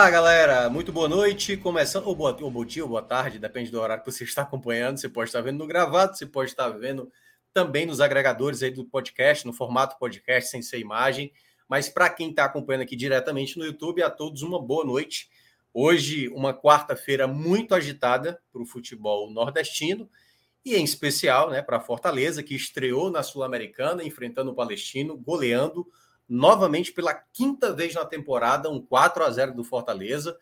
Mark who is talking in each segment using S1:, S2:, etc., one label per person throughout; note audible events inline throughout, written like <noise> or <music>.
S1: Olá, galera. Muito boa noite. Começando, ou, boa, ou bom dia, ou boa tarde, depende do horário que você está acompanhando. Você pode estar vendo no gravado, você pode estar vendo também nos agregadores aí do podcast, no formato podcast, sem ser imagem. Mas para quem está acompanhando aqui diretamente no YouTube, a todos uma boa noite. Hoje, uma quarta-feira muito agitada para o futebol nordestino e, em especial, né, para a Fortaleza, que estreou na Sul-Americana, enfrentando o Palestino, goleando novamente pela quinta vez na temporada, um 4 a 0 do Fortaleza,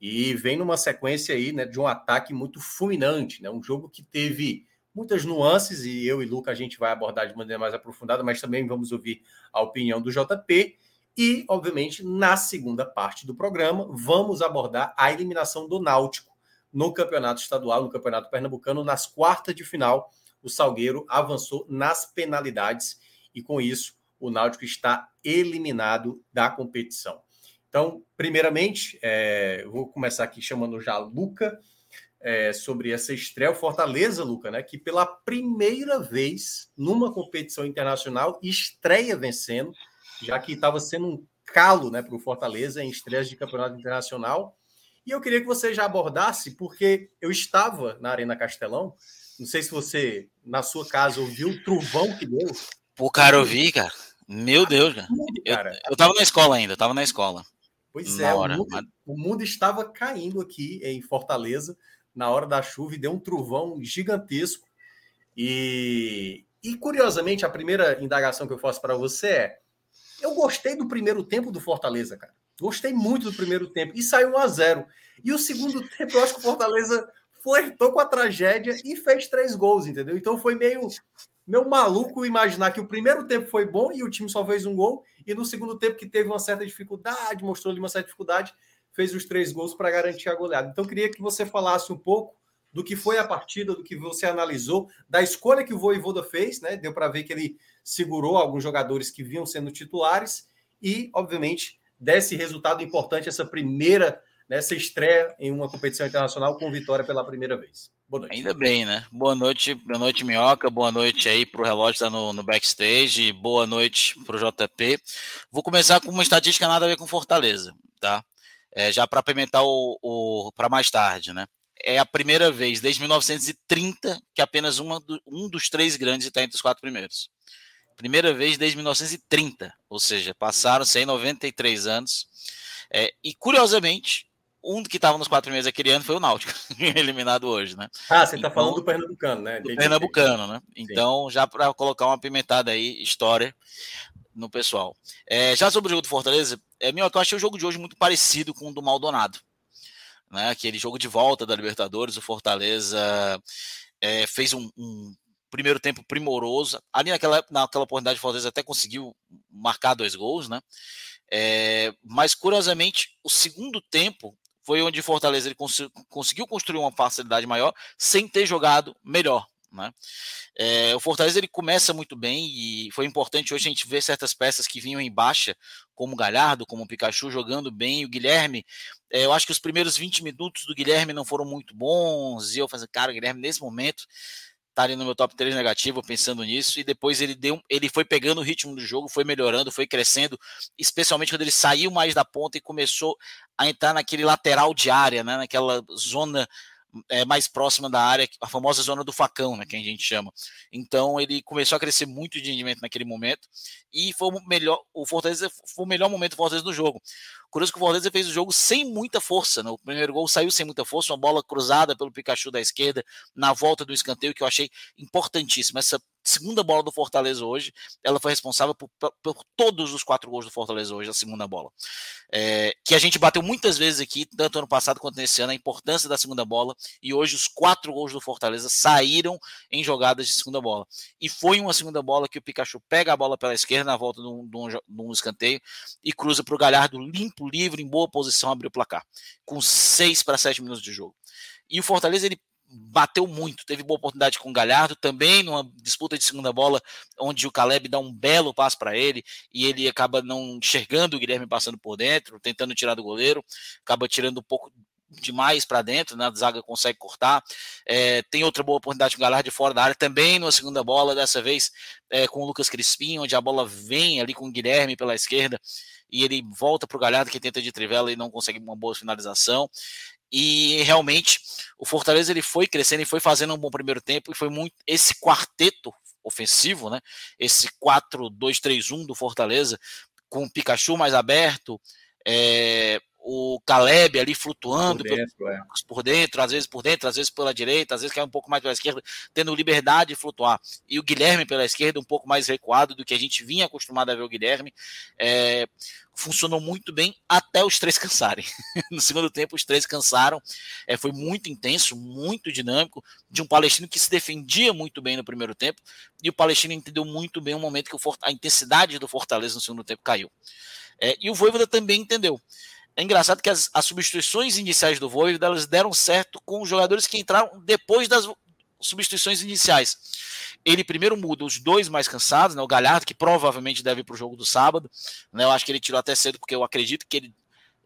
S1: e vem numa sequência aí, né, de um ataque muito fulminante, né, um jogo que teve muitas nuances e eu e Luca a gente vai abordar de maneira mais aprofundada, mas também vamos ouvir a opinião do JP e, obviamente, na segunda parte do programa, vamos abordar a eliminação do Náutico no Campeonato Estadual, no Campeonato Pernambucano, nas quartas de final. O Salgueiro avançou nas penalidades e com isso o Náutico está eliminado da competição. Então, primeiramente, é, vou começar aqui chamando já Luca é, sobre essa estreia. O Fortaleza, Luca, né, que pela primeira vez numa competição internacional estreia vencendo, já que estava sendo um calo né, para o Fortaleza em estreias de campeonato internacional. E eu queria que você já abordasse, porque eu estava na Arena Castelão. Não sei se você, na sua casa, ouviu o trovão que deu.
S2: Pô, cara, eu vi, cara. Meu Deus, cara. Eu, eu tava na escola ainda, eu tava na escola.
S1: Pois é, hora, o, mundo, mas... o mundo estava caindo aqui em Fortaleza na hora da chuva e deu um trovão gigantesco. E, e curiosamente, a primeira indagação que eu faço para você é: eu gostei do primeiro tempo do Fortaleza, cara. Gostei muito do primeiro tempo e saiu 1 a 0. E o segundo tempo, eu acho que o Fortaleza flertou com a tragédia e fez três gols, entendeu? Então foi meio meu maluco imaginar que o primeiro tempo foi bom e o time só fez um gol, e no segundo tempo, que teve uma certa dificuldade, mostrou ali uma certa dificuldade, fez os três gols para garantir a goleada. Então, queria que você falasse um pouco do que foi a partida, do que você analisou, da escolha que o Voivoda fez, né? Deu para ver que ele segurou alguns jogadores que vinham sendo titulares e, obviamente, desse resultado importante, essa primeira, nessa né, estreia em uma competição internacional com vitória pela primeira vez.
S2: Boa noite. Ainda bem, né? Boa noite, boa noite, Minhoca. Boa noite aí para o relógio tá no, no backstage. Boa noite para o JP. Vou começar com uma estatística nada a ver com Fortaleza, tá? É, já para apimentar o, o para mais tarde, né? É a primeira vez desde 1930 que apenas uma do, um dos três grandes está entre os quatro primeiros. Primeira vez desde 1930, ou seja, passaram-se 93 anos. É, e curiosamente, um que estava nos quatro meses aquele ano foi o Náutico, <laughs> eliminado hoje, né?
S1: Ah, você está então, falando do Pernambucano, né?
S2: Do Pernambucano, né? Então, já para colocar uma pimentada aí, história no pessoal. É, já sobre o jogo do Fortaleza, é, meu, eu achei o jogo de hoje muito parecido com o do Maldonado. Né? Aquele jogo de volta da Libertadores, o Fortaleza é, fez um, um primeiro tempo primoroso. Ali naquela, naquela oportunidade, o Fortaleza até conseguiu marcar dois gols, né? É, mas curiosamente, o segundo tempo foi onde Fortaleza ele cons conseguiu construir uma facilidade maior sem ter jogado melhor. Né? É, o Fortaleza ele começa muito bem e foi importante hoje a gente ver certas peças que vinham em baixa, como o Galhardo, como o Pikachu jogando bem, o Guilherme. É, eu acho que os primeiros 20 minutos do Guilherme não foram muito bons, e eu falei, cara, o Guilherme, nesse momento, tá ali no meu top 3 negativo, pensando nisso, e depois ele deu, ele foi pegando o ritmo do jogo, foi melhorando, foi crescendo, especialmente quando ele saiu mais da ponta e começou a entrar naquele lateral de área, né, naquela zona é, mais próxima da área, a famosa zona do facão, né, que a gente chama. Então ele começou a crescer muito de rendimento naquele momento e foi o melhor, o Fortaleza foi o melhor momento do Fortaleza no jogo. Curioso que o Fortaleza fez o jogo sem muita força, né? O primeiro gol saiu sem muita força, uma bola cruzada pelo Pikachu da esquerda na volta do escanteio que eu achei importantíssimo. Essa segunda bola do Fortaleza hoje, ela foi responsável por, por todos os quatro gols do Fortaleza hoje, a segunda bola. É, que a gente bateu muitas vezes aqui, tanto ano passado quanto nesse ano, a importância da segunda bola, e hoje os quatro gols do Fortaleza saíram em jogadas de segunda bola. E foi uma segunda bola que o Pikachu pega a bola pela esquerda na volta de um, de um, escanteio e cruza para o Galhardo limpo, livre, em boa posição, abrir o placar, com seis para sete minutos de jogo. E o Fortaleza ele bateu muito, teve boa oportunidade com o Galhardo, também numa disputa de segunda bola, onde o Caleb dá um belo passo para ele e ele acaba não enxergando o Guilherme passando por dentro, tentando tirar do goleiro, acaba tirando um pouco demais para dentro, né? Zaga consegue cortar. É, tem outra boa oportunidade com o Galhardo de fora da área, também numa segunda bola, dessa vez é, com o Lucas Crispim, onde a bola vem ali com o Guilherme pela esquerda e ele volta para o Galhardo que tenta de trivela e não consegue uma boa finalização. E realmente o Fortaleza ele foi crescendo e foi fazendo um bom primeiro tempo e foi muito esse quarteto ofensivo, né? Esse 4-2-3-1 do Fortaleza com o Pikachu mais aberto, é, o Caleb ali flutuando por dentro, é. por dentro, às vezes por dentro, às vezes pela direita, às vezes cai um pouco mais pela esquerda, tendo liberdade de flutuar. E o Guilherme pela esquerda, um pouco mais recuado do que a gente vinha acostumado a ver o Guilherme. É, funcionou muito bem até os três cansarem. <laughs> no segundo tempo, os três cansaram. É, foi muito intenso, muito dinâmico, de um palestino que se defendia muito bem no primeiro tempo, e o palestino entendeu muito bem o momento que o, a intensidade do Fortaleza no segundo tempo caiu. É, e o Voivoda também entendeu. É engraçado que as, as substituições iniciais do Voivoda elas deram certo com os jogadores que entraram depois das substituições iniciais. Ele primeiro muda os dois mais cansados, né, o Galhardo, que provavelmente deve ir para o jogo do sábado. Né, eu acho que ele tirou até cedo, porque eu acredito que ele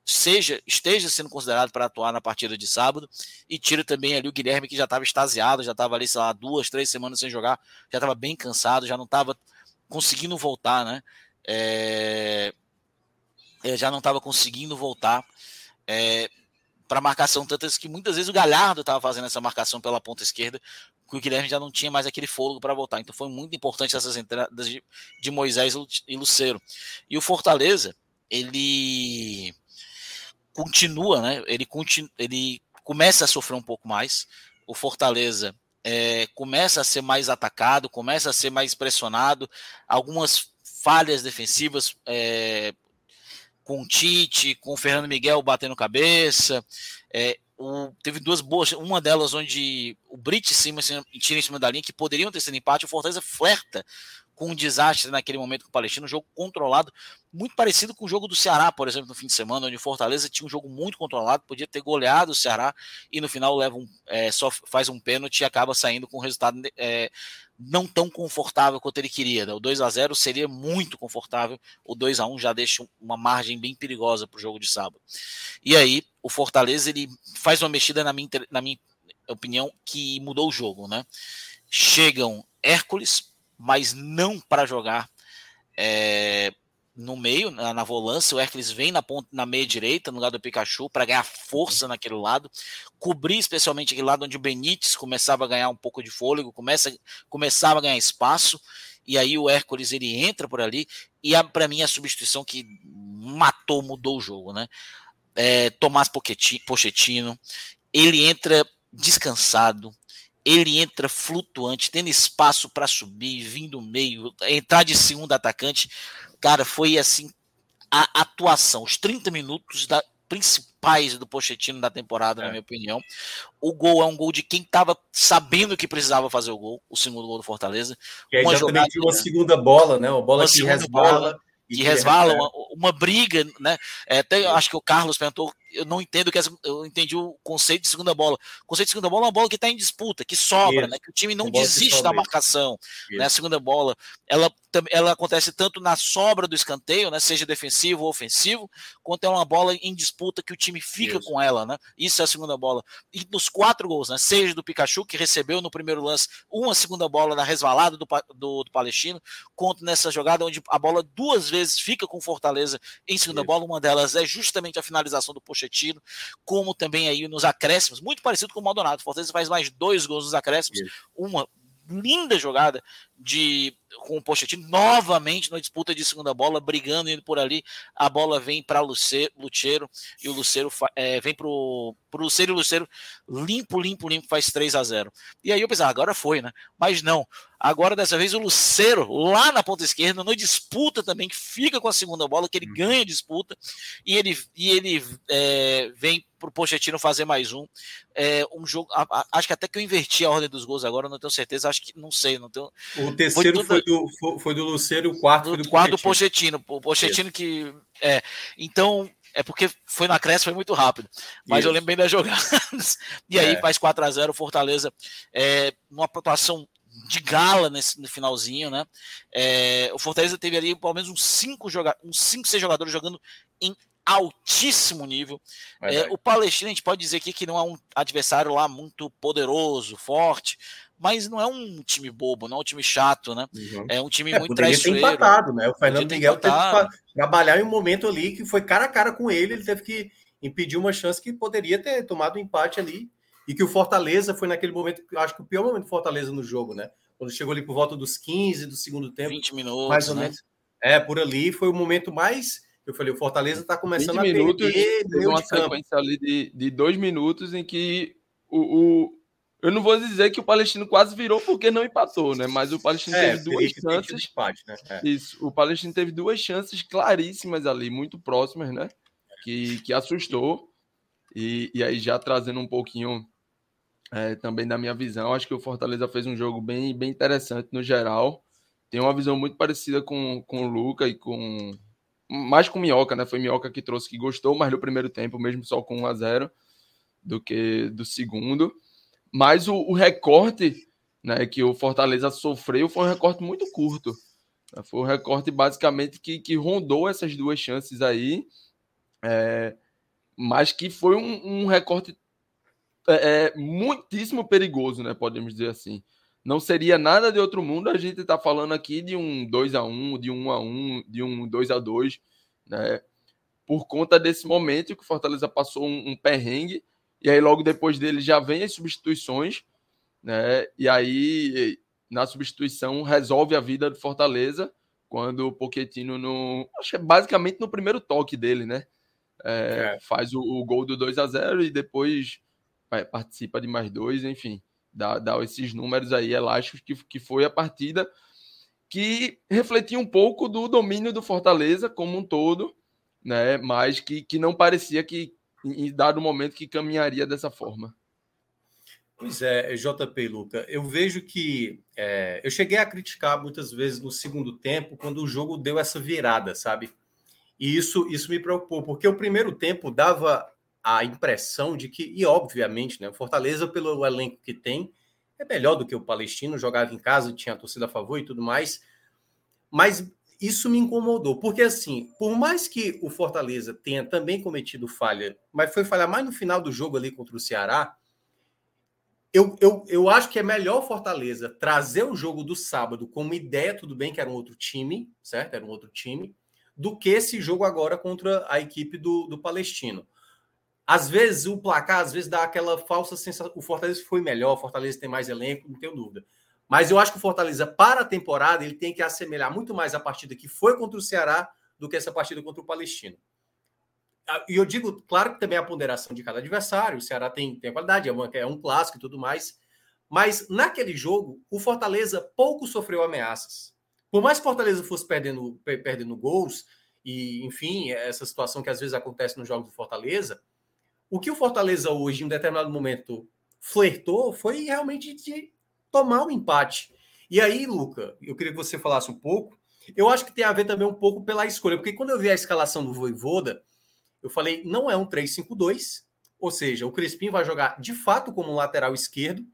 S2: seja esteja sendo considerado para atuar na partida de sábado. E tira também ali o Guilherme, que já estava extasiado, já estava ali, sei lá, duas, três semanas sem jogar, já estava bem cansado, já não estava conseguindo voltar, né? É, já não estava conseguindo voltar é, para marcação, tantas que muitas vezes o Galhardo estava fazendo essa marcação pela ponta esquerda, que o Guilherme já não tinha mais aquele fôlego para voltar. Então foi muito importante essas entradas de, de Moisés e Luceiro. E o Fortaleza, ele continua, né? Ele, continu, ele começa a sofrer um pouco mais. O Fortaleza é, começa a ser mais atacado, começa a ser mais pressionado. Algumas falhas defensivas, é, com o Tite, com o Fernando Miguel batendo cabeça. É, o, teve duas boas, uma delas onde o Brit cima, tira em cima da linha, que poderiam ter sido empate. O Fortaleza flerta com um desastre naquele momento com o Palestino, um jogo controlado, muito parecido com o jogo do Ceará, por exemplo, no fim de semana, onde o Fortaleza tinha um jogo muito controlado, podia ter goleado o Ceará e no final leva um, é, só faz um pênalti e acaba saindo com um resultado é, não tão confortável quanto ele queria. Né? O 2 a 0 seria muito confortável, o 2 a 1 já deixa uma margem bem perigosa para o jogo de sábado. E aí, o Fortaleza ele faz uma mexida, na minha, na minha opinião, que mudou o jogo. Né? Chegam Hércules, mas não para jogar é, no meio, na, na, volância. O Hércules vem na, ponta, na meia direita, no lado do Pikachu, para ganhar força naquele lado, cobrir especialmente aquele lado onde o Benítez começava a ganhar um pouco de fôlego, começa, começava a ganhar espaço. E aí o Hércules ele entra por ali e para mim a substituição que matou, mudou o jogo, né? É, Tomás Pochettino, ele entra descansado, ele entra flutuante, tendo espaço para subir, vindo do meio, entrar de segundo atacante. Cara, foi assim a atuação, os 30 minutos da, principais do Pochettino da temporada, é. na minha opinião. O gol é um gol de quem estava sabendo que precisava fazer o gol, o segundo gol do Fortaleza.
S1: E aí uma já jogada, uma segunda bola, né? Uma bola uma que resbala. Bola,
S2: que resvala, uma, uma, briga, né? É, até acho que o Carlos perguntou eu não entendo que eu entendi o conceito de segunda bola. O conceito de segunda bola é uma bola que está em disputa, que sobra, né? Que o time não desiste da marcação. Né? A segunda bola, ela, ela acontece tanto na sobra do escanteio, né? Seja defensivo ou ofensivo, quanto é uma bola em disputa que o time fica Isso. com ela, né? Isso é a segunda bola. E nos quatro gols, né? Seja do Pikachu, que recebeu no primeiro lance uma segunda bola na resvalada do, do, do Palestino, quanto nessa jogada onde a bola duas vezes fica com Fortaleza em segunda bola, uma delas é justamente a finalização do Poxa Pochettino, como também aí nos acréscimos, muito parecido com o Maldonado. O Fortaleza faz mais dois gols nos acréscimos, Isso. uma linda jogada de com o Pochettino novamente na disputa de segunda bola, brigando indo por ali. A bola vem para Luceiro e o Luceiro é, vem para o Luceiro e o Luceiro limpo, limpo, limpo, faz 3 a 0 E aí eu pensava, agora foi, né? Mas não. Agora, dessa vez, o Luceiro, lá na ponta esquerda, no disputa também, que fica com a segunda bola, que ele uhum. ganha disputa, e ele, e ele é, vem para o Pochettino fazer mais um. É, um jogo. A, a, acho que até que eu inverti a ordem dos gols agora, não tenho certeza. Acho que não sei. Não tenho,
S1: o terceiro foi, foi, do, foi do Luceiro e o quarto do, foi
S2: do quarto Pochettino. do Pochettino. O Pochettino que. É, então, é porque foi na Cresce, foi muito rápido. Mas Isso. eu lembro bem das jogadas. <laughs> E aí é. faz 4 a 0 Fortaleza, é, numa pontuação de gala nesse no finalzinho, né? É, o Fortaleza teve ali pelo menos uns 5 joga uns cinco, seis jogadores jogando em altíssimo nível. É, o Palestina, a gente pode dizer aqui que não é um adversário lá muito poderoso, forte, mas não é um time bobo, não é um time chato, né? Uhum. É um time é, muito traiçoeiro.
S1: Ter empatado, né? O Fernando Miguel teve que trabalhar em um momento ali que foi cara a cara com ele, ele teve que impedir uma chance que poderia ter tomado um empate ali e que o Fortaleza foi naquele momento, acho que o pior momento do Fortaleza no jogo, né? Quando chegou ali por volta dos 15 do segundo tempo.
S2: 20 minutos.
S1: Mais ou né? menos. É, por ali foi o momento mais. Eu falei, o Fortaleza está começando a minutos,
S3: perder. uma sequência ali de, de dois minutos em que o, o, Eu não vou dizer que o Palestino quase virou porque não empatou, né? Mas o Palestino é, teve duas chances. Empate, né? é. Isso. O Palestino teve duas chances claríssimas ali, muito próximas, né? Que, que assustou. E, e aí, já trazendo um pouquinho é, também da minha visão. Acho que o Fortaleza fez um jogo bem, bem interessante no geral. Tem uma visão muito parecida com, com o Luca e com. Mais com o Minhoca, né? Foi Minhoca que trouxe que gostou mais do primeiro tempo, mesmo só com 1 a 0 do que do segundo. Mas o, o recorte né, que o Fortaleza sofreu foi um recorte muito curto. Foi um recorte basicamente que, que rondou essas duas chances aí, é, mas que foi um, um recorte é, é, muitíssimo perigoso, né? Podemos dizer assim. Não seria nada de outro mundo a gente tá falando aqui de um 2 a 1 de um 1 a 1 de um 2 a 2 né? Por conta desse momento que o Fortaleza passou um, um perrengue, e aí logo depois dele já vem as substituições, né? E aí, na substituição, resolve a vida do Fortaleza quando o Pochettino, no, acho que é basicamente no primeiro toque dele, né? É, é. Faz o, o, gol do 2 a 0 e depois participa de mais dois, enfim, dá, dá esses números aí elásticos que, que foi a partida que refletia um pouco do domínio do Fortaleza como um todo, né? Mas que, que não parecia que em dado momento que caminharia dessa forma.
S1: Pois é, JP Luca, eu vejo que é, eu cheguei a criticar muitas vezes no segundo tempo quando o jogo deu essa virada, sabe? E isso, isso me preocupou, porque o primeiro tempo dava a impressão de que, e obviamente, né, Fortaleza, pelo elenco que tem, é melhor do que o Palestino, jogava em casa, tinha a torcida a favor e tudo mais. Mas isso me incomodou, porque assim, por mais que o Fortaleza tenha também cometido falha, mas foi falha mais no final do jogo ali contra o Ceará, eu, eu, eu acho que é melhor o Fortaleza trazer o jogo do sábado como ideia, tudo bem que era um outro time, certo? Era um outro time, do que esse jogo agora contra a equipe do, do Palestino. Às vezes o placar, às vezes dá aquela falsa sensação. O Fortaleza foi melhor, o Fortaleza tem mais elenco, não tenho dúvida. Mas eu acho que o Fortaleza, para a temporada, ele tem que assemelhar muito mais a partida que foi contra o Ceará do que essa partida contra o Palestino. Ah, e eu digo, claro que também a ponderação de cada adversário, o Ceará tem, tem qualidade, é, uma, é um clássico e tudo mais. Mas naquele jogo, o Fortaleza pouco sofreu ameaças. Por mais que o Fortaleza fosse perdendo, perdendo gols, e enfim, essa situação que às vezes acontece nos jogos do Fortaleza, o que o Fortaleza hoje, em um determinado momento, flertou foi realmente de tomar o um empate. E aí, Luca, eu queria que você falasse um pouco. Eu acho que tem a ver também um pouco pela escolha, porque quando eu vi a escalação do Voivoda, eu falei, não é um 3-5-2, ou seja, o Crispim vai jogar de fato como um lateral esquerdo.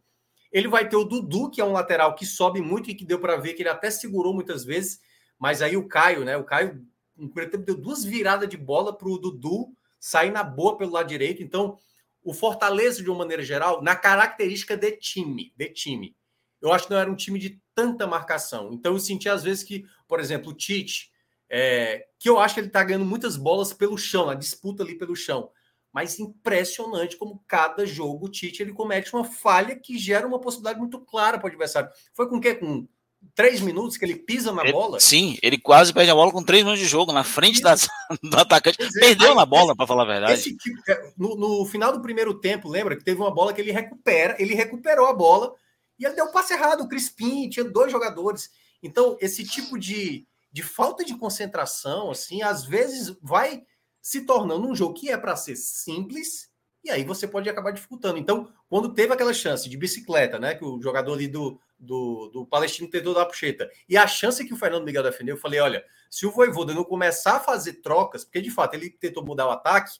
S1: Ele vai ter o Dudu, que é um lateral que sobe muito e que deu para ver que ele até segurou muitas vezes, mas aí o Caio, né? O Caio, no primeiro tempo, deu duas viradas de bola para o Dudu sair na boa pelo lado direito. Então, o Fortaleza, de uma maneira geral, na característica de time, de time, eu acho que não era um time de tanta marcação. Então, eu senti às vezes que, por exemplo, o Tite, é, que eu acho que ele está ganhando muitas bolas pelo chão, a disputa ali pelo chão. Mas impressionante como cada jogo o Tite ele comete uma falha que gera uma possibilidade muito clara para o adversário. Foi com o quê? Com três minutos que ele pisa na
S2: ele,
S1: bola.
S2: Sim, ele quase perde a bola com três minutos de jogo, na frente das, <laughs> do atacante. É, Perdeu aí, na bola, para falar a verdade.
S1: Tipo, é, no, no, final do primeiro tempo, lembra que teve uma bola que ele recupera, ele recuperou a bola e ele deu o passe errado. O Crispim tinha dois jogadores. Então, esse tipo de, de falta de concentração, assim, às vezes vai se tornando um jogo que é para ser simples e aí você pode acabar dificultando. Então, quando teve aquela chance de bicicleta, né, que o jogador ali do, do, do Palestino tentou dar a puxeta, e a chance que o Fernando Miguel defendeu, eu falei, olha, se o Voivoda não começar a fazer trocas, porque de fato ele tentou mudar o ataque,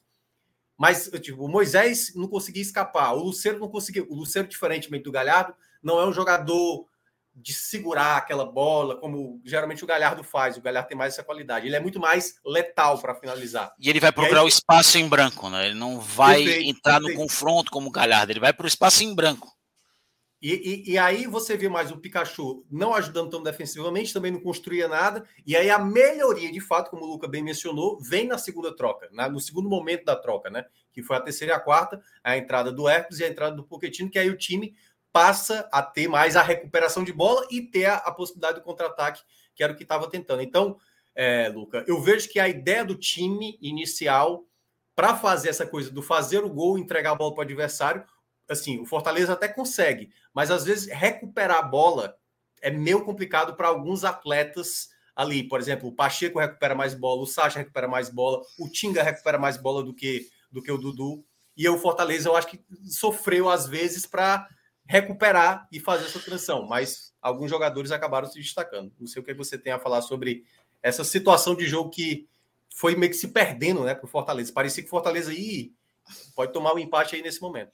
S1: mas tipo, o Moisés não conseguia escapar, o Luceiro não conseguiu, o Luceiro, diferentemente do Galhardo, não é um jogador de segurar aquela bola, como geralmente o Galhardo faz. O Galhardo tem mais essa qualidade. Ele é muito mais letal para finalizar.
S2: E ele vai procurar aí... o espaço em branco, né? Ele não vai perfeito, entrar perfeito. no confronto como o Galhardo, ele vai para o espaço em branco.
S1: E, e, e, aí você viu mais o Pikachu não ajudando tão defensivamente, também não construía nada. E aí a melhoria, de fato, como o Luca bem mencionou, vem na segunda troca, na, no segundo momento da troca, né? Que foi a terceira e a quarta, a entrada do Hercules e a entrada do Pochettino, que aí o time passa a ter mais a recuperação de bola e ter a, a possibilidade do contra-ataque, que era o que estava tentando. Então, é, Luca, eu vejo que a ideia do time inicial para fazer essa coisa do fazer o gol, entregar a bola para o adversário, assim, o Fortaleza até consegue, mas às vezes recuperar a bola é meio complicado para alguns atletas ali. Por exemplo, o Pacheco recupera mais bola, o Sacha recupera mais bola, o Tinga recupera mais bola do que, do que o Dudu. E o Fortaleza, eu acho que sofreu às vezes para recuperar e fazer essa transição, mas alguns jogadores acabaram se destacando. Não sei o que você tem a falar sobre essa situação de jogo que foi meio que se perdendo, né, para o Fortaleza. Parecia que o Fortaleza aí pode tomar um empate aí nesse momento.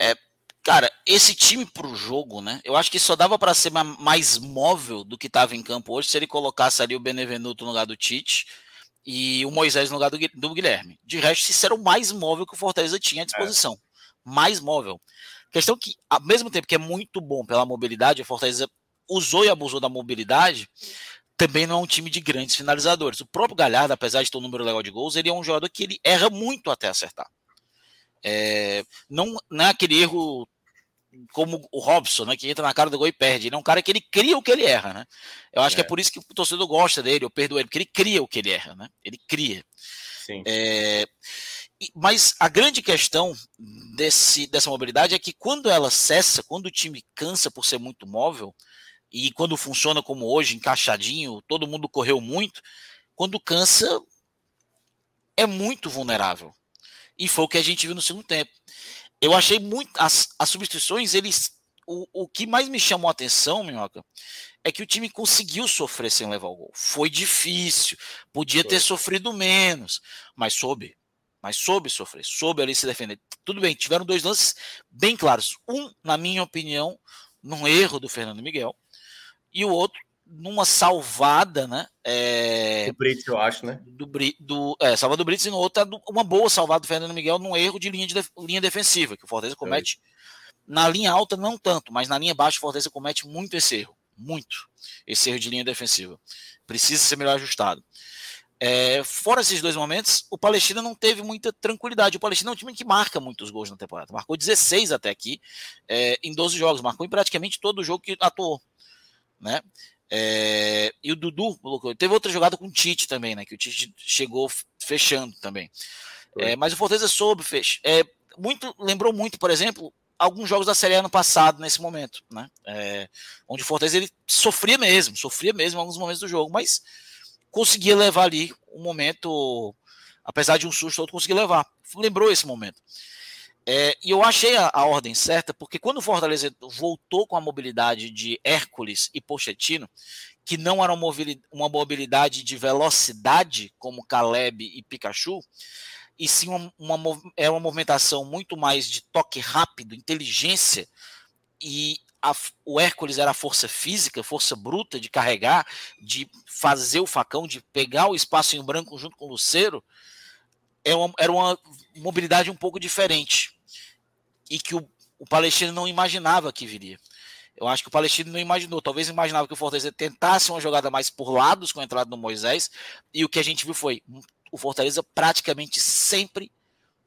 S2: É, cara, esse time para o jogo, né? Eu acho que só dava para ser mais móvel do que estava em campo hoje se ele colocasse ali o Benevenuto no lugar do Tite e o Moisés no lugar do, do Guilherme. De resto, isso era o mais móvel que o Fortaleza tinha à disposição. É. Mais móvel. Questão que, ao mesmo tempo que é muito bom pela mobilidade, a Fortaleza usou e abusou da mobilidade, também não é um time de grandes finalizadores. O próprio Galhardo, apesar de ter um número legal de gols, ele é um jogador que ele erra muito até acertar. É, não, não é aquele erro como o Robson, né, que entra na cara do gol e perde. Ele é um cara que ele cria o que ele erra, né? Eu acho é. que é por isso que o torcedor gosta dele, eu perdoo ele, porque ele cria o que ele erra, né? Ele cria. Sim. É, mas a grande questão desse, dessa mobilidade é que quando ela cessa, quando o time cansa por ser muito móvel, e quando funciona como hoje, encaixadinho, todo mundo correu muito, quando cansa, é muito vulnerável. E foi o que a gente viu no segundo tempo. Eu achei muito. As, as substituições, eles. O, o que mais me chamou a atenção, Minhoca, é que o time conseguiu sofrer sem levar o gol. Foi difícil, podia foi. ter sofrido menos, mas soube mas soube sofrer, soube ali se defender. Tudo bem, tiveram dois lances bem claros. Um, na minha opinião, num erro do Fernando Miguel, e o outro numa salvada, né?
S1: É, do Brits, eu acho, né?
S2: Do, do, é, salva do Brits e no outro, uma boa salvada do Fernando Miguel num erro de linha, de, linha defensiva, que o Fortaleza comete. É. Na linha alta, não tanto, mas na linha baixa, o Fortaleza comete muito esse erro. Muito. Esse erro de linha defensiva. Precisa ser melhor ajustado. É, fora esses dois momentos, o Palestina não teve muita tranquilidade. O Palestina é um time que marca muitos gols na temporada. Marcou 16 até aqui é, em 12 jogos. Marcou em praticamente todo o jogo que atuou. Né? É, e o Dudu teve outra jogada com o Tite também, né? Que o Tite chegou fechando também. É, mas o Fortaleza soube fechar. É, muito, lembrou muito, por exemplo, alguns jogos da Série A ano passado, nesse momento, né? É, onde o Fortaleza ele sofria mesmo, sofria mesmo em alguns momentos do jogo, mas conseguia levar ali um momento, apesar de um susto, outro conseguia levar. Lembrou esse momento. É, e eu achei a, a, ordem certa, porque quando o Fortaleza voltou com a mobilidade de Hércules e Pochettino, que não era uma, mobilidade de velocidade, como Caleb e Pikachu, e sim uma, uma, é uma movimentação muito mais de toque rápido, inteligência e a, o Hércules era a força física, força bruta de carregar, de fazer o facão, de pegar o espaço em branco junto com o Luceiro, é uma, era uma mobilidade um pouco diferente. E que o, o Palestino não imaginava que viria. Eu acho que o Palestino não imaginou. Talvez imaginava que o Fortaleza tentasse uma jogada mais por lados com a entrada do Moisés. E o que a gente viu foi o Fortaleza praticamente sempre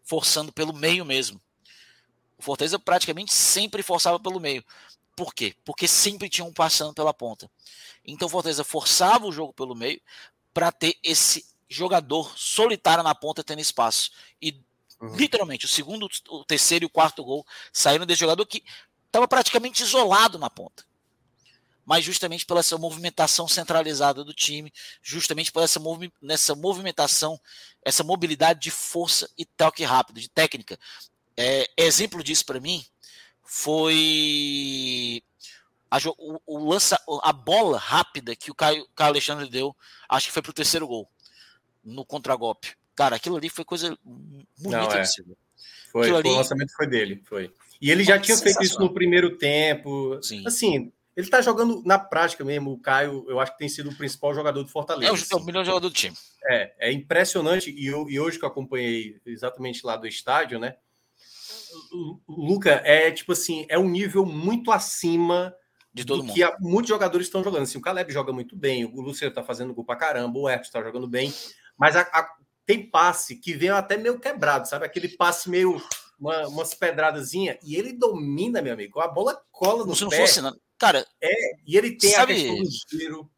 S2: forçando pelo meio mesmo. O Fortaleza praticamente sempre forçava pelo meio. Por quê? Porque sempre tinha um passando pela ponta. Então o Fortaleza forçava o jogo pelo meio para ter esse jogador solitário na ponta tendo espaço. E uhum. literalmente o segundo, o terceiro e o quarto gol saíram desse jogador que estava praticamente isolado na ponta. Mas justamente pela essa movimentação centralizada do time, justamente por essa movi nessa movimentação, essa mobilidade de força e toque rápido, de técnica. É, exemplo disso para mim foi a, o, o, lança, a bola rápida que o Caio, Caio Alexandre deu, acho que foi pro terceiro gol, no contragolpe. Cara, aquilo ali foi coisa bonita Não,
S1: é. Foi, ali... o lançamento foi dele, foi. E ele já tinha feito isso no primeiro tempo. Sim. Assim, ele tá jogando na prática mesmo. O Caio, eu acho que tem sido o principal jogador do Fortaleza. É
S2: o, é o melhor jogador do time.
S1: É, é impressionante. E, eu, e hoje que eu acompanhei exatamente lá do estádio, né? Luca é tipo assim, é um nível muito acima de todo mundo. que a, muitos jogadores estão jogando. Assim, o Caleb joga muito bem, o Luciano tá fazendo gol pra caramba, o Hertz tá jogando bem, mas a, a, tem passe que vem até meio quebrado, sabe? Aquele passe meio uma, umas pedradazinha e ele domina, meu amigo. A bola cola no Se pé. Não fosse.
S2: Cara,
S1: é, e ele tem sabe, a questão do giro.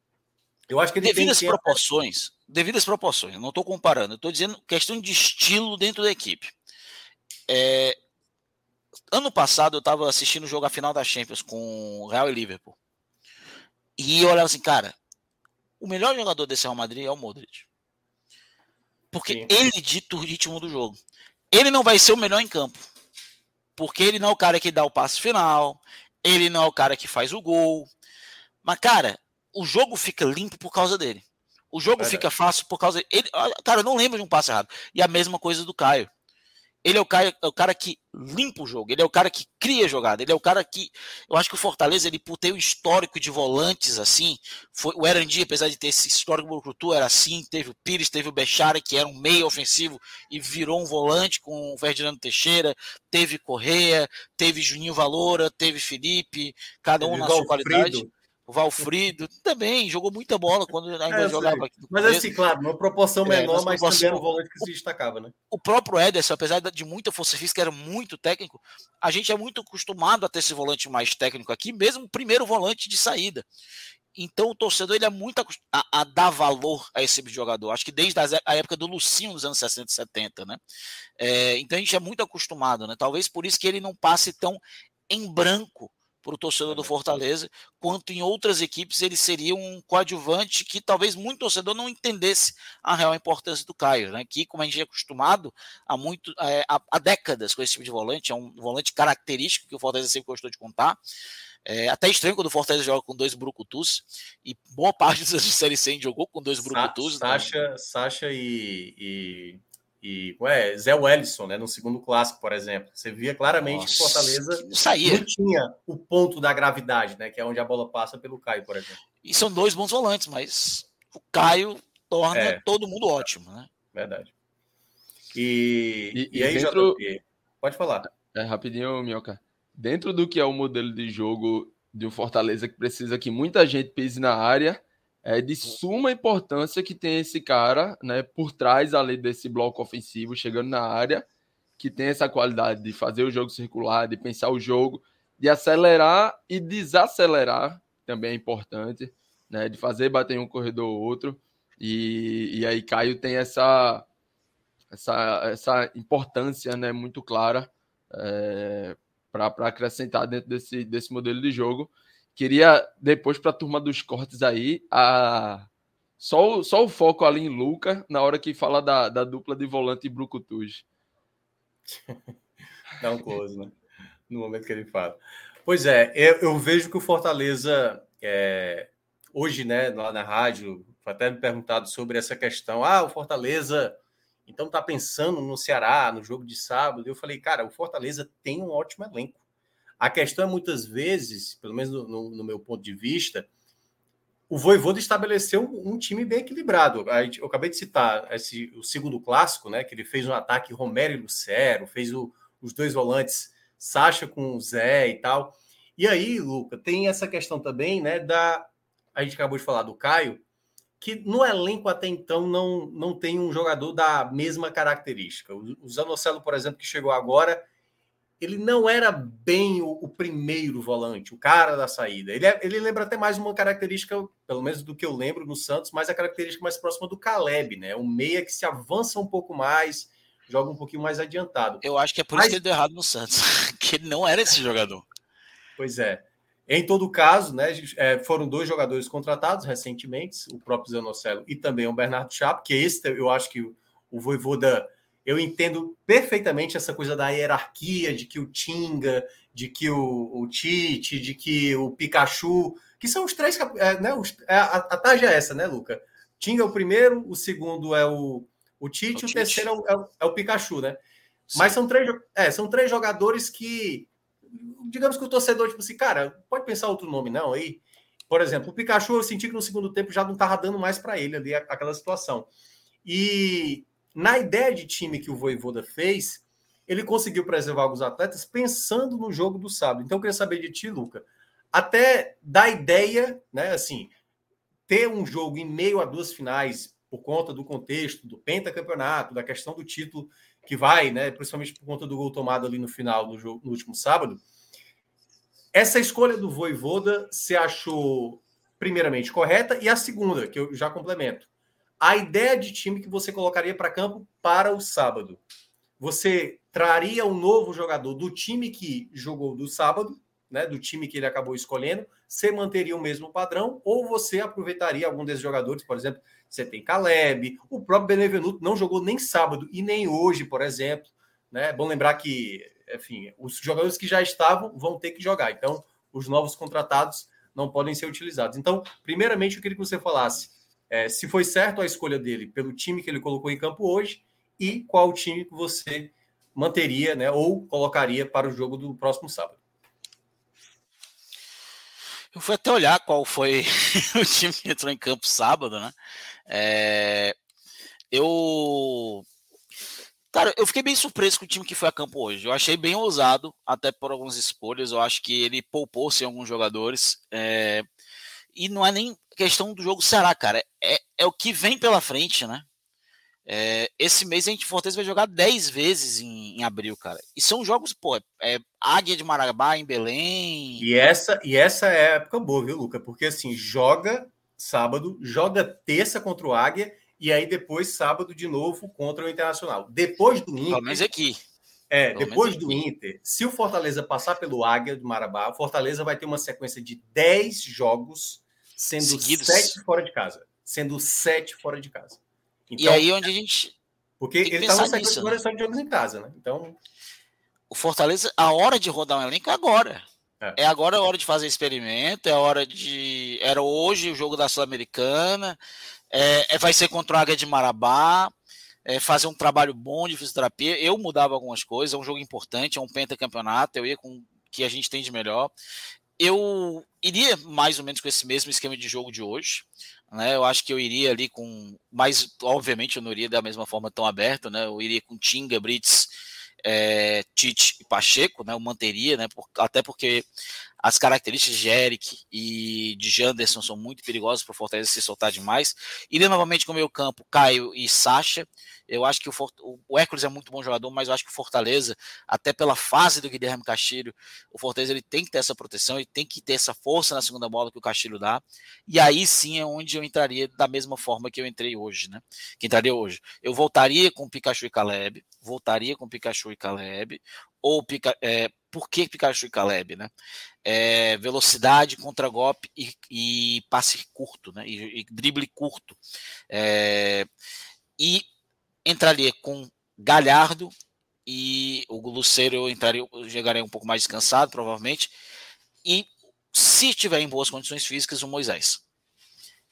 S1: Eu acho que ele
S2: devido às proporções, devido às proporções, não estou comparando, estou dizendo questão de estilo dentro da equipe. É, ano passado eu estava assistindo o jogo a final da Champions com Real e Liverpool. E eu olhava assim, cara, o melhor jogador desse Real Madrid é o Modric. Porque Sim. ele dita o ritmo do jogo. Ele não vai ser o melhor em campo. Porque ele não é o cara que dá o passe final, ele não é o cara que faz o gol. Mas, cara, o jogo fica limpo por causa dele. O jogo fica fácil por causa dele. Ele, cara, eu não lembro de um passe errado. E a mesma coisa do Caio. Ele é o, cara, é o cara que limpa o jogo, ele é o cara que cria jogada, ele é o cara que. Eu acho que o Fortaleza, ele por ter o histórico de volantes assim, foi, o Erandi, apesar de ter esse histórico do Brucutu, era assim, teve o Pires, teve o Bechara, que era um meio ofensivo e virou um volante com o Ferdinando Teixeira, teve Correia, teve Juninho Valora, teve Felipe, cada um na sua qualidade. O Valfrido também jogou muita bola quando ainda é, jogava aqui.
S1: Mas assim, claro, uma proporção é, menor, é, mas, proporção... também era um volante que se destacava, né?
S2: O próprio Ederson, apesar de muita força física, era muito técnico. A gente é muito acostumado a ter esse volante mais técnico aqui, mesmo o primeiro volante de saída. Então o torcedor ele é muito acostumado a, a, dar valor a esse tipo de jogador. Acho que desde a época do Lucinho nos anos 60 e 70, né? É, então a gente é muito acostumado, né? Talvez por isso que ele não passe tão em branco para o torcedor do Fortaleza, quanto em outras equipes ele seria um coadjuvante que talvez muito torcedor não entendesse a real importância do Caio, né? Que, como a gente é acostumado há, muito, é, há, há, décadas com esse tipo de volante, é um volante característico que o Fortaleza sempre gostou de contar. É até estranho quando o Fortaleza joga com dois brucutus, e boa parte dos Série C jogou com dois brucutus.
S1: Sa né? Sacha, Sacha e, e e ué, Zé Wellison, né, no segundo clássico, por exemplo. Você via claramente Nossa, que Fortaleza
S2: que saía.
S1: não tinha o ponto da gravidade, né, que é onde a bola passa pelo Caio, por exemplo.
S2: E são dois bons volantes, mas o Caio torna é. todo mundo ótimo, né?
S1: Verdade. E, e, e aí, dentro... JP, pode falar.
S3: É, rapidinho, Minhoca. Dentro do que é o modelo de jogo de um Fortaleza que precisa que muita gente pise na área, é de suma importância que tem esse cara, né, por trás ali desse bloco ofensivo, chegando na área, que tem essa qualidade de fazer o jogo circular, de pensar o jogo, de acelerar e desacelerar, também é importante, né, de fazer bater um corredor ou outro. E, e aí Caio tem essa essa, essa importância, né, muito clara é, para acrescentar dentro desse, desse modelo de jogo. Queria, depois, para a turma dos cortes aí, a... só, o, só o foco ali em Luca, na hora que fala da, da dupla de volante e Brucutus. <laughs>
S1: Dá um close, né? No momento que ele fala. Pois é, eu, eu vejo que o Fortaleza, é, hoje, né, lá na rádio, foi até me perguntado sobre essa questão. Ah, o Fortaleza, então tá pensando no Ceará, no jogo de sábado. Eu falei, cara, o Fortaleza tem um ótimo elenco. A questão é muitas vezes, pelo menos no, no meu ponto de vista, o Voivoda estabeleceu um, time bem equilibrado. Eu acabei de citar esse, o segundo clássico, né? Que ele fez um ataque Romero e Lucero, fez o, os dois volantes Sacha com o Zé e tal. E aí, Luca, tem essa questão também, né? Da a gente acabou de falar do Caio, que no elenco até então não, não tem um jogador da mesma característica. O Zanocelo, por exemplo, que chegou agora, ele não era bem o, o, primeiro volante, o cara da saída. Ele, é, ele lembra até mais uma característica, pelo menos do que eu lembro no Santos, mais a característica mais próxima do Caleb, né? Um meia que se avança um pouco mais, joga um pouquinho mais adiantado.
S2: Eu acho que é por Mas... isso que ele deu errado no Santos, <laughs> que ele não era esse jogador.
S1: Pois é. Em todo caso, né, é, foram dois jogadores contratados recentemente, o próprio Zanocelo e também o Bernardo Chapo, que esse eu acho que o, o Voivoda eu entendo perfeitamente essa coisa da hierarquia, de que o Tinga, de que o, o Tite, de que o Pikachu, que são os três. É, né, os, é, a, a tarja é essa, né, Luca? Tinga é o primeiro, o segundo é o, o Tite, o, o terceiro é o, é o, é o, Pikachu, né? Sim. Mas são três, é, são três jogadores que, digamos que o torcedor, tipo assim, cara, pode pensar outro nome, não, aí. Por exemplo, o Pikachu, eu senti que no segundo tempo já não estava dando mais para ele ali aquela situação. E na ideia de time que o Voivoda fez, ele conseguiu preservar alguns atletas pensando no jogo do sábado. Então, eu queria saber de ti, Luca, até da ideia, né, assim, ter um jogo em meio a duas finais por conta do contexto do pentacampeonato, da questão do título que vai, né, principalmente por conta do gol tomado ali no final do jogo no último sábado. Essa escolha do Voivoda se achou primeiramente correta e a segunda, que eu já complemento a ideia de time que você colocaria para campo para o sábado. Você traria um novo jogador do time que jogou do sábado, né, do time que ele acabou escolhendo, você manteria o mesmo padrão, ou você aproveitaria algum desses jogadores, por exemplo, você tem Caleb, o próprio Benevenuto não jogou nem sábado e nem hoje, por exemplo. Né? É bom lembrar que, enfim, os jogadores que já estavam vão ter que jogar. Então, os novos contratados não podem ser utilizados. Então, primeiramente, eu queria que você falasse é, se foi certo a escolha dele pelo time que ele colocou em campo hoje e qual time que você manteria, né, ou colocaria para o jogo do próximo sábado.
S2: Eu fui até olhar qual foi <laughs> o time que entrou em campo sábado, né? É, eu. Cara, eu fiquei bem surpreso com o time que foi a campo hoje. Eu achei bem ousado, até por algumas escolhas. Eu acho que ele poupou-se alguns jogadores. É, e não é nem questão do jogo Ceará, cara. É, é o que vem pela frente, né? É, esse mês a gente Fortaleza vai jogar 10 vezes em, em, abril, cara. E são jogos, pô, é Águia de Marabá em Belém.
S1: E essa, e essa é a época boa, viu, Luca? Porque assim, joga sábado, joga terça contra o Águia e aí depois sábado de novo contra o Internacional. Depois do Inter.
S2: Pelo menos aqui.
S1: É, Pelo depois do Inter, se o Fortaleza passar pelo Águia do Marabá, o Fortaleza vai ter uma sequência de 10 jogos sendo Seguidos. sete fora de casa. Sendo sete fora de casa.
S2: Então, e aí onde a gente.
S1: Porque ele tá numa nisso, né? só de jogos em casa, né? Então.
S2: O Fortaleza, a hora de rodar um elenco é agora. É. é agora a hora de fazer experimento, é hora de. Era hoje o jogo da Sul-Americana, é, é, vai ser contra o Águia de Marabá, é, fazer um trabalho bom de fisioterapia. Eu mudava algumas coisas, é um jogo importante, é um pentacampeonato, eu ia com o que a gente tem de melhor eu iria mais ou menos com esse mesmo esquema de jogo de hoje. Né? Eu acho que eu iria ali com. Mas, obviamente, eu não iria da mesma forma tão aberto, né? Eu iria com Tinga, Brits, é, Tite e Pacheco, né? Eu manteria, né? Por, até porque as características de Eric e de Janderson são muito perigosas para o Fortaleza se soltar demais. Iria novamente com o meio campo, Caio e Sacha. Eu acho que o, o Hércules é muito bom jogador, mas eu acho que o Fortaleza, até pela fase do Guilherme Castilho, o Fortaleza ele tem que ter essa proteção, ele tem que ter essa força na segunda bola que o Castilho dá. E aí sim é onde eu entraria da mesma forma que eu entrei hoje, né? Que entraria hoje. Eu voltaria com Pikachu e Caleb, voltaria com Pikachu e Caleb, ou Pica, é, por que Pikachu e Caleb, né? É, velocidade, contra-golpe e, e, passe curto, né? E, e drible curto. É, e entraria com Galhardo e o Luceiro entraria, chegaria um pouco mais descansado, provavelmente. E se tiver em boas condições físicas, o Moisés.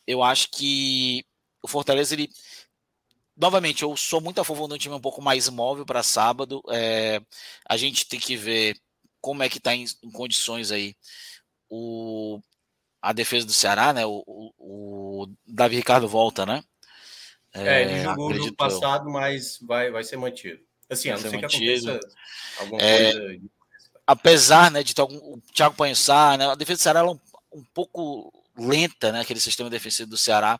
S2: Eu acho que o Fortaleza, ele. Novamente, eu sou muito a favor de um time um pouco mais móvel para sábado. É, a gente tem que ver como é que está em, em, condições aí o, a defesa do Ceará, né? O, o, o Davi Ricardo volta, né?
S1: É, ele é, jogou no passado, mas vai, vai ser mantido. Assim, a não ser que aconteça alguma é, coisa.
S2: Apesar né, de ter algum, o Thiago Panhussá, né, a defesa do Ceará é um, um pouco lenta, né, aquele sistema defensivo do Ceará.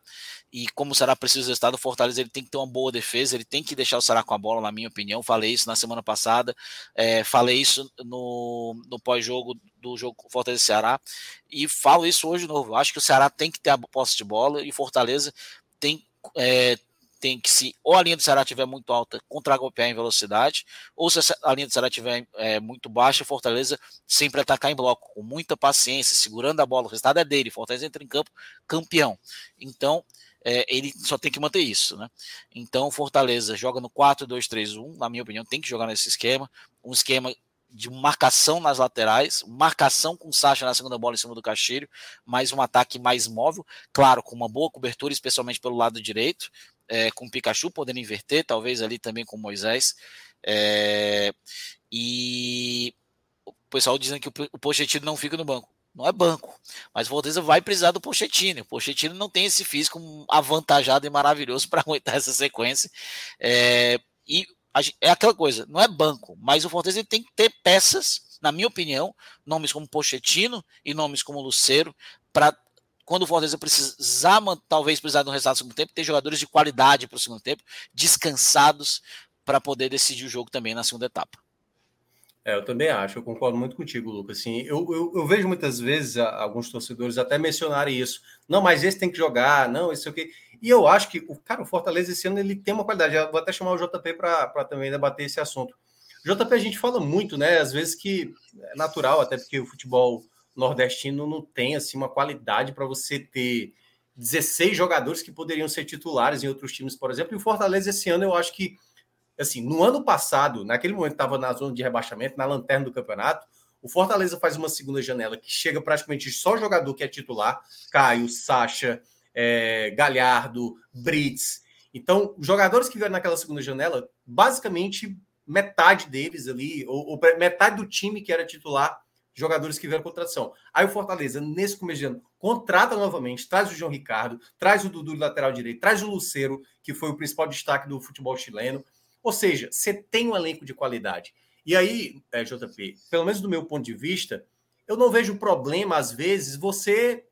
S2: E como o Ceará precisa do resultado, o Fortaleza ele tem que ter uma boa defesa, ele tem que deixar o Ceará com a bola, na minha opinião. Falei isso na semana passada, é, falei isso no, no pós-jogo do jogo Fortaleza Ceará e falo isso hoje de novo. Acho que o Ceará tem que ter a posse de bola e o Fortaleza tem, é, tem que se ou a linha do Ceará estiver muito alta, contra-golpear em velocidade, ou se a linha do Ceará estiver é, muito baixa, Fortaleza sempre atacar em bloco, com muita paciência, segurando a bola, o resultado é dele, Fortaleza entra em campo campeão. Então, é, ele só tem que manter isso, né? Então, Fortaleza joga no 4-2-3-1, na minha opinião, tem que jogar nesse esquema, um esquema de marcação nas laterais, marcação com Sacha na segunda bola em cima do Castilho, mais um ataque mais móvel, claro, com uma boa cobertura, especialmente pelo lado direito, é, com Pikachu podendo inverter, talvez ali também com Moisés. É, e o pessoal dizendo que o Pochettino não fica no banco. Não é banco, mas o Fortaleza vai precisar do Pochettino. O Pochettino não tem esse físico avantajado e maravilhoso <laughs> para aguentar essa sequência. É, e é aquela coisa, não é banco, mas o Fortaleza tem que ter peças, na minha opinião, nomes como Pochettino e nomes como Luceiro, para quando o Fortaleza precisar, talvez precisar de um resultado no segundo tempo, ter jogadores de qualidade para o segundo tempo, descansados para poder decidir o jogo também na segunda etapa.
S1: É, eu também acho, eu concordo muito contigo, Lucas. Assim, eu, eu, eu vejo muitas vezes alguns torcedores até mencionarem isso. Não, mas esse tem que jogar, não, isso aqui. E eu acho que o cara, o Fortaleza esse ano ele tem uma qualidade. Eu vou até chamar o JP para também debater esse assunto. JP, a gente fala muito, né? Às vezes que é natural, até porque o futebol nordestino não tem assim uma qualidade para você ter 16 jogadores que poderiam ser titulares em outros times, por exemplo. E o Fortaleza esse ano eu acho que assim, no ano passado, naquele momento estava na zona de rebaixamento, na lanterna do campeonato, o Fortaleza faz uma segunda janela que chega praticamente só jogador que é titular, Caio, Sacha, é, Galhardo, Brits. Então, jogadores que vieram naquela segunda janela, basicamente metade deles ali, ou, ou metade do time que era titular, jogadores que vieram com tradução. Aí o Fortaleza, nesse começo de ano, contrata novamente, traz o João Ricardo, traz o Dudu lateral direito, traz o Luceiro, que foi o principal destaque do futebol chileno. Ou seja, você tem um elenco de qualidade. E aí, é, JP, pelo menos do meu ponto de vista, eu não vejo problema, às vezes, você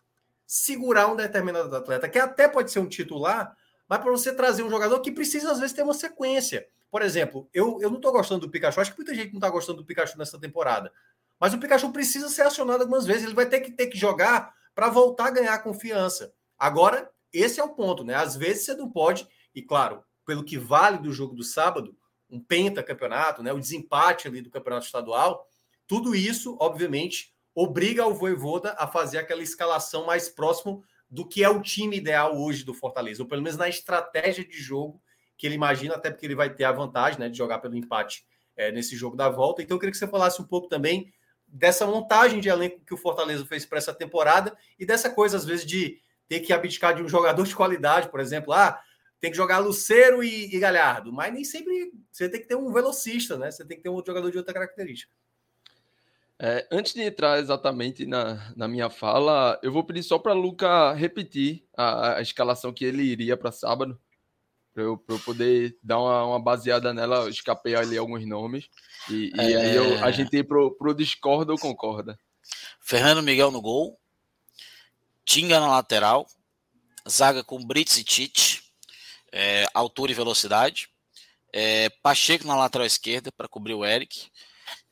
S1: segurar um determinado atleta, que até pode ser um titular, mas para você trazer um jogador que precisa, às vezes, ter uma sequência. Por exemplo, eu, eu não estou gostando do Pikachu, acho que muita gente não está gostando do Pikachu nessa temporada. Mas o Pikachu precisa ser acionado algumas vezes, ele vai ter que ter que jogar para voltar a ganhar confiança. Agora, esse é o ponto, né? Às vezes você não pode, e claro, pelo que vale do jogo do sábado, um pentacampeonato, né, o desempate ali do campeonato estadual, tudo isso, obviamente, obriga o Voivoda a fazer aquela escalação mais próximo do que é o time ideal hoje do Fortaleza, ou pelo menos na estratégia de jogo que ele imagina, até porque ele vai ter a vantagem né, de jogar pelo empate é, nesse jogo da volta. Então, eu queria que você falasse um pouco também dessa montagem de elenco que o Fortaleza fez para essa temporada e dessa coisa, às vezes, de ter que abdicar de um jogador de qualidade, por exemplo. Ah, tem que jogar Luceiro e, e, Galhardo, mas nem sempre você tem que ter um velocista, né? Você tem que ter um outro jogador de outra característica.
S3: É, antes de entrar exatamente na, na minha fala, eu vou pedir só para Luca repetir a, a, escalação que ele iria para sábado, para eu, eu, poder dar uma, uma, baseada nela. Eu escapei ali alguns nomes, e, é... e aí eu, a gente ir pro, pro discorda ou concorda.
S2: Fernando Miguel no gol, Tinga na lateral, zaga com Brits e Tite, é, altura e velocidade. É, Pacheco na lateral esquerda para cobrir o Eric.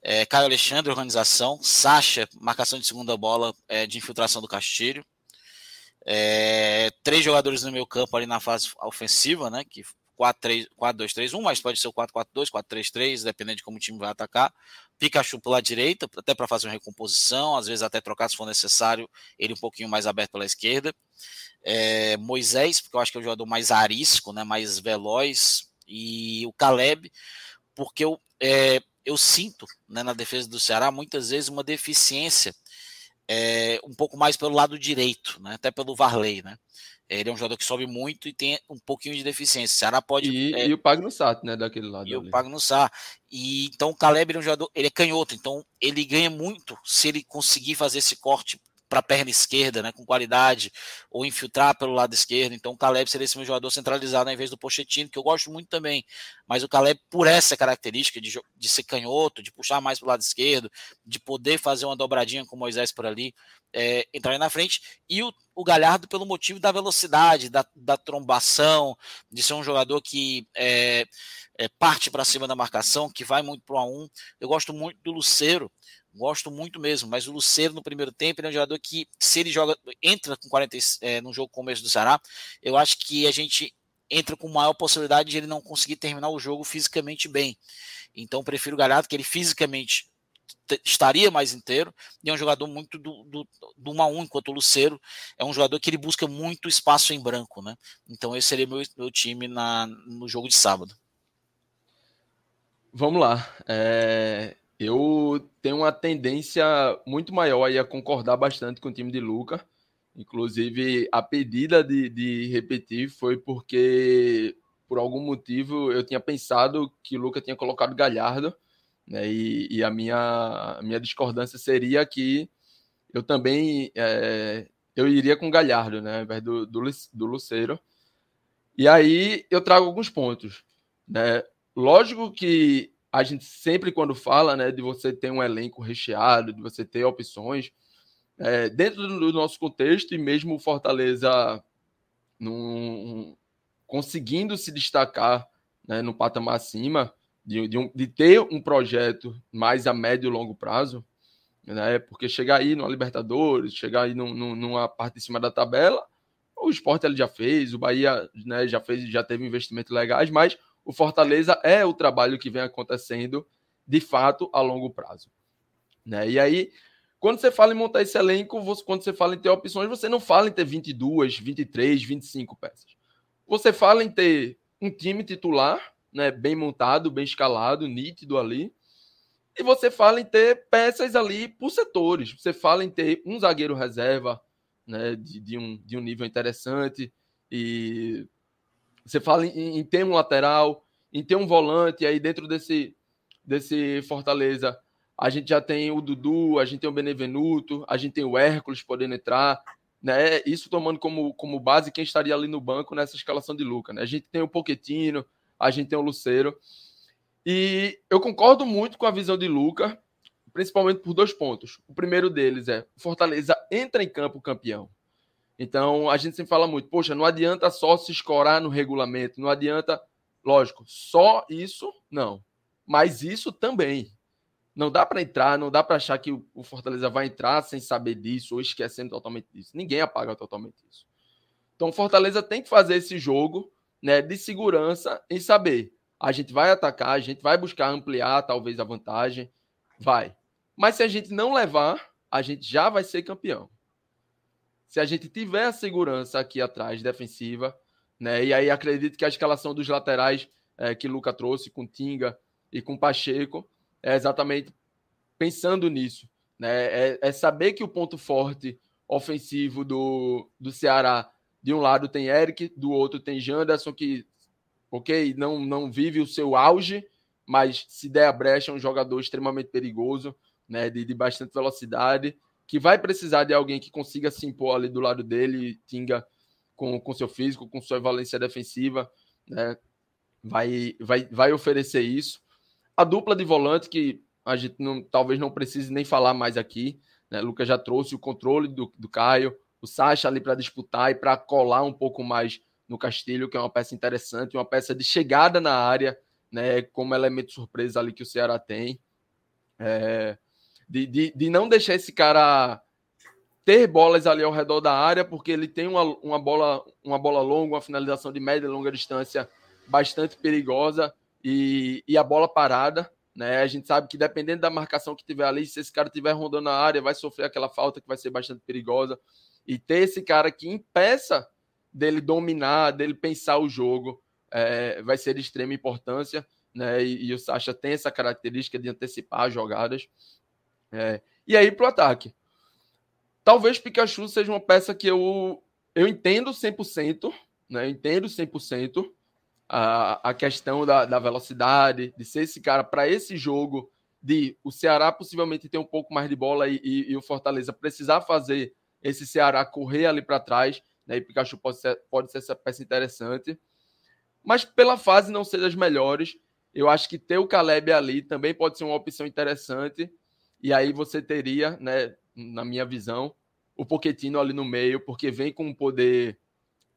S2: É, Caio Alexandre, organização. Sacha, marcação de segunda bola é, de infiltração do Castilho. É, três jogadores no meu campo ali na fase ofensiva, né? Que 4-2-3-1, mas pode ser o 4-4-2, 4-3-3, dependendo de como o time vai atacar. Pikachu pela direita, até para fazer uma recomposição, às vezes até trocar se for necessário, ele um pouquinho mais aberto pela esquerda. É, Moisés, porque eu acho que é o jogador mais arisco, né, mais veloz, e o Caleb, porque eu, é, eu sinto né, na defesa do Ceará muitas vezes uma deficiência é, um pouco mais pelo lado direito, né, até pelo Varley, né? Ele é um jogador que sobe muito e tem um pouquinho de deficiência. O Ceará pode.
S3: E, é, e o Pagno Sá, né? Daquele lado.
S2: E ali. o Pagno Sá. E então o Caleb é um jogador. Ele é canhoto, então ele ganha muito se ele conseguir fazer esse corte para a perna esquerda, né, com qualidade, ou infiltrar pelo lado esquerdo. Então o Caleb seria esse meu jogador centralizado ao invés do Pochettino, que eu gosto muito também. Mas o Caleb, por essa característica de, de ser canhoto, de puxar mais para o lado esquerdo, de poder fazer uma dobradinha com o Moisés por ali, é, entrar na frente. E o, o Galhardo pelo motivo da velocidade, da, da trombação, de ser um jogador que é, é, parte para cima da marcação, que vai muito para o a 1. Eu gosto muito do Luceiro, Gosto muito mesmo, mas o Luceiro no primeiro tempo ele é um jogador que, se ele joga, entra com 40 é, no jogo começo do Ceará, eu acho que a gente entra com maior possibilidade de ele não conseguir terminar o jogo fisicamente bem. Então prefiro o Galhardo, que ele fisicamente estaria mais inteiro, e é um jogador muito do, do, do 1 a 1, enquanto o Luceiro é um jogador que ele busca muito espaço em branco, né? Então esse seria meu, meu time na, no jogo de sábado.
S3: Vamos lá. É, eu tenho uma tendência muito maior a concordar bastante com o time de Luca. Inclusive, a pedida de, de repetir foi porque, por algum motivo, eu tinha pensado que o Luca tinha colocado Galhardo, né? E, e a, minha, a minha discordância seria que eu também é, eu iria com Galhardo, né? Ao invés do, do, do Luceiro. E aí eu trago alguns pontos. Né? Lógico que a gente sempre, quando fala né, de você ter um elenco recheado, de você ter opções, é, dentro do nosso contexto, e mesmo o Fortaleza num, conseguindo se destacar né, no patamar acima, de, de, um, de, ter um projeto mais a médio e longo prazo, né, porque chegar aí no Libertadores, chegar aí num, num, numa parte de cima da tabela, o esporte ele já fez, o Bahia né, já fez, já teve investimentos legais, mas o Fortaleza é o trabalho que vem acontecendo de fato a longo prazo. Né? E aí, quando você fala em montar esse elenco, você, quando você fala em ter opções, você não fala em ter 22, 23, 25 peças. Você fala em ter um time titular, né, bem montado, bem escalado, nítido ali. E você fala em ter peças ali por setores. Você fala em ter um zagueiro reserva, né, de, de, um, de um nível interessante, e você fala em, em ter um lateral, em ter um volante, aí dentro desse, desse Fortaleza, a gente já tem o Dudu, a gente tem o Benevenuto, a gente tem o Hércules podendo entrar, né? Isso tomando como, como base quem estaria ali no banco nessa escalação de Luca, né? A gente tem o Poquetino, a gente tem o Luceiro. E eu concordo muito com a visão de Luca, principalmente por dois pontos. O primeiro deles é: Fortaleza entra em campo campeão. Então, a gente sempre fala muito, poxa, não adianta só se escorar no regulamento, não adianta, lógico, só isso, não. Mas isso também. Não dá para entrar, não dá para achar que o Fortaleza vai entrar sem saber disso ou esquecendo totalmente disso. Ninguém apaga totalmente isso. Então, o Fortaleza tem que fazer esse jogo né, de segurança em saber. A gente vai atacar, a gente vai buscar ampliar talvez a vantagem, vai. Mas se a gente não levar, a gente já vai ser campeão se a gente tiver a segurança aqui atrás defensiva, né? E aí acredito que a escalação dos laterais é, que Luca trouxe com Tinga e com Pacheco é exatamente pensando nisso, né? É, é saber que o ponto forte ofensivo do, do Ceará de um lado tem Eric, do outro tem Janderson que, ok, não não vive o seu auge, mas se der a brecha é um jogador extremamente perigoso, né? De, de bastante velocidade que vai precisar de alguém que consiga se impor ali do lado dele, Tinga com, com seu físico, com sua valência defensiva, né? vai, vai, vai oferecer isso. A dupla de volante, que a gente não, talvez não precise nem falar mais aqui, né? Lucas já trouxe o controle do, do Caio, o Sacha ali para disputar e para colar um pouco mais no Castilho, que é uma peça interessante, uma peça de chegada na área, né? Como elemento surpresa ali que o Ceará tem. É, de, de, de não deixar esse cara ter bolas ali ao redor da área, porque ele tem uma, uma, bola, uma bola longa, uma finalização de média e longa distância bastante perigosa e, e a bola parada. Né? A gente sabe que dependendo da marcação que tiver ali, se esse cara estiver rondando a área, vai sofrer aquela falta que vai ser bastante perigosa. E ter esse cara que impeça dele dominar, dele pensar o jogo, é, vai ser de extrema importância. Né? E, e o Sacha tem essa característica de antecipar as jogadas. É. E aí para o ataque. Talvez Pikachu seja uma peça que eu, eu entendo 100%, né? Eu entendo 100% a, a questão da, da velocidade, de ser esse cara para esse jogo, de o Ceará possivelmente ter um pouco mais de bola e, e, e, o Fortaleza precisar fazer esse Ceará correr ali para trás, né? E Pikachu pode ser, pode ser essa peça interessante. Mas pela fase não ser das melhores, eu acho que ter o Caleb ali também pode ser uma opção interessante. E aí você teria, né, na minha visão, o Poquetino ali no meio, porque vem com um poder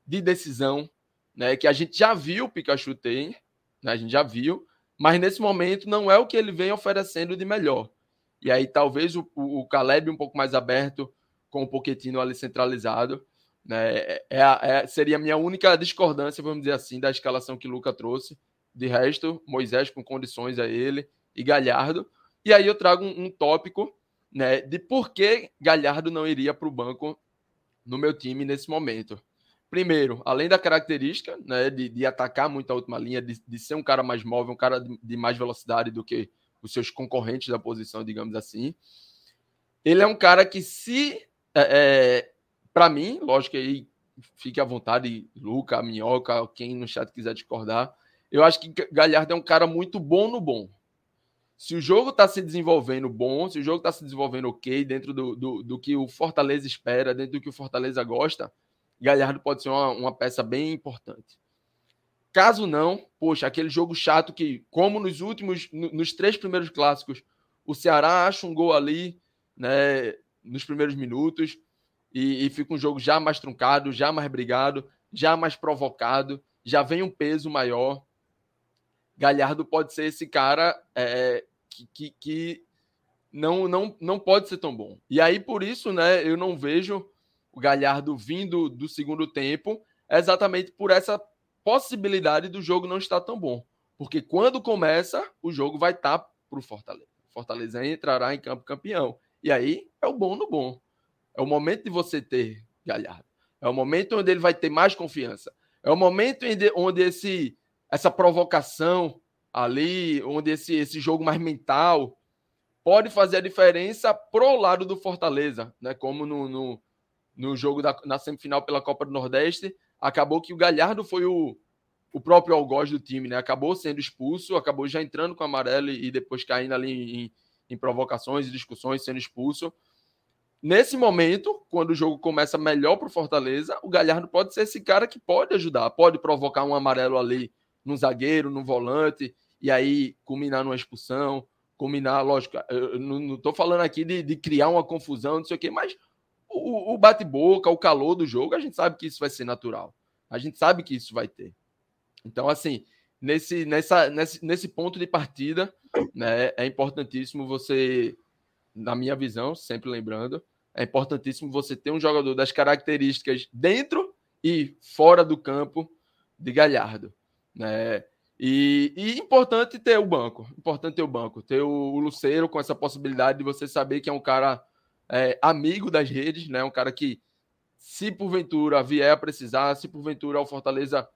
S3: de decisão, né, que a gente já viu o Pikachu ter, né, a gente já viu, mas nesse momento não é o que ele vem oferecendo de melhor. E aí talvez o, o, Caleb um pouco mais aberto, com o Poquetino ali centralizado, né, é, é, seria a minha única discordância, vamos dizer assim, da escalação que o Luca trouxe. De resto, Moisés com condições a ele e Galhardo. E aí eu trago um, um tópico né, de por que Galhardo não iria para o banco no meu time nesse momento. Primeiro, além da característica né, de, de atacar muito a última linha, de, de, ser um cara mais móvel, um cara de, de mais velocidade do que os seus concorrentes da posição, digamos assim. Ele é um cara que, se. É, é, para mim, lógico que aí fique à vontade, Luca, Minhoca, quem no chat quiser discordar. Eu acho que Galhardo é um cara muito bom no bom. Se o jogo está se desenvolvendo bom, se o jogo está se desenvolvendo ok, dentro do, do, do, que o Fortaleza espera, dentro do que o Fortaleza gosta, Galhardo pode ser uma, uma peça bem importante. Caso não, poxa, aquele jogo chato que, como nos últimos, nos três primeiros clássicos, o Ceará acha um gol ali, né, nos primeiros minutos, e, e fica um jogo já mais truncado, já mais brigado, já mais provocado, já vem um peso maior. Galhardo pode ser esse cara é, que, que, que, não, não, não pode ser tão bom. E aí, por isso, né, eu não vejo o Galhardo vindo do segundo tempo, exatamente por essa possibilidade do jogo não estar tão bom. Porque quando começa, o jogo vai estar tá para o Fortaleza. Fortaleza entrará em campo campeão. E aí é o bom no bom. É o momento de você ter Galhardo. É o momento onde ele vai ter mais confiança. É o momento onde esse, essa provocação ali, onde esse, esse jogo mais mental pode fazer a diferença pro lado do Fortaleza, né? Como no, no, no jogo da, na semifinal pela Copa do Nordeste, acabou que o Galhardo foi o, o próprio algoz do time, né? Acabou sendo expulso, acabou já entrando com amarelo e depois caindo ali em, em provocações e discussões, sendo expulso. Nesse momento, quando o jogo começa melhor para o Fortaleza, o Galhardo pode ser esse cara que pode ajudar, pode provocar um amarelo ali no zagueiro, no volante, e aí culminar numa expulsão, culminar, lógico, eu não estou falando aqui de, de, criar uma confusão, não sei o quê, mas o, o bate-boca, o calor do jogo, a gente sabe que isso vai ser natural. A gente sabe que isso vai ter. Então, assim, nesse, nessa, nesse, nesse ponto de partida, né, é importantíssimo você, na minha visão, sempre lembrando, é importantíssimo você ter um jogador das características dentro e fora do campo de Galhardo. Né? E, e, importante ter o banco, importante ter o banco, ter o, o Luceiro com essa possibilidade de você saber que é um cara é, amigo das redes, né? Um cara que, se porventura vier a precisar, se porventura o Fortaleza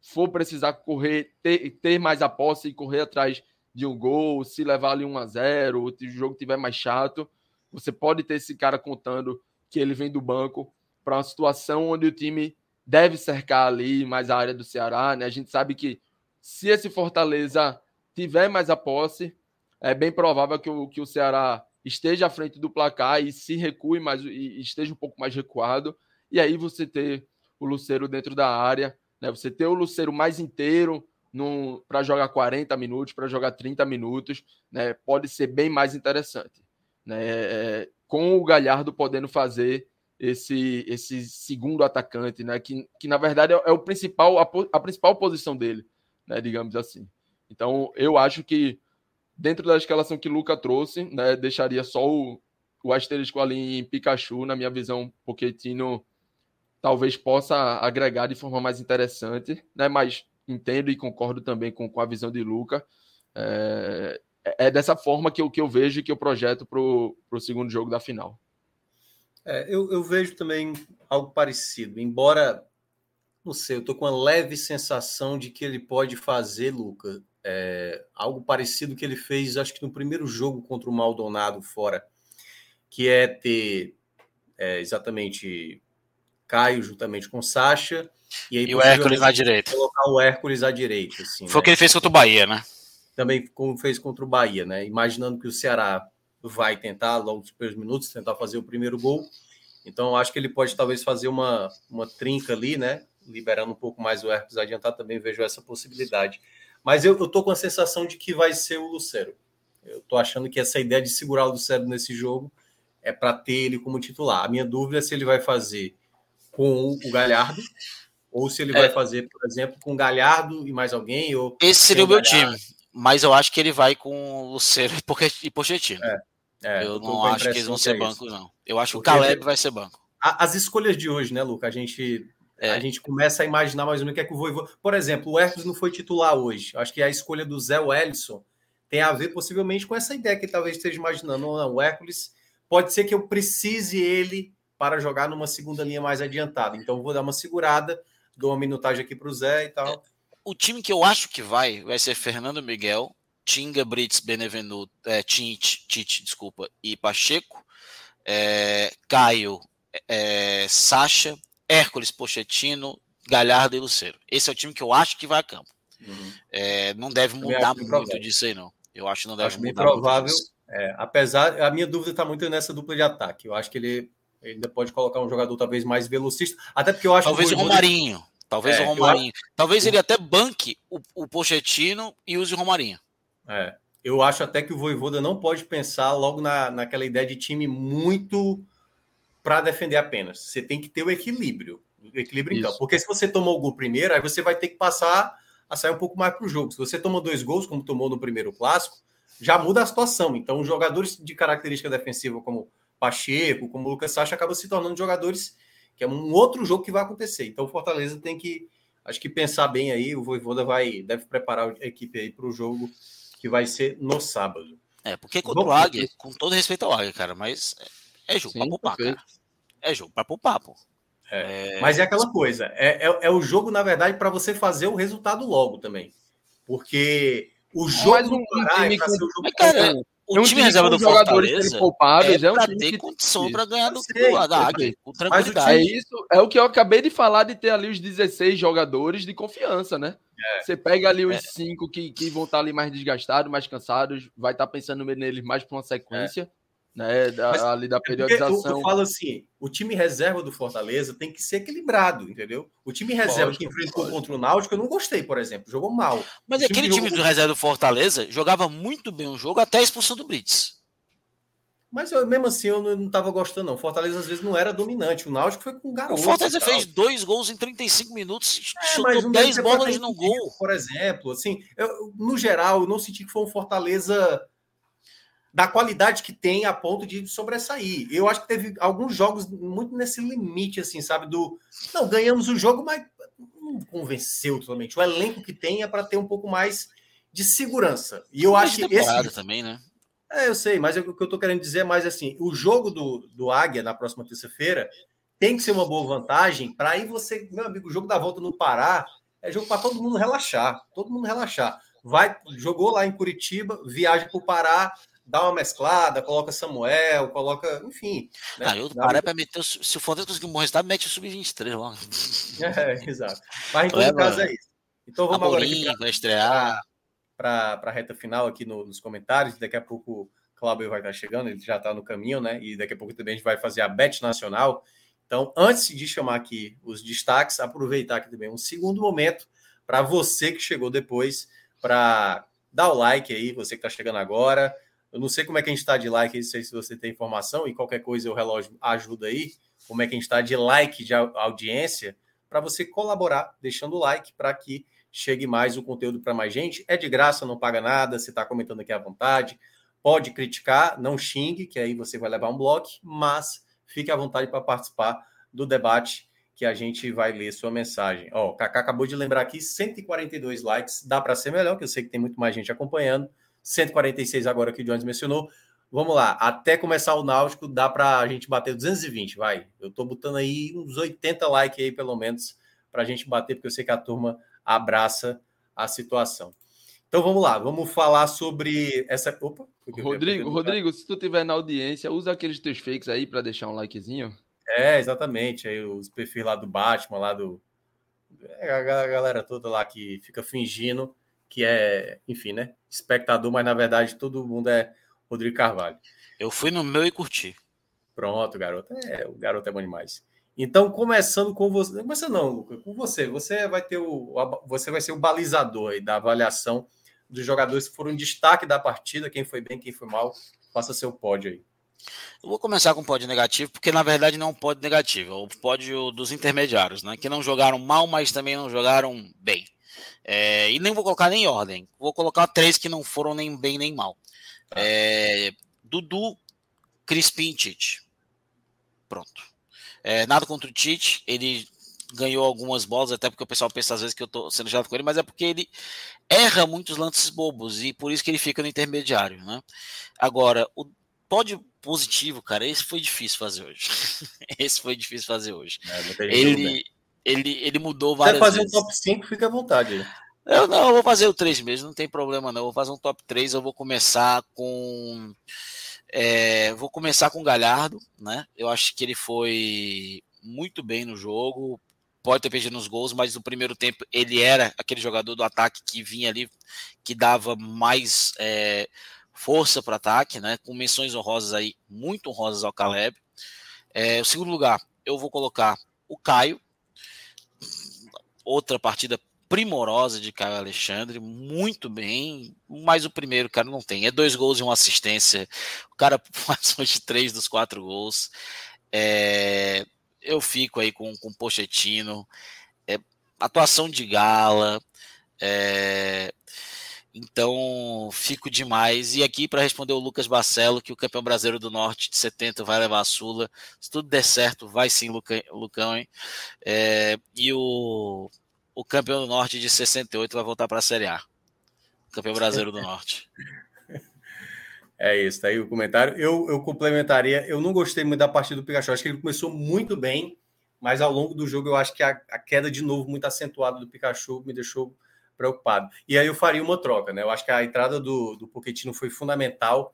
S3: for precisar correr, ter, ter mais a posse e correr atrás de um gol, se levar ali 1 a 0 o jogo tiver mais chato, você pode ter esse cara contando que ele vem do banco para uma situação onde o time deve cercar ali mais a área do Ceará, né? A gente sabe que se esse Fortaleza tiver mais a posse, é bem provável que o, que o Ceará esteja à frente do placar e se recue mais e esteja um pouco mais recuado. E aí você ter o Luceiro dentro da área, né? Você ter o Luceiro mais inteiro para jogar 40 minutos, para jogar 30 minutos, né? Pode ser bem mais interessante, né? É, com o Galhardo podendo fazer esse esse segundo atacante, né? Que, que na verdade é, é o principal a, a principal posição dele, né? Digamos assim. Então eu acho que dentro da escalação que Luca trouxe, né, deixaria só o, o asterisco ali em Pikachu, na minha visão, Pochettino talvez possa agregar de forma mais interessante, né, mas entendo e concordo também com, com a visão de Luca. É, é dessa forma que eu, que eu vejo que eu projeto para o segundo jogo da final.
S1: É, eu, eu, vejo também algo parecido, embora, não sei, eu estou com uma leve sensação de que ele pode fazer, Luca, é, algo parecido que ele fez, acho que no primeiro jogo contra o Maldonado fora, que é ter é, exatamente Caio juntamente com Sacha
S2: e, aí, e o Hércules na direita.
S1: Colocar o Hércules à direita. Assim,
S2: Foi o né? que ele fez contra o Bahia, né?
S1: Também como fez contra o Bahia, né? Imaginando que o Ceará vai tentar, logo nos primeiros minutos, tentar fazer o primeiro gol. Então, acho que ele pode talvez fazer uma, uma trinca ali, né? Liberando um pouco mais o Herpes adiantado, também vejo essa possibilidade. Mas eu, eu tô com a sensação de que vai ser o Lucero. Eu tô achando que essa ideia de segurar o Lucero nesse jogo é para ter ele como titular. A minha dúvida é se ele vai fazer com o Galhardo ou se ele é. vai fazer, por exemplo, com o Galhardo e mais alguém. Ou
S2: Esse seria o meu time, mas eu acho que ele vai com o Lucero e Pochettino. É. É, eu não acho que eles vão ser é bancos, não. Eu acho Porque que o Caleb vai ser banco.
S1: As escolhas de hoje, né, Luca? A gente, é. a gente começa a imaginar mais ou menos o que é que o Voivô... Por exemplo, o Hercules não foi titular hoje. Acho que a escolha do Zé Wellison tem a ver possivelmente com essa ideia que talvez esteja imaginando. Não, o Hércules pode ser que eu precise ele para jogar numa segunda linha mais adiantada. Então vou dar uma segurada, dou uma minutagem aqui para o Zé e tal. É,
S2: o time que eu acho que vai vai ser Fernando Miguel, Tinga, Brits, Benevenuto, é, Tite, Tite, desculpa, e Pacheco, é, Caio, é, Sacha, Hércules, Pochettino, Galhardo e Luceiro. Esse é o time que eu acho que vai a campo. Uhum. É, não deve mudar muito provável. disso aí, não. Eu acho que não deve
S1: acho mudar provável, é, apesar, a minha dúvida está muito nessa dupla de ataque. Eu acho que ele, ele ainda pode colocar um jogador talvez mais velocista, até porque eu acho
S2: talvez o Romarinho. Talvez é, o Romarinho. Talvez ele até banque o, o Pochettino e use o Romarinho.
S1: É, eu acho até que o Voivoda não pode pensar logo na, naquela ideia de time muito para defender apenas. Você tem que ter o equilíbrio. O equilíbrio então. Porque se você tomou o gol primeiro, aí você vai ter que passar a sair um pouco mais para o jogo. Se você toma dois gols, como tomou no primeiro clássico, já muda a situação. Então, os jogadores de característica defensiva, como Pacheco, como Lucas Sacha, acabam se tornando jogadores que é um outro jogo que vai acontecer. Então, o Fortaleza tem que, acho que pensar bem aí. O Voivoda vai, deve preparar a equipe aí para o jogo que vai ser no sábado.
S2: É, porque contra Bom, o Águia, com todo respeito ao Águia, cara, mas é jogo para poupar, cara. É jogo para poupar, pô.
S1: É, é... Mas é aquela coisa, é, é, é o jogo, na verdade, para você fazer o resultado logo também. Porque o jogo mas um, um time
S2: é ser o jogo. Mas, cara, o um time reserva do Fortaleza poupados, é, é um time ter condição para ganhar do, sei, da Águia, com
S3: tranquilidade. é isso, é o que eu acabei de falar de ter ali os 16 jogadores de confiança, né? É. Você pega ali os é. cinco que, que vão estar ali mais desgastados, mais cansados, vai estar pensando neles mais para uma sequência. É né, da, Mas, ali da periodização.
S1: Eu, eu, falo assim, o time reserva do Fortaleza tem que ser equilibrado, entendeu? O time reserva Lógico, que enfrentou contra o Náutico, eu não gostei, por exemplo, jogou mal.
S2: Mas
S1: o
S2: aquele time, do reserva do Fortaleza jogava muito bem o jogo até a expulsão do Brits.
S1: Mas eu, mesmo assim eu não estava gostando, não. O Fortaleza às vezes não era dominante. O Náutico foi com garoto.
S2: O Fortaleza fez dois gols em 35 minutos, é, chutou 10 bolas no gol.
S1: Por exemplo, assim, eu, no geral, eu não senti que foi um Fortaleza da qualidade que tem a ponto de sobressair. Eu acho que teve alguns jogos muito nesse limite, assim, sabe? Do não ganhamos o jogo, mas não convenceu totalmente. O elenco que tem é para ter um pouco mais de segurança. E eu acho que esse
S2: também, né?
S1: É, eu sei, mas o que eu tô querendo dizer é mais assim, o jogo do, do Águia na próxima terça-feira tem que ser uma boa vantagem para aí você, meu amigo, o jogo da volta no Pará é jogo para todo mundo relaxar, todo mundo relaxar. Vai, jogou lá em Curitiba, viaja para o Pará, dá uma mesclada, coloca Samuel, coloca, enfim.
S2: Né? Ah, eu parei para meter, se o Fortaleza conseguir um bom resultado, mete o sub-23 lá. <laughs>
S1: É, exato. Mas em todo Leva, caso é isso. Então vamos agora aqui
S2: para estrear
S1: para a reta final aqui no, nos comentários. Daqui a pouco o Cláudio vai estar chegando, ele já está no caminho, né? E daqui a pouco também a gente vai fazer a Bet Nacional. Então, antes de chamar aqui os destaques, aproveitar aqui também um segundo momento para você que chegou depois, para dar o like aí, você que está chegando agora, eu não sei como é que a gente está de like, não sei se você tem informação, e qualquer coisa o relógio ajuda aí, como é que a gente está de like de audiência, para você colaborar, deixando o like para que chegue mais o conteúdo para mais gente. É de graça, não paga nada, você está comentando aqui à vontade. Pode criticar, não xingue, que aí você vai levar um bloco, mas fique à vontade para participar do debate que a gente vai ler sua mensagem. Ó, o Kaká acabou de lembrar aqui, 142 likes, dá para ser melhor, que eu sei que tem muito mais gente acompanhando. 146 agora que o Jones mencionou. Vamos lá, até começar o Náutico dá para a gente bater 220, vai. Eu estou botando aí uns 80 likes aí, pelo menos, para a gente bater, porque eu sei que a turma abraça a situação. Então vamos lá, vamos falar sobre essa. Opa!
S3: Rodrigo, Rodrigo, se tu tiver na audiência, usa aqueles teus fakes aí para deixar um likezinho.
S1: É, exatamente. Aí os perfis lá do Batman, lá do. É, a galera toda lá que fica fingindo que é, enfim, né? Espectador, mas na verdade todo mundo é Rodrigo Carvalho.
S2: Eu fui no meu e curti.
S1: Pronto, garoto. É, o garoto é bom demais. Então, começando com você. Você não, Luca, com você. Você vai ter o. Você vai ser o balizador aí da avaliação dos jogadores que foram destaque da partida, quem foi bem, quem foi mal. Faça seu pódio aí.
S2: Eu vou começar com o pódio negativo, porque na verdade não é um pódio negativo, é o pódio dos intermediários, né? Que não jogaram mal, mas também não jogaram bem. É, e nem vou colocar nem em ordem. Vou colocar três que não foram nem bem nem mal. É, Dudu, Crispim Tite. Pronto. É, nada contra o Tite, ele ganhou algumas bolas, até porque o pessoal pensa às vezes que eu tô sendo chato com ele, mas é porque ele erra muitos lances bobos e por isso que ele fica no intermediário, né? Agora, o pódio positivo, cara, esse foi difícil fazer hoje. <laughs> esse foi difícil fazer hoje. É, ele, ele, ele mudou várias
S1: Quer fazer vezes. um top 5, fica à vontade.
S2: Eu não, eu vou fazer o 3 mesmo, não tem problema não. Eu vou fazer um top 3, eu vou começar com é, vou começar com o Galhardo, né? Eu acho que ele foi muito bem no jogo. Pode ter perdido nos gols, mas no primeiro tempo ele era aquele jogador do ataque que vinha ali, que dava mais é, força para o ataque, né? Com menções honrosas aí, muito honrosas ao Caleb. É, o segundo lugar, eu vou colocar o Caio. Outra partida primorosa de Caio Alexandre, muito bem, mas o primeiro, cara, não tem. É dois gols e uma assistência. O cara <laughs> faz hoje três dos quatro gols. É, eu fico aí com, com Pochettino. É, atuação de gala. É, então, fico demais. E aqui para responder o Lucas Barcelo, que o campeão brasileiro do Norte de 70 vai levar a Sula. Se tudo der certo, vai sim, Lucão. Hein? É, e o o campeão do Norte de 68 vai voltar para a Série A. campeão brasileiro do Norte. <laughs>
S1: É isso, tá aí o comentário. Eu, eu complementaria, eu não gostei muito da partida do Pikachu, acho que ele começou muito bem, mas ao longo do jogo eu acho que a, a queda de novo muito acentuada do Pikachu me deixou preocupado. E aí eu faria uma troca, né? Eu acho que a entrada do, do Pochettino foi fundamental,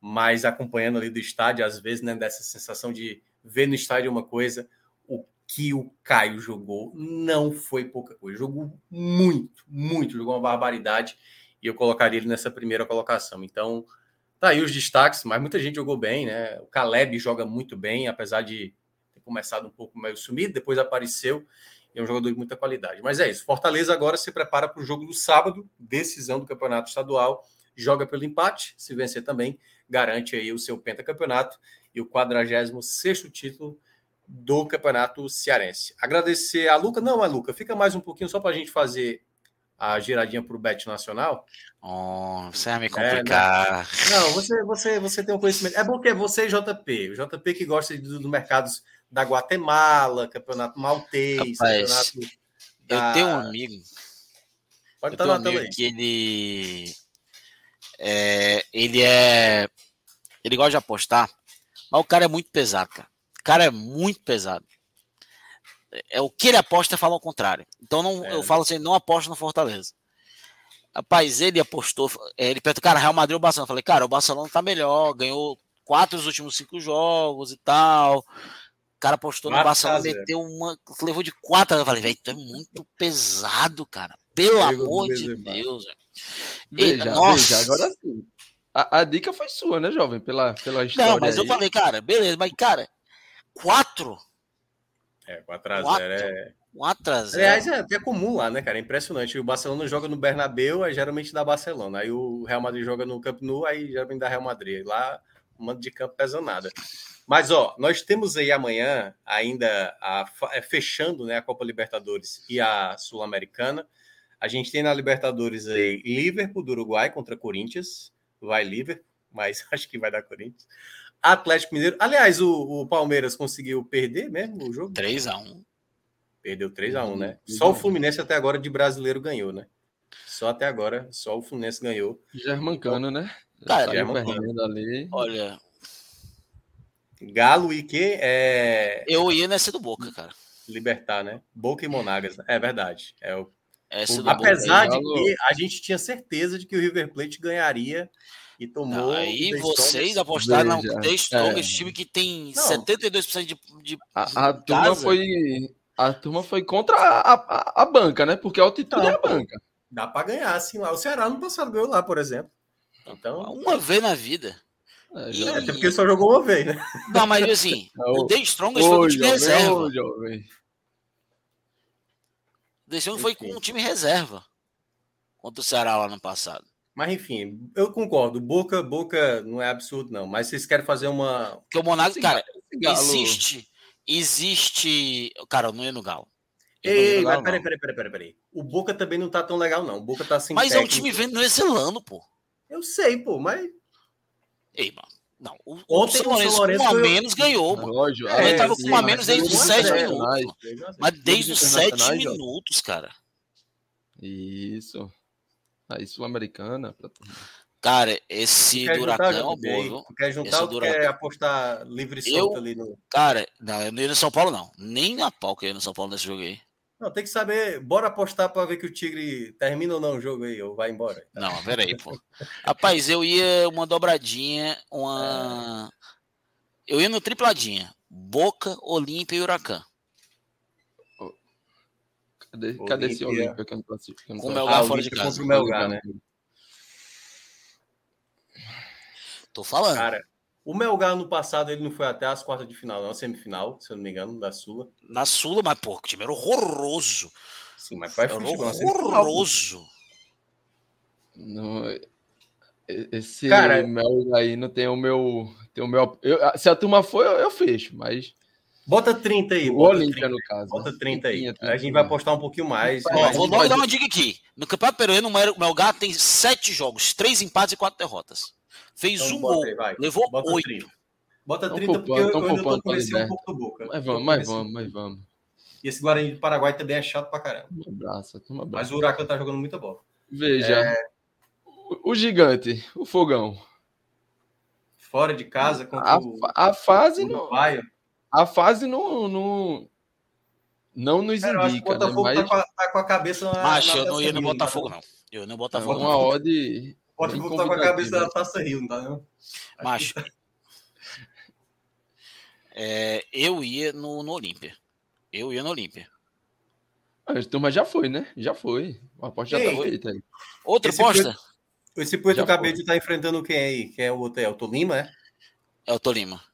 S1: mas acompanhando ali do estádio, às vezes, né, dessa sensação de ver no estádio uma coisa, o que o Caio jogou não foi pouca coisa. Jogou muito, muito, jogou uma barbaridade. E eu colocaria ele nessa primeira colocação. Então, tá aí os destaques, mas muita gente jogou bem, né? O Caleb joga muito bem, apesar de ter começado um pouco meio sumido, depois apareceu. É um jogador de muita qualidade. Mas é isso. Fortaleza agora se prepara para o jogo do sábado, decisão do Campeonato Estadual. Joga pelo empate, se vencer também, garante aí o seu pentacampeonato e o 46 título do Campeonato Cearense. Agradecer a Luca. Não, é Luca, fica mais um pouquinho só para a gente fazer a giradinha para o Bet Nacional.
S2: Oh, você vai me complicar.
S1: É, não, você, você, você tem um conhecimento. É bom que é você e JP. O JP que gosta dos do mercados da Guatemala, Campeonato Maltês, Rapaz, Campeonato.
S2: Da... Eu tenho um amigo. Pode estar na tela aí. Que ele. É, ele é. Ele gosta de apostar, mas o cara é muito pesado, cara cara é muito pesado. É o que ele aposta fala ao contrário. Então não, é. eu falo assim, não aposta no Fortaleza. Rapaz, ele apostou, é, ele perguntou, cara, Real Madrid ou Barcelona? Eu falei, cara, o Barcelona tá melhor, ganhou quatro dos últimos cinco jogos e tal. O cara apostou no Barcelona, meteu uma, levou de quatro. Eu falei, velho, tu é muito pesado, cara. Pelo amor de Deus.
S3: Veja, veja, agora sim. A, a, dica foi sua, né, jovem? Pela, pela história. Não,
S2: mas aí. eu falei, cara, beleza, mas, cara, 4?
S1: É, 4x0 é.
S2: 4x0.
S1: Aliás, é até comum lá, né, cara? É impressionante. O Barcelona joga no Bernabéu, aí geralmente dá Barcelona. Aí o Real Madrid joga no Camp Nou, aí geralmente dá Real Madrid. Lá, mando de campo pesa nada. Mas, ó, nós temos aí amanhã, ainda a, é, fechando né, a Copa Libertadores e a Sul-Americana. A gente tem na Libertadores aí Liverpool do Uruguai contra Corinthians. Vai Liverpool, mas <laughs> acho que vai dar Corinthians. Atlético Mineiro. Aliás, o, o Palmeiras conseguiu perder mesmo o jogo?
S2: 3x1.
S1: Perdeu 3x1, né? Só o Fluminense até agora de brasileiro ganhou, né? Só até agora, só o Fluminense ganhou.
S3: Germancano, né?
S2: Cara, Germancano. ali. Olha.
S1: Galo e que é.
S2: Eu ia nessa do Boca, cara.
S1: Libertar, né? Boca e Monagas. É verdade. É o... o... Apesar Boca, de que a gente tinha certeza de que o River Plate ganharia e tomou.
S2: Aí vocês apostaram no The Strongest, é. esse time que tem não. 72% de. de
S3: a, a turma foi. A turma foi contra a, a, a banca, né? Porque a altitude não, é a banca.
S1: Dá para ganhar, assim lá. O Ceará no passado ganhou lá, por exemplo.
S2: Então. Uma vez na vida.
S1: É, e... Até porque só jogou uma vez, né?
S2: Não, mas assim, <laughs> o The Strongest foi com o time reserva. Desse ano foi com o time reserva contra o Ceará lá no passado.
S1: Mas enfim, eu concordo. Boca, Boca não é absurdo, não. Mas vocês querem fazer uma.
S2: Porque o Monaco, cara, existe. Existe. Cara, eu não ia no Galo.
S1: Ei, mas peraí, peraí, peraí, peraí, peraí. O Boca também não tá tão legal, não. O Boca tá sem.
S2: Mas técnico. é um time venezuelano, pô.
S1: Eu sei, pô, mas.
S2: Ei, mano. Não, o, Ontem o São Lourenço, Lourenço com a menos ganhou, mano. Lógico, é, ele tava sim, com a menos desde os 7 minutos. Mas desde os 7 minutos, cara.
S3: Isso. Aí, Sul-Americana.
S2: Cara, esse Duracão é
S1: boa, viu? Quer juntar ou quer apostar livre e solto ali no.
S2: Cara, não, eu não ia no São Paulo, não. Nem na pau que eu ia no São Paulo nesse jogo aí.
S1: Não, tem que saber. Bora apostar para ver que o Tigre termina ou não o jogo aí, ou vai embora.
S2: Não, peraí, pô. Rapaz, eu ia uma dobradinha, uma. É. Eu ia no tripladinha. Boca, Olímpia e Huracan.
S3: Cadê, cadê esse Olímpia que eu não classifico?
S2: Com o Melgar ah, fora de casa.
S1: Contra o Melgar, né?
S2: Tô falando.
S1: Cara, o Melgar no passado ele não foi até as quartas de final, não, semifinal, se eu não me engano, da Sula.
S2: Na Sula, mas pô, o time era horroroso.
S1: Sim, mas
S2: era horroroso.
S3: Não, esse Cara, Melgar aí não tem o meu, tem o meu. Eu, se a turma for, eu, eu fecho, mas
S1: Bota 30 aí.
S3: O Olímpia, no caso.
S1: Bota 30 aí. a gente vai apostar um pouquinho mais.
S2: Ó, vou dar uma dica aqui. No Campeonato Peruano, o Melgar tem sete jogos, três empates e quatro derrotas. Fez então, um gol, aí, levou bota oito. 30.
S1: Bota 30 porque eu, eu ainda tô conhecendo um pouco do Boca.
S3: Mas vamos, mas vamos, mas vamos.
S1: E esse Guarani do Paraguai também é chato pra caramba.
S3: Um abraço, um abraço.
S1: Mas o Huracan tá jogando muita bola.
S3: Veja, é... o, o gigante, o fogão.
S1: Fora de casa
S3: contra a, o, a fase o não. A fase não, não, não nos Cara, indica.
S1: o Botafogo
S3: né?
S1: Mas... tá, com a, tá, com a, cabeça
S2: na. Macho, eu não ia no Botafogo, não. Eu no Botafogo.
S3: É uma odd
S1: Pode voltar com a cabeça da Taça Rio, não tá não?
S2: Macho. <laughs> É, eu ia no, no Olímpia. Eu ia no Olímpia.
S3: Ah, a turma já foi, né? Já foi. A aposta já tá feita aí.
S2: Outra esse aposta? Puerto,
S1: esse Puerto Cabelo tá enfrentando quem aí? Quem é o outro? É o Tolima, é?
S2: É o Tolima.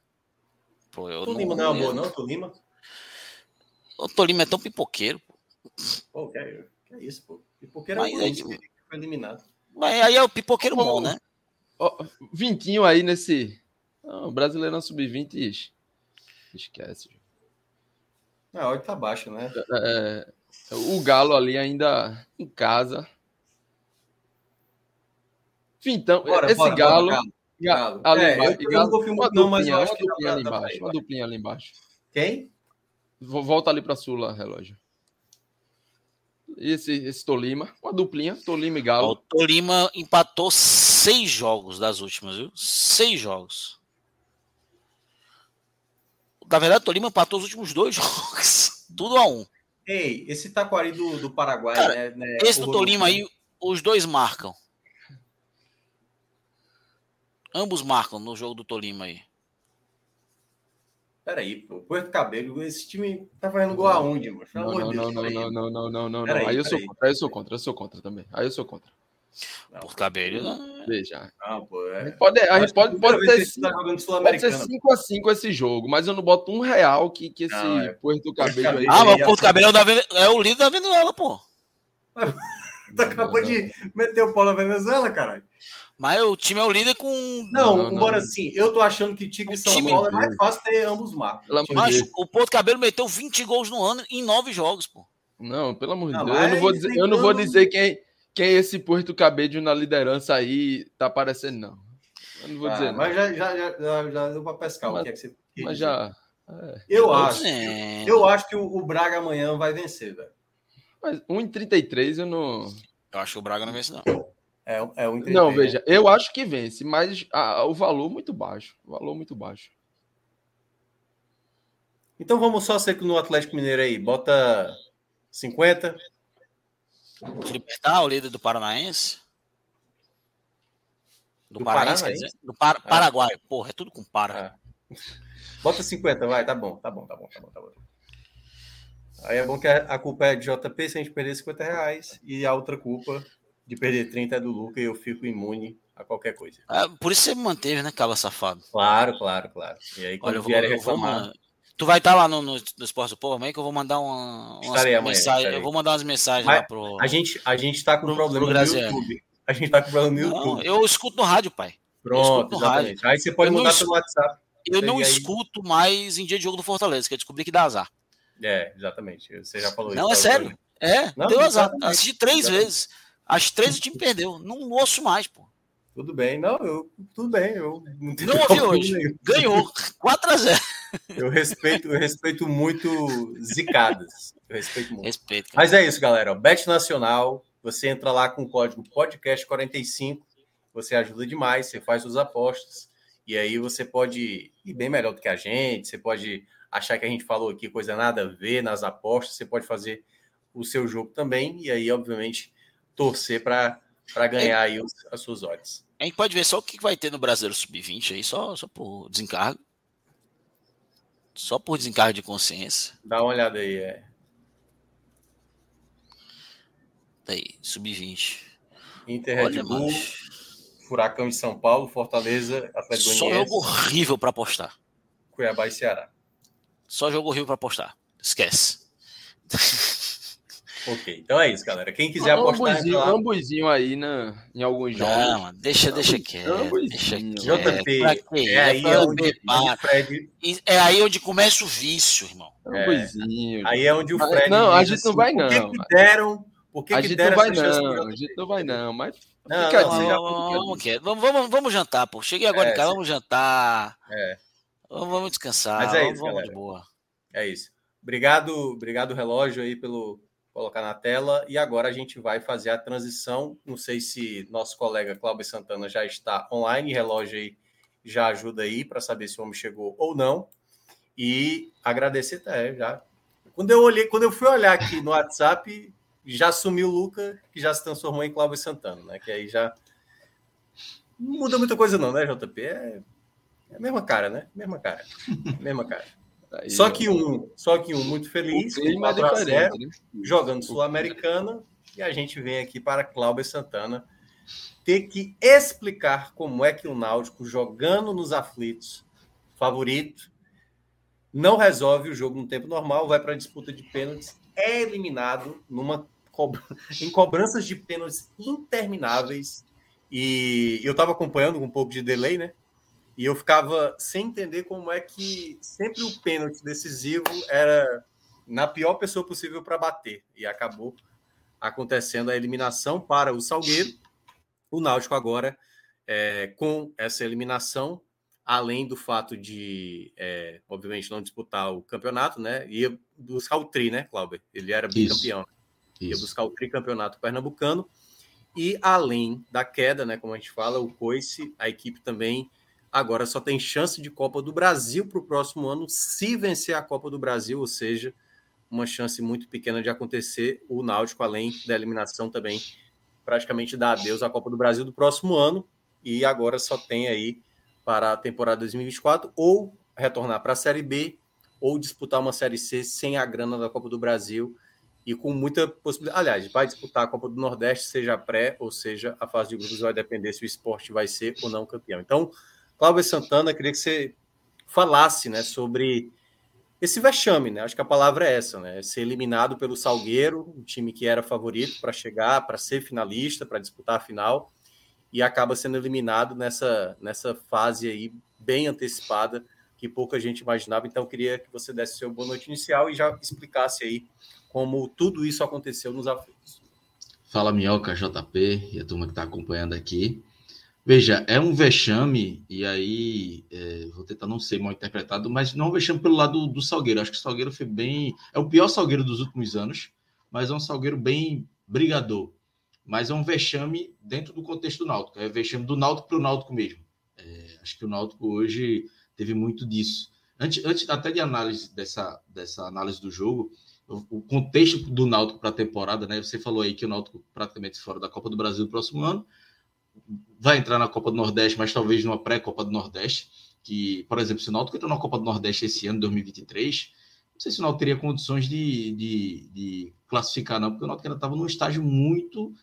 S1: Pô, eu Tolima não, não é uma boa, não, Tolima?
S2: O Tolima é tão pipoqueiro.
S1: Pô, que é, que é isso, pô. Pipoqueiro é o é, que foi eliminado.
S2: Mas aí é o pipoqueiro bom, né?
S3: Ó, vintinho aí nesse. Não, o brasileiro sub-20 esquece.
S1: A odd tá baixo, né?
S3: É, é, o Galo ali ainda em casa. Então, bora, esse bora, Galo. Bora,
S1: galo. Ali
S3: é, embaixo, eu, galo, eu não não, mas eu acho que duplinha ali embaixo. Uma duplinha ali embaixo.
S1: Quem?
S3: Volta ali para Sula, relógio esse, esse Tolima, uma duplinha, Tolima e Galo. O
S2: Tolima empatou seis jogos das últimas, viu? Seis jogos. Na verdade, o Tolima empatou os últimos dois <laughs> jogos. Tudo a um.
S1: Ei, esse Taquari do, do Paraguai, Cara, né,
S2: né, Esse do Tolima aí, os dois marcam. Ambos marcam no jogo do Tolima aí.
S1: Peraí, pô, Porto Cabelo, esse time tá fazendo gol aonde, mano?
S3: Não, não, não, não, não, não, não, não, não, Aí, eu sou contra, aí eu sou contra, eu sou contra também. Aí eu sou contra.
S2: Porto Cabelo,
S3: né?
S1: não. Veja. Pô, é...
S3: Pode, a gente pode, tá pode, ser, pode ser 5x5 esse jogo, mas eu não boto um real que, que esse ah. Porto Cabelo aí.
S2: É ah, mas o Porto Cabelo é, é o líder da Venezuela, pô. <laughs>
S1: tu acabou de meter o pau na Venezuela, caralho.
S2: Mas o time é o líder com.
S1: Não, não embora não. assim, eu tô achando que Tigre e São time... Paulo é mais fácil ter ambos marcos.
S2: Mas o Porto Cabelo meteu 20 gols no ano em 9 jogos, pô.
S3: Não, pelo amor de Deus. Eu não vou dizer, eu não vou dizer quem, quem esse Porto Cabelo na liderança aí tá aparecendo, não. Eu não vou ah, dizer.
S1: Mas já, já, já, já, deu pra pescar mas, o que é que você.
S3: Mas já.
S1: É. Eu acho. É. Eu acho que o, o Braga amanhã vai vencer, velho.
S3: Mas 1,33 eu não.
S2: Eu acho que o Braga não vence, não.
S1: É, é um
S3: Não, veja, eu acho que vence, mas a, o valor muito baixo. O valor muito baixo.
S1: Então vamos só ser no Atlético Mineiro aí. Bota 50.
S2: Libertar o líder do Paranaense? Do, do Paranaense, quer dizer? Do Par ah. Paraguai. Porra, é tudo com para.
S1: Ah. Bota 50, vai, tá bom, tá bom, tá bom, tá bom, tá bom. Aí é bom que a culpa é de JP se a gente perder 50 reais e a outra culpa de perder 30 é do Luca e eu fico imune a qualquer coisa.
S2: Ah, por isso você me manteve, né, caba safado?
S1: Claro, claro, claro. E aí,
S2: quando Olha, vier vou, reclamar... Vou, tu vai estar tá lá no, no, no Esporte do Povo amanhã que eu vou mandar uma, umas mensagens. Eu vou mandar umas mensagens Mas lá pro.
S1: A gente, a gente tá com pro, problema pro no YouTube. A gente tá com problema no YouTube.
S2: Não, eu escuto no rádio, pai.
S1: Pronto, no rádio. Aí você pode eu mandar pelo WhatsApp.
S2: Eu não aí... escuto mais em dia de jogo do Fortaleza, que eu descobri que dá azar.
S1: É, exatamente. Você já falou
S2: não, isso. Não, é sério. É, não, deu azar. Assisti três exatamente. vezes. As três o time perdeu. Não ouço mais, pô.
S1: Tudo bem, não, eu, tudo bem, eu
S2: não, não ouvi hoje. Nenhum. Ganhou 4 a 0.
S1: Eu respeito, eu respeito muito zicadas. Eu respeito muito. Respeito, Mas é isso, galera. Bet Nacional, você entra lá com o código podcast45, você ajuda demais, você faz suas apostas e aí você pode ir bem melhor do que a gente, você pode achar que a gente falou aqui coisa nada a ver nas apostas, você pode fazer o seu jogo também e aí, obviamente, torcer para ganhar aí os, as suas odds.
S2: A gente pode ver só o que vai ter no Brasileiro Sub-20 aí, só, só por desencargo. Só por desencargo de consciência.
S1: Dá uma olhada aí, é.
S2: Tá aí, Sub-20.
S1: Inter Red Bull, Furacão de São Paulo, Fortaleza,
S2: Atlético Só jogo horrível para apostar.
S1: Cuiabá e Ceará.
S2: Só jogo horrível para apostar. Esquece. <laughs>
S1: Ok, então é isso, galera. Quem quiser apostar.
S3: Ambuzinho, lá... ambuzinho aí na, em alguns jogos. Não,
S2: deixa, deixa quieto. Deixa quieto.
S1: JP, é, aí é onde, Fred...
S2: é aí onde começa o vício, irmão.
S1: É, aí é onde o Fred.
S3: Não, a gente assim, não vai, não. Por
S1: que, que deram? Por que
S3: a
S1: que
S3: gente não vai, não. A gente não vai, não. Mas.
S2: Não, não, vamos, vamos, vamos, vamos jantar, pô. Cheguei agora é, em casa, vamos jantar. É. Vamos, vamos descansar. Mas é isso, vamos, vamos de boa.
S1: É isso. Obrigado, obrigado, relógio, aí, pelo colocar na tela. E agora a gente vai fazer a transição. Não sei se nosso colega Cláudio Santana já está online, relógio aí já ajuda aí para saber se o homem chegou ou não. E agradecer até já. Quando eu olhei, quando eu fui olhar aqui no WhatsApp, já sumiu o Luca, que já se transformou em Cláudio Santana, né? Que aí já não muda muita coisa não, né, JP? É, é a mesma cara, né? Mesma cara. Mesma cara. Só que um, só que um muito feliz, com 4 a 0, né? jogando Sul-Americana, e a gente vem aqui para Cláudio Santana ter que explicar como é que o Náutico, jogando nos aflitos, favorito, não resolve o jogo no tempo normal, vai para a disputa de pênaltis, é eliminado numa em cobranças de pênaltis intermináveis. E eu estava acompanhando com um pouco de delay, né? E eu ficava sem entender como é que sempre o pênalti decisivo era na pior pessoa possível para bater. E acabou acontecendo a eliminação para o Salgueiro. O Náutico agora, é, com essa eliminação, além do fato de, é, obviamente, não disputar o campeonato, né? Ia buscar o tri, né, Cláudio? Ele era bicampeão. Isso. Ia buscar o tricampeonato pernambucano. E além da queda, né, como a gente fala, o Coice, a equipe também agora só tem chance de Copa do Brasil para o próximo ano se vencer a Copa do Brasil, ou seja, uma chance muito pequena de acontecer. O Náutico, além da eliminação, também praticamente dá adeus à Copa do Brasil do próximo ano e agora só tem aí para a temporada 2024 ou retornar para a Série B ou disputar uma Série C sem a grana da Copa do Brasil e com muita possibilidade. Aliás, vai disputar a Copa do Nordeste, seja pré ou seja a fase de grupos, vai depender se o esporte vai ser ou não campeão. Então, Cláudio Santana, queria que você falasse né, sobre esse vexame, né? Acho que a palavra é essa, né? Ser eliminado pelo Salgueiro, um time que era favorito para chegar, para ser finalista, para disputar a final, e acaba sendo eliminado nessa, nessa fase aí bem antecipada que pouca gente imaginava. Então, queria que você desse seu boa noite inicial e já explicasse aí como tudo isso aconteceu nos aflitos.
S4: Fala, Minhoca, JP e a turma que está acompanhando aqui. Veja, é um vexame, e aí é, vou tentar não ser mal interpretado, mas não é um vexame pelo lado do, do Salgueiro. Acho que o Salgueiro foi bem. É o pior Salgueiro dos últimos anos, mas é um Salgueiro bem brigador. Mas é um vexame dentro do contexto do Náutico. É vexame do Náutico para o Náutico mesmo. É, acho que o Náutico hoje teve muito disso. Antes, antes até de análise dessa, dessa análise do jogo, o, contexto do Náutico para a temporada, né? Você falou aí que o Náutico praticamente fora da Copa do Brasil no próximo ano vai entrar na Copa do Nordeste, mas talvez numa pré-Copa do Nordeste, que, por exemplo, se o Náutico entrou na Copa do Nordeste esse ano, 2023, não sei se o Náutico teria condições de, de, de classificar, não, porque o Náutico ainda estava num estágio muito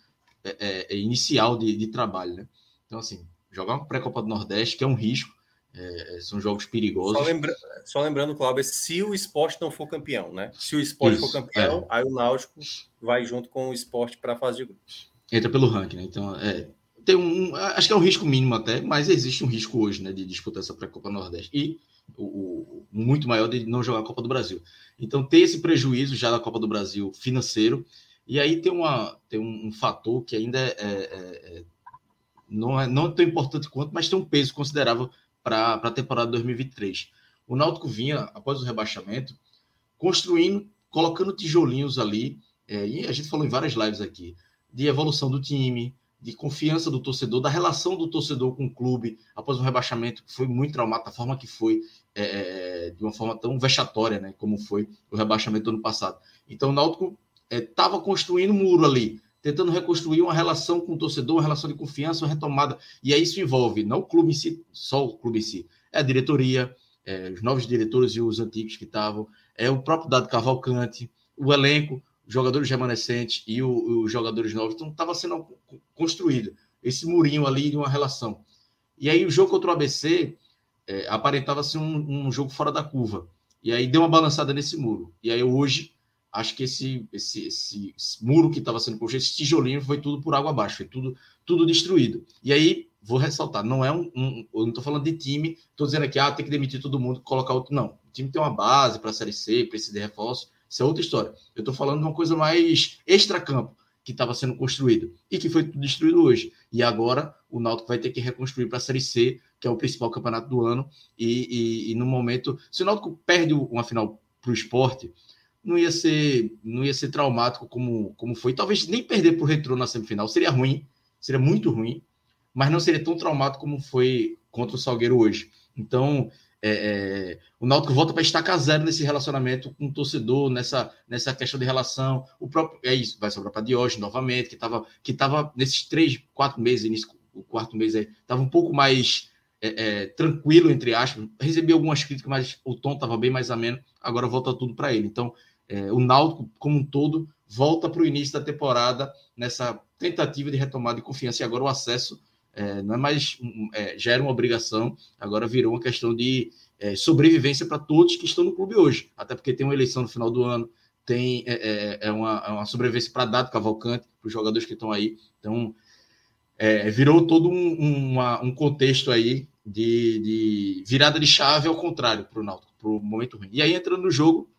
S4: é, é, é, inicial de, de trabalho, né? Então, assim, jogar uma pré-copa do Nordeste, que é um risco, é, é, são jogos perigosos.
S1: Só, lembra... Só, lembrando, Cláudio, se o esporte não for campeão, né? Se o esporte Isso, for campeão, é. aí o Náutico vai junto com o esporte para a fase de grupos.
S4: Entra pelo ranking, né? Então, é, tem um, acho que é um risco mínimo até, mas existe um risco hoje, né, de disputar essa pré-copa Nordeste e o, o, muito maior de não jogar a Copa do Brasil. Então, tem esse prejuízo já da Copa do Brasil financeiro. E aí tem, uma, tem um, um fator que ainda é, é, é, não, é, não tão importante quanto, mas tem um peso considerável para a temporada 2023. O Náutico vinha, após o rebaixamento, construindo, colocando tijolinhos ali, é, e a gente falou em várias lives aqui, de evolução do time, de confiança do torcedor, da relação do torcedor com o clube após o rebaixamento, que foi muito traumático, da forma que foi, é, é, de uma forma tão vexatória, né, como foi o rebaixamento do ano passado. Então o Náutico estava é, construindo um muro ali, tentando reconstruir uma relação com o torcedor, uma relação de confiança, uma retomada. E aí isso envolve não o clube em si, só o clube em si, é a diretoria, é, os novos diretores e os antigos que estavam, é o próprio Dado Cavalcante, o elenco, jogadores remanescentes e os jogadores novos. Então estava sendo construído esse murinho ali de uma relação. E aí o jogo contra o ABC é, aparentava ser um, um jogo fora da curva. E aí deu uma balançada nesse muro. E aí hoje acho que esse, esse, esse, esse muro que estava sendo construído, esse tijolinho, foi tudo por água abaixo, foi tudo, tudo destruído. E aí, vou ressaltar, não é um. um eu não estou falando de time, estou dizendo aqui, ah, tem que demitir todo mundo, colocar outro. Não. O time tem uma base para a Série C, precisa de reforço, isso é outra história. Eu estou falando de uma coisa mais extra-campo que estava sendo construído e que foi destruído hoje. E agora o Náutico vai ter que reconstruir para a Série C, que é o principal campeonato do ano. E, e, e no momento, se o Náutico perde uma final para o esporte, não ia ser não ia ser traumático como, como foi. Talvez nem perder para o Retrô na semifinal seria ruim, seria muito ruim, mas não seria tão traumático como foi contra o Salgueiro hoje. Então, é, é, o Náutico volta para estacar zero nesse relacionamento com o torcedor, nessa, nessa questão de relação. O próprio é isso, vai sobrar para Diógenes novamente, que estava que tava nesses três, quatro meses, início, o quarto mês aí, estava um pouco mais é, é, tranquilo, entre aspas. Recebi algumas críticas, mas o tom estava bem mais ameno. Agora volta tudo para ele. Então, é, o Náutico, como um todo, volta para o início da temporada nessa tentativa de retomada de confiança. E agora o acesso é, não é mais. É, já era uma obrigação, agora virou uma questão de é, sobrevivência para todos que estão no clube hoje. Até porque tem uma eleição no final do ano, tem é, é, é uma, uma, sobrevivência para Dado Cavalcante, para os jogadores que estão aí. Então, virou todo um, uma, um contexto aí de, de, virada de chave ao contrário para o Náutico, para o momento ruim. E aí, entrando no jogo,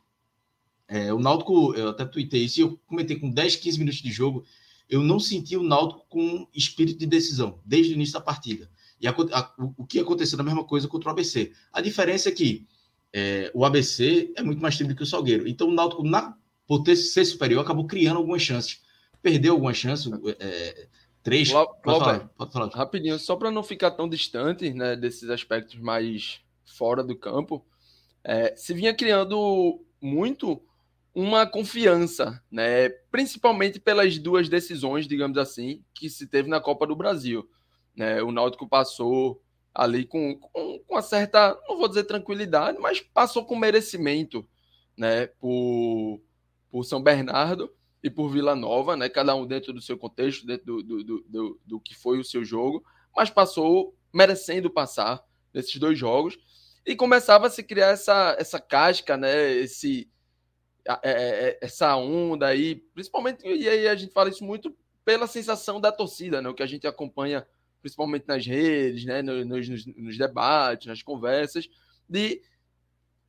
S4: é, o Náutico, eu até tuitei isso, e eu comentei com 10, 15 minutos de jogo, eu não senti o Náutico com espírito de decisão, desde o início da partida. E a, a, o que aconteceu da mesma coisa contra o ABC. A diferença é que é, o ABC é muito mais time do que o Salgueiro. Então o Náutico, na, por ter, ser superior, acabou criando algumas chances. Perdeu algumas chances, é, três.
S3: pode, falar, pode falar. Rapidinho, só para não ficar tão distante né, desses aspectos mais fora do campo, é, se vinha criando muito uma confiança, né? principalmente pelas duas decisões, digamos assim, que se teve na Copa do Brasil. Né? O Náutico passou ali com, com, com uma certa, não vou dizer tranquilidade, mas passou com merecimento né? por, por São Bernardo e por Vila Nova, né? cada um dentro do seu contexto, dentro do, do, do, do, que foi o seu jogo, mas passou merecendo passar nesses dois jogos e começava a se criar essa, essa casca, né? esse essa onda aí, principalmente, e aí a gente fala isso muito pela sensação da torcida, né? O que a gente acompanha principalmente nas redes, né? Nos, nos, nos debates, nas conversas, de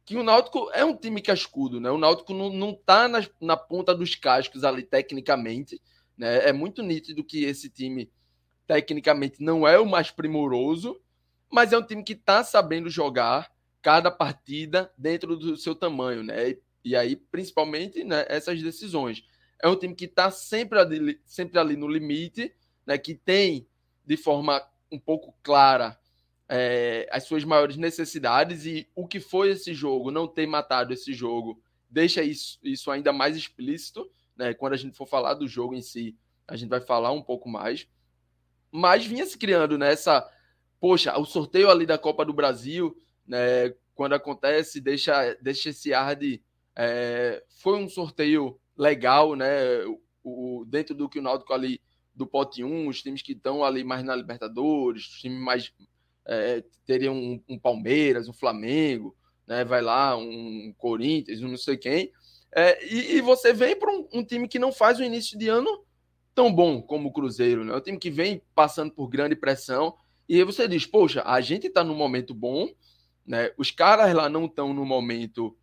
S3: que o Náutico é um time cascudo, né? O Náutico não, não tá na, na ponta dos cascos ali tecnicamente, né? É muito nítido que esse time tecnicamente não é o mais primoroso, mas é um time que tá sabendo jogar cada partida dentro do seu tamanho, né? E aí, principalmente, né, essas decisões. É um time que está sempre ali, sempre ali no limite, né, que tem de forma um pouco clara é, as suas maiores necessidades e o que foi esse jogo, não ter matado esse jogo, deixa isso, isso ainda mais explícito. Né, quando a gente for falar do jogo em si, a gente vai falar um pouco mais. Mas vinha se criando nessa. Né, poxa, o sorteio ali da Copa do Brasil, né, quando acontece, deixa, deixa esse ar de é, foi um sorteio legal, né? O, o, dentro do que o Náutico ali do pote 1, os times que estão ali mais na Libertadores, os times mais. É, teriam um, um, Palmeiras, um Flamengo, né? vai lá, um Corinthians, não sei quem. É, e, e, você vem para um, um, time que não faz o início de ano tão bom como o Cruzeiro, né? É um time que vem passando por grande pressão. E aí você diz, poxa, a gente está num momento bom, né? Os caras lá não estão no momento.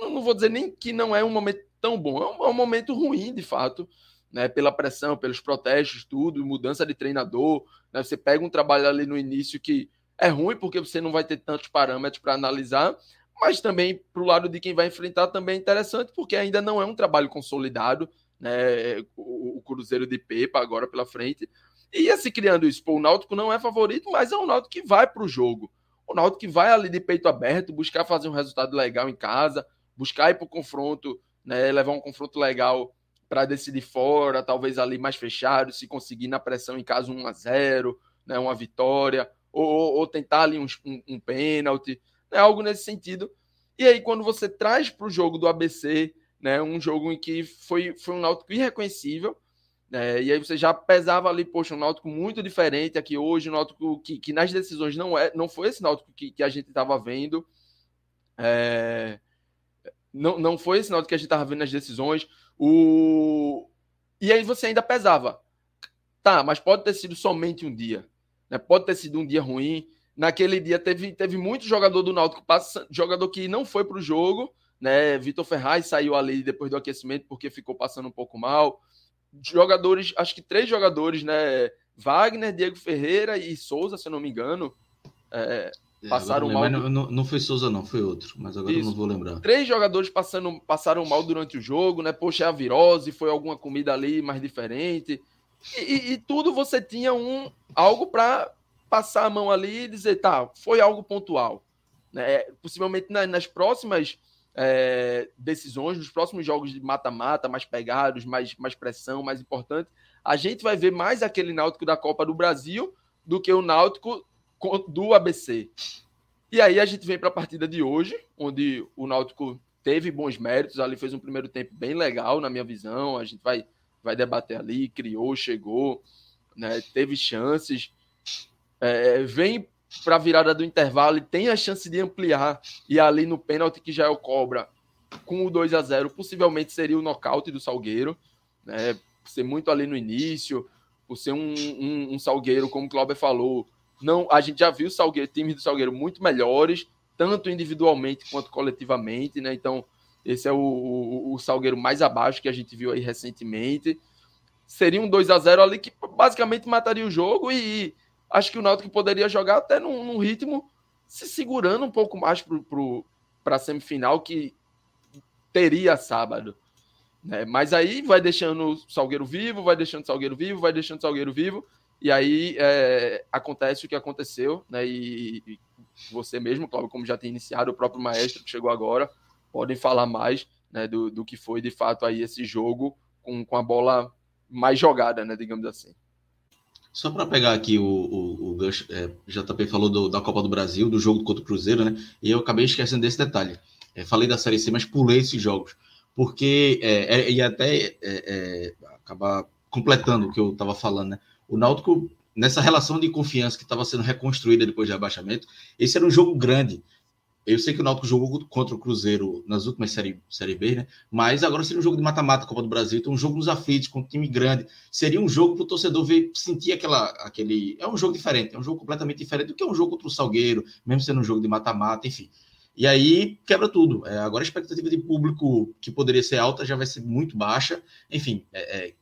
S3: Não vou dizer nem que não é um momento tão bom, é um, é um momento ruim, de fato né, pela pressão, pelos protestos, tudo, mudança de treinador. Né, você pega um trabalho ali no início que é ruim porque você não vai ter tantos parâmetros para analisar, mas também para o lado de quem vai enfrentar também é interessante porque ainda não é um trabalho consolidado, né, o, o Cruzeiro de Pepa agora pela frente. E ia se criando isso, pô, o Náutico não é favorito, mas é um Náutico que vai para o jogo. O Náutico que vai ali de peito aberto, buscar fazer um resultado legal em casa, buscar ir para o confronto, né, levar um confronto legal para decidir fora, talvez ali mais fechado, se conseguir na pressão em casa 1 a 0 né, uma vitória, ou, ou tentar ali um, um, um pênalti, né, algo nesse sentido. E aí, quando você traz para o jogo do ABC, né, um jogo em que foi, foi um Náutico irreconhecível, né, e aí você já pesava ali, poxa, um Náutico muito diferente aqui hoje, um Náutico que, que nas decisões não, é, não foi esse Náutico que, que a gente estava vendo. É, não, não foi esse Náutico que a gente estava vendo nas decisões. O... E aí você ainda pesava. Tá, mas pode ter sido somente um dia. Né? Pode ter sido um dia ruim. Naquele dia teve, teve muito jogador do Náutico, jogador que não foi para o jogo. Né? Vitor Ferraz saiu ali depois do aquecimento porque ficou passando um pouco mal. Jogadores, acho que três jogadores, né? Wagner, Diego Ferreira e Souza, se eu não me engano. É,
S4: é, passaram mal. Não, não, não, foi Souza, não, foi outro, mas agora Isso. eu não vou lembrar.
S3: Três jogadores passando, passaram mal durante o jogo, né? Poxa, é a virose, foi alguma comida ali mais diferente. E, e, e tudo você tinha um algo para passar a mão ali e dizer, tá, foi algo pontual. Né? Possivelmente na, nas próximas é, decisões, nos próximos jogos de mata-mata, mais pegados, mais, mais pressão, mais importante, a gente vai ver mais aquele Náutico da Copa do Brasil do que o Náutico do ABC. E aí a gente vem para a partida de hoje, onde o Náutico teve bons méritos, ali fez um primeiro tempo bem legal, na minha visão. A gente vai, vai debater ali, criou, chegou, né, teve chances. É, vem para a virada do intervalo e tem a chance de ampliar. E ali no pênalti que já é o Cobra, com o 2 a 0 possivelmente seria o nocaute do Salgueiro, né, por ser muito ali no início, por ser um, um, um Salgueiro, como o Cláudio falou, não, a gente já viu Salgueiro, times do Salgueiro muito melhores, tanto individualmente quanto coletivamente, né? Então, esse é o, o, o Salgueiro mais abaixo que a gente viu aí recentemente. Seria um 2 a 0 ali que basicamente mataria o jogo e, e acho que o Náutico poderia jogar até num, num, ritmo se segurando um pouco mais para a semifinal que teria sábado. Né? Mas aí vai deixando o Salgueiro vivo, vai deixando o Salgueiro vivo, vai deixando o Salgueiro vivo. E aí é, acontece o que aconteceu, né? E, e, você mesmo, Cláudio, como já tem iniciado, o próprio maestro que chegou agora, podem falar mais né, do, do que foi de fato aí esse jogo com, com a bola mais jogada, né? Digamos assim.
S4: Só para pegar aqui o, o, o é, JP falou do, da Copa do Brasil, do jogo contra o Cruzeiro, né? E eu acabei esquecendo desse detalhe. É, falei da Série C, mas pulei esses jogos. Porque, é, é, e até é, é, acabar completando o que eu estava falando, né? O Náutico, nessa relação de confiança que estava sendo reconstruída depois do abaixamento, esse era um jogo grande. Eu sei que o Náutico jogou contra o Cruzeiro nas últimas série, série B, né? Mas agora seria um jogo de mata-mata, Copa do Brasil, então um jogo nos aflitos, com um time grande. Seria um jogo para o torcedor ver, sentir aquela, aquele. É um jogo diferente, é um jogo completamente diferente do que é um jogo contra o Salgueiro, mesmo sendo um jogo de mata-mata, enfim. E aí quebra tudo. É, agora a expectativa de público que poderia ser alta já vai ser muito baixa. Enfim, é, é,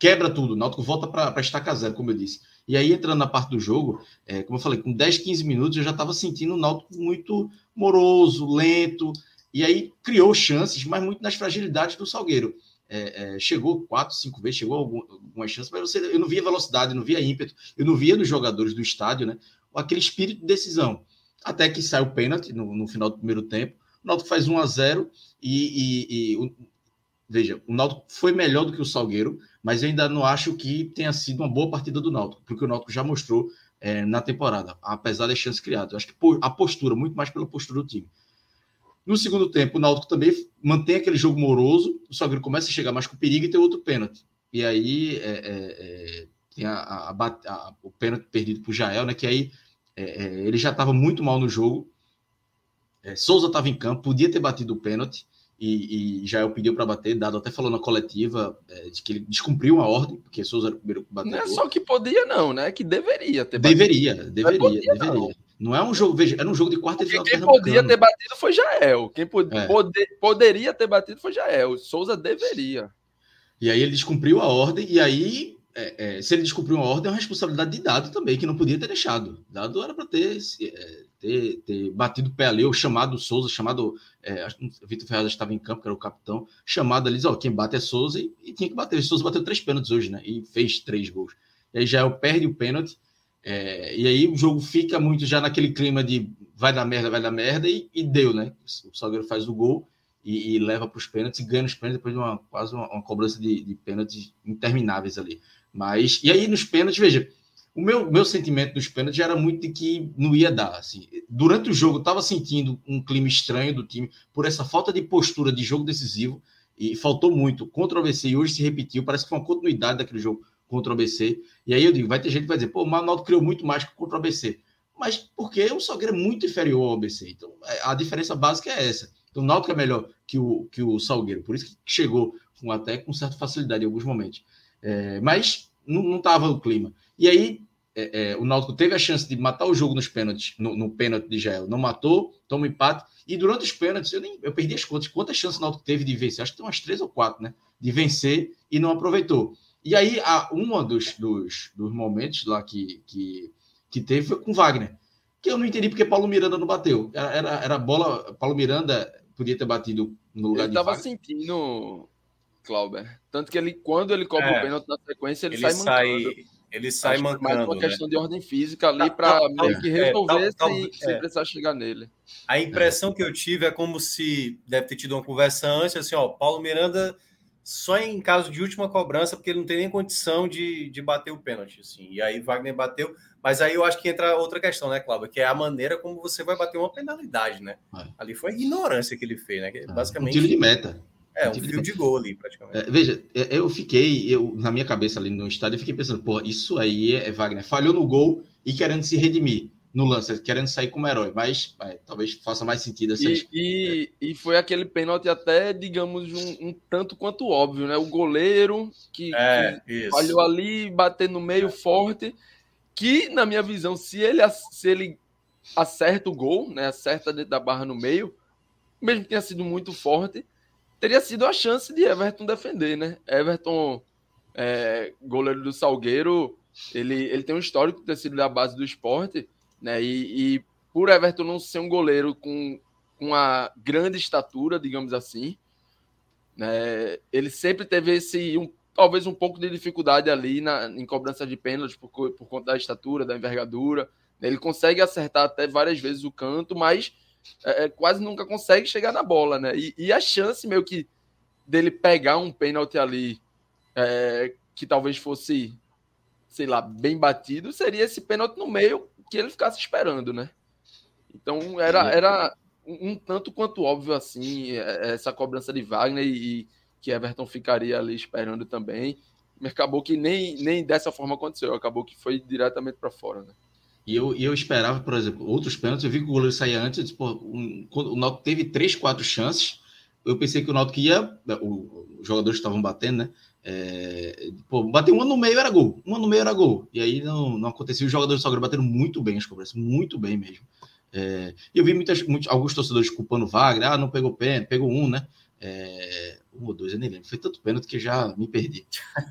S4: quebra tudo. O Náutico volta para estacar zero, como eu disse. E aí, entrando na parte do jogo, é, como eu falei, com 10, 15 minutos eu já estava sentindo o Náutico muito moroso, lento. E aí criou chances, mas muito nas fragilidades do Salgueiro. É, é, chegou quatro, cinco vezes, chegou algumas chances, mas você, eu não via velocidade, eu não via ímpeto, eu não via dos jogadores do estádio, né? Aquele espírito de decisão. Até que sai o pênalti no, no final do primeiro tempo. O Náutico faz 1 a 0 e, e, e veja, o Náutico foi melhor do que o Salgueiro, mas eu ainda não acho que tenha sido uma boa partida do Náutico, porque o Náutico já mostrou é, na temporada, apesar das chances criadas. Eu acho que a postura, muito mais pela postura do time. No segundo tempo, o Náutico também mantém aquele jogo moroso, o Salgueiro começa a chegar mais com perigo e tem outro pênalti. e aí é, é, é tem a, a, a, o pênalti perdido para o Jael, né? Que aí é, é, ele já estava muito mal no jogo. Souza estava em campo, podia ter batido o pênalti, e, e Jael pediu para bater, dado até falou na coletiva de que ele descumpriu a ordem, porque Souza era o primeiro que bateu.
S3: Não é só que podia, não, né? Que deveria ter
S4: batido. Deveria, deveria, podia, deveria. Não. não. é um jogo, veja, era um jogo de quarta de
S3: final. Quem podia ter batido foi Jael. Quem pod é. poderia ter batido foi Jael. Souza deveria.
S4: E aí ele descumpriu a ordem, e aí, é, é, se ele descumpriu a ordem, é uma responsabilidade de Dado também, que não podia ter deixado. Dado era para ter, é, ter, ter, batido o pé ali, ou chamado Souza, chamado. É, Vitor Ferraz estava em campo, que era o capitão, chamado ali, ó, quem bate é Souza, e, e tinha que bater. Souza bateu três pênaltis hoje, né? E fez três gols. E aí já perde o pênalti, é, e aí o jogo fica muito já naquele clima de vai dar merda, vai dar merda, e, e deu, né? O Salgueiro faz o gol e, e leva para os pênaltis e ganha os pênaltis depois de uma quase uma, uma cobrança de, de pênaltis intermináveis ali. Mas, e aí nos pênaltis, veja, o meu, meu sentimento dos pênaltis era muito de que não ia dar. Assim. Durante o jogo, eu estava sentindo um clima estranho do time por essa falta de postura de jogo decisivo e faltou muito contra o ABC e hoje se repetiu. Parece que foi uma continuidade daquele jogo contra o ABC. E aí eu digo, vai ter gente que vai dizer, pô, o Manaldo criou muito mais que contra o ABC. Mas porque o Salgueiro é muito inferior ao ABC. Então, é, a diferença básica é essa. Então, o Náutico é melhor que o, que o Salgueiro, por isso que chegou com, até com certa facilidade em alguns momentos. É, mas não estava o clima. E aí, é, é, o Náutico teve a chance de matar o jogo nos pênaltis, no, no pênalti de Jael. Não matou, toma um empate. E durante os pênaltis, eu, nem, eu perdi as contas. Quantas chances o Náutico teve de vencer? Acho que tem umas três ou quatro, né? De vencer e não aproveitou. E aí, a, uma dos, dos, dos momentos lá que, que, que teve foi com Wagner. Que eu não entendi porque Paulo Miranda não bateu. Era, era, era bola. Paulo Miranda podia ter batido no lugar
S3: ele de tava sentindo, Clauber. Tanto que ele, quando ele cobra é, o pênalti na sequência, ele, ele sai mancando.
S1: Ele sai Acho mancando. Mais
S3: uma né? questão de ordem física ali tá, para tá, meio que é, resolver é, sem, sem precisar chegar nele.
S1: A impressão que eu tive é como se deve ter tido uma conversa antes, assim, ó, Paulo Miranda só em caso de última cobrança, porque ele não tem nem condição de, de bater o pênalti, assim. E aí Wagner bateu, mas aí eu acho que entra outra questão, né, Cláudio? Que é a maneira como você vai bater uma penalidade, né? É. Ali foi a ignorância que ele fez, né? Que, é. basicamente.
S4: Um tiro de meta.
S1: É, um, fio de, gol ali, praticamente.
S4: É, veja, é, eu fiquei, eu, na minha cabeça ali no estádio, eu fiquei pensando, pô, isso aí é Wagner. Falhou no gol e querendo se redimir no lance, querendo sair como herói, mas é, talvez faça mais sentido essa
S3: e, e, e, foi aquele pênalti até, digamos, um, um, tanto quanto óbvio, né? O goleiro que, é, que falhou ali, bater no meio é. forte, que, na minha visão, se ele, se ele acerta o gol, né? Acerta dentro da barra no meio, mesmo que tenha sido muito forte, teria sido a chance de Everton defender, né? Everton, é, goleiro do Salgueiro, ele, ele tem um histórico de ter sido da base do esporte, né? E, e por Everton não ser um goleiro com, com uma grande estatura, digamos assim, né? Ele sempre teve esse um, talvez um pouco de dificuldade ali na, em cobrança de pênaltis por, por conta da estatura, da envergadura. Ele consegue acertar até várias vezes o canto, mas é, é, quase nunca consegue chegar na bola, né? E, e, a chance meio que dele pegar um pênalti ali é, que talvez fosse, sei lá, bem batido, seria esse pênalti no meio que ele ficasse esperando, né? Então era, era um, tanto quanto óbvio assim, é, essa cobrança de Wagner e, e que Everton ficaria ali esperando também. Mas acabou que nem, nem dessa forma aconteceu, acabou que foi diretamente para fora, né?
S4: E eu, eu esperava, por exemplo, outros pênaltis. Eu vi que o goleiro saía antes. Disse, pô, um, o Náutico teve três, quatro chances. Eu pensei que o Náutico ia. O, os jogadores estavam batendo, né? É, pô, bater uma no meio era gol. Uma no meio era gol. E aí não, não aconteceu. Os jogadores do Salgueiro bateram muito bem as cobranças, muito bem mesmo. É, eu vi muitas, muitos, alguns torcedores culpando o Wagner. Ah, não pegou pênalti, pegou um, né? É, um ou dois, eu nem lembro. Foi tanto pênalti que já me perdi.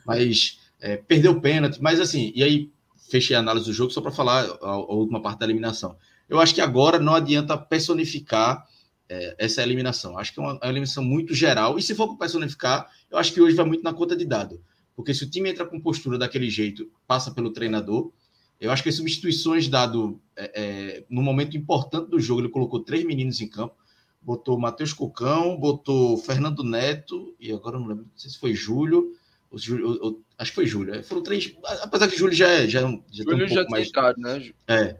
S4: Mas é, perdeu pênalti. Mas assim, e aí fechei a análise do jogo só para falar a, a, última parte da eliminação. Eu acho que agora não adianta personificar é, essa eliminação. Acho que é uma, uma, eliminação muito geral. E se for personificar, eu acho que hoje vai muito na conta de dado. Porque se o time entra com postura daquele jeito, passa pelo treinador. Eu acho que as substituições dado é, é, no momento importante do jogo, ele colocou três meninos em campo. Botou Matheus Cocão, botou Fernando Neto, e agora não lembro não sei se foi Júlio, o, o, o, acho que foi Júlio. É, foram três. Apesar que Júlio já, é, já, já Júlio um já mais. Caro, né? É.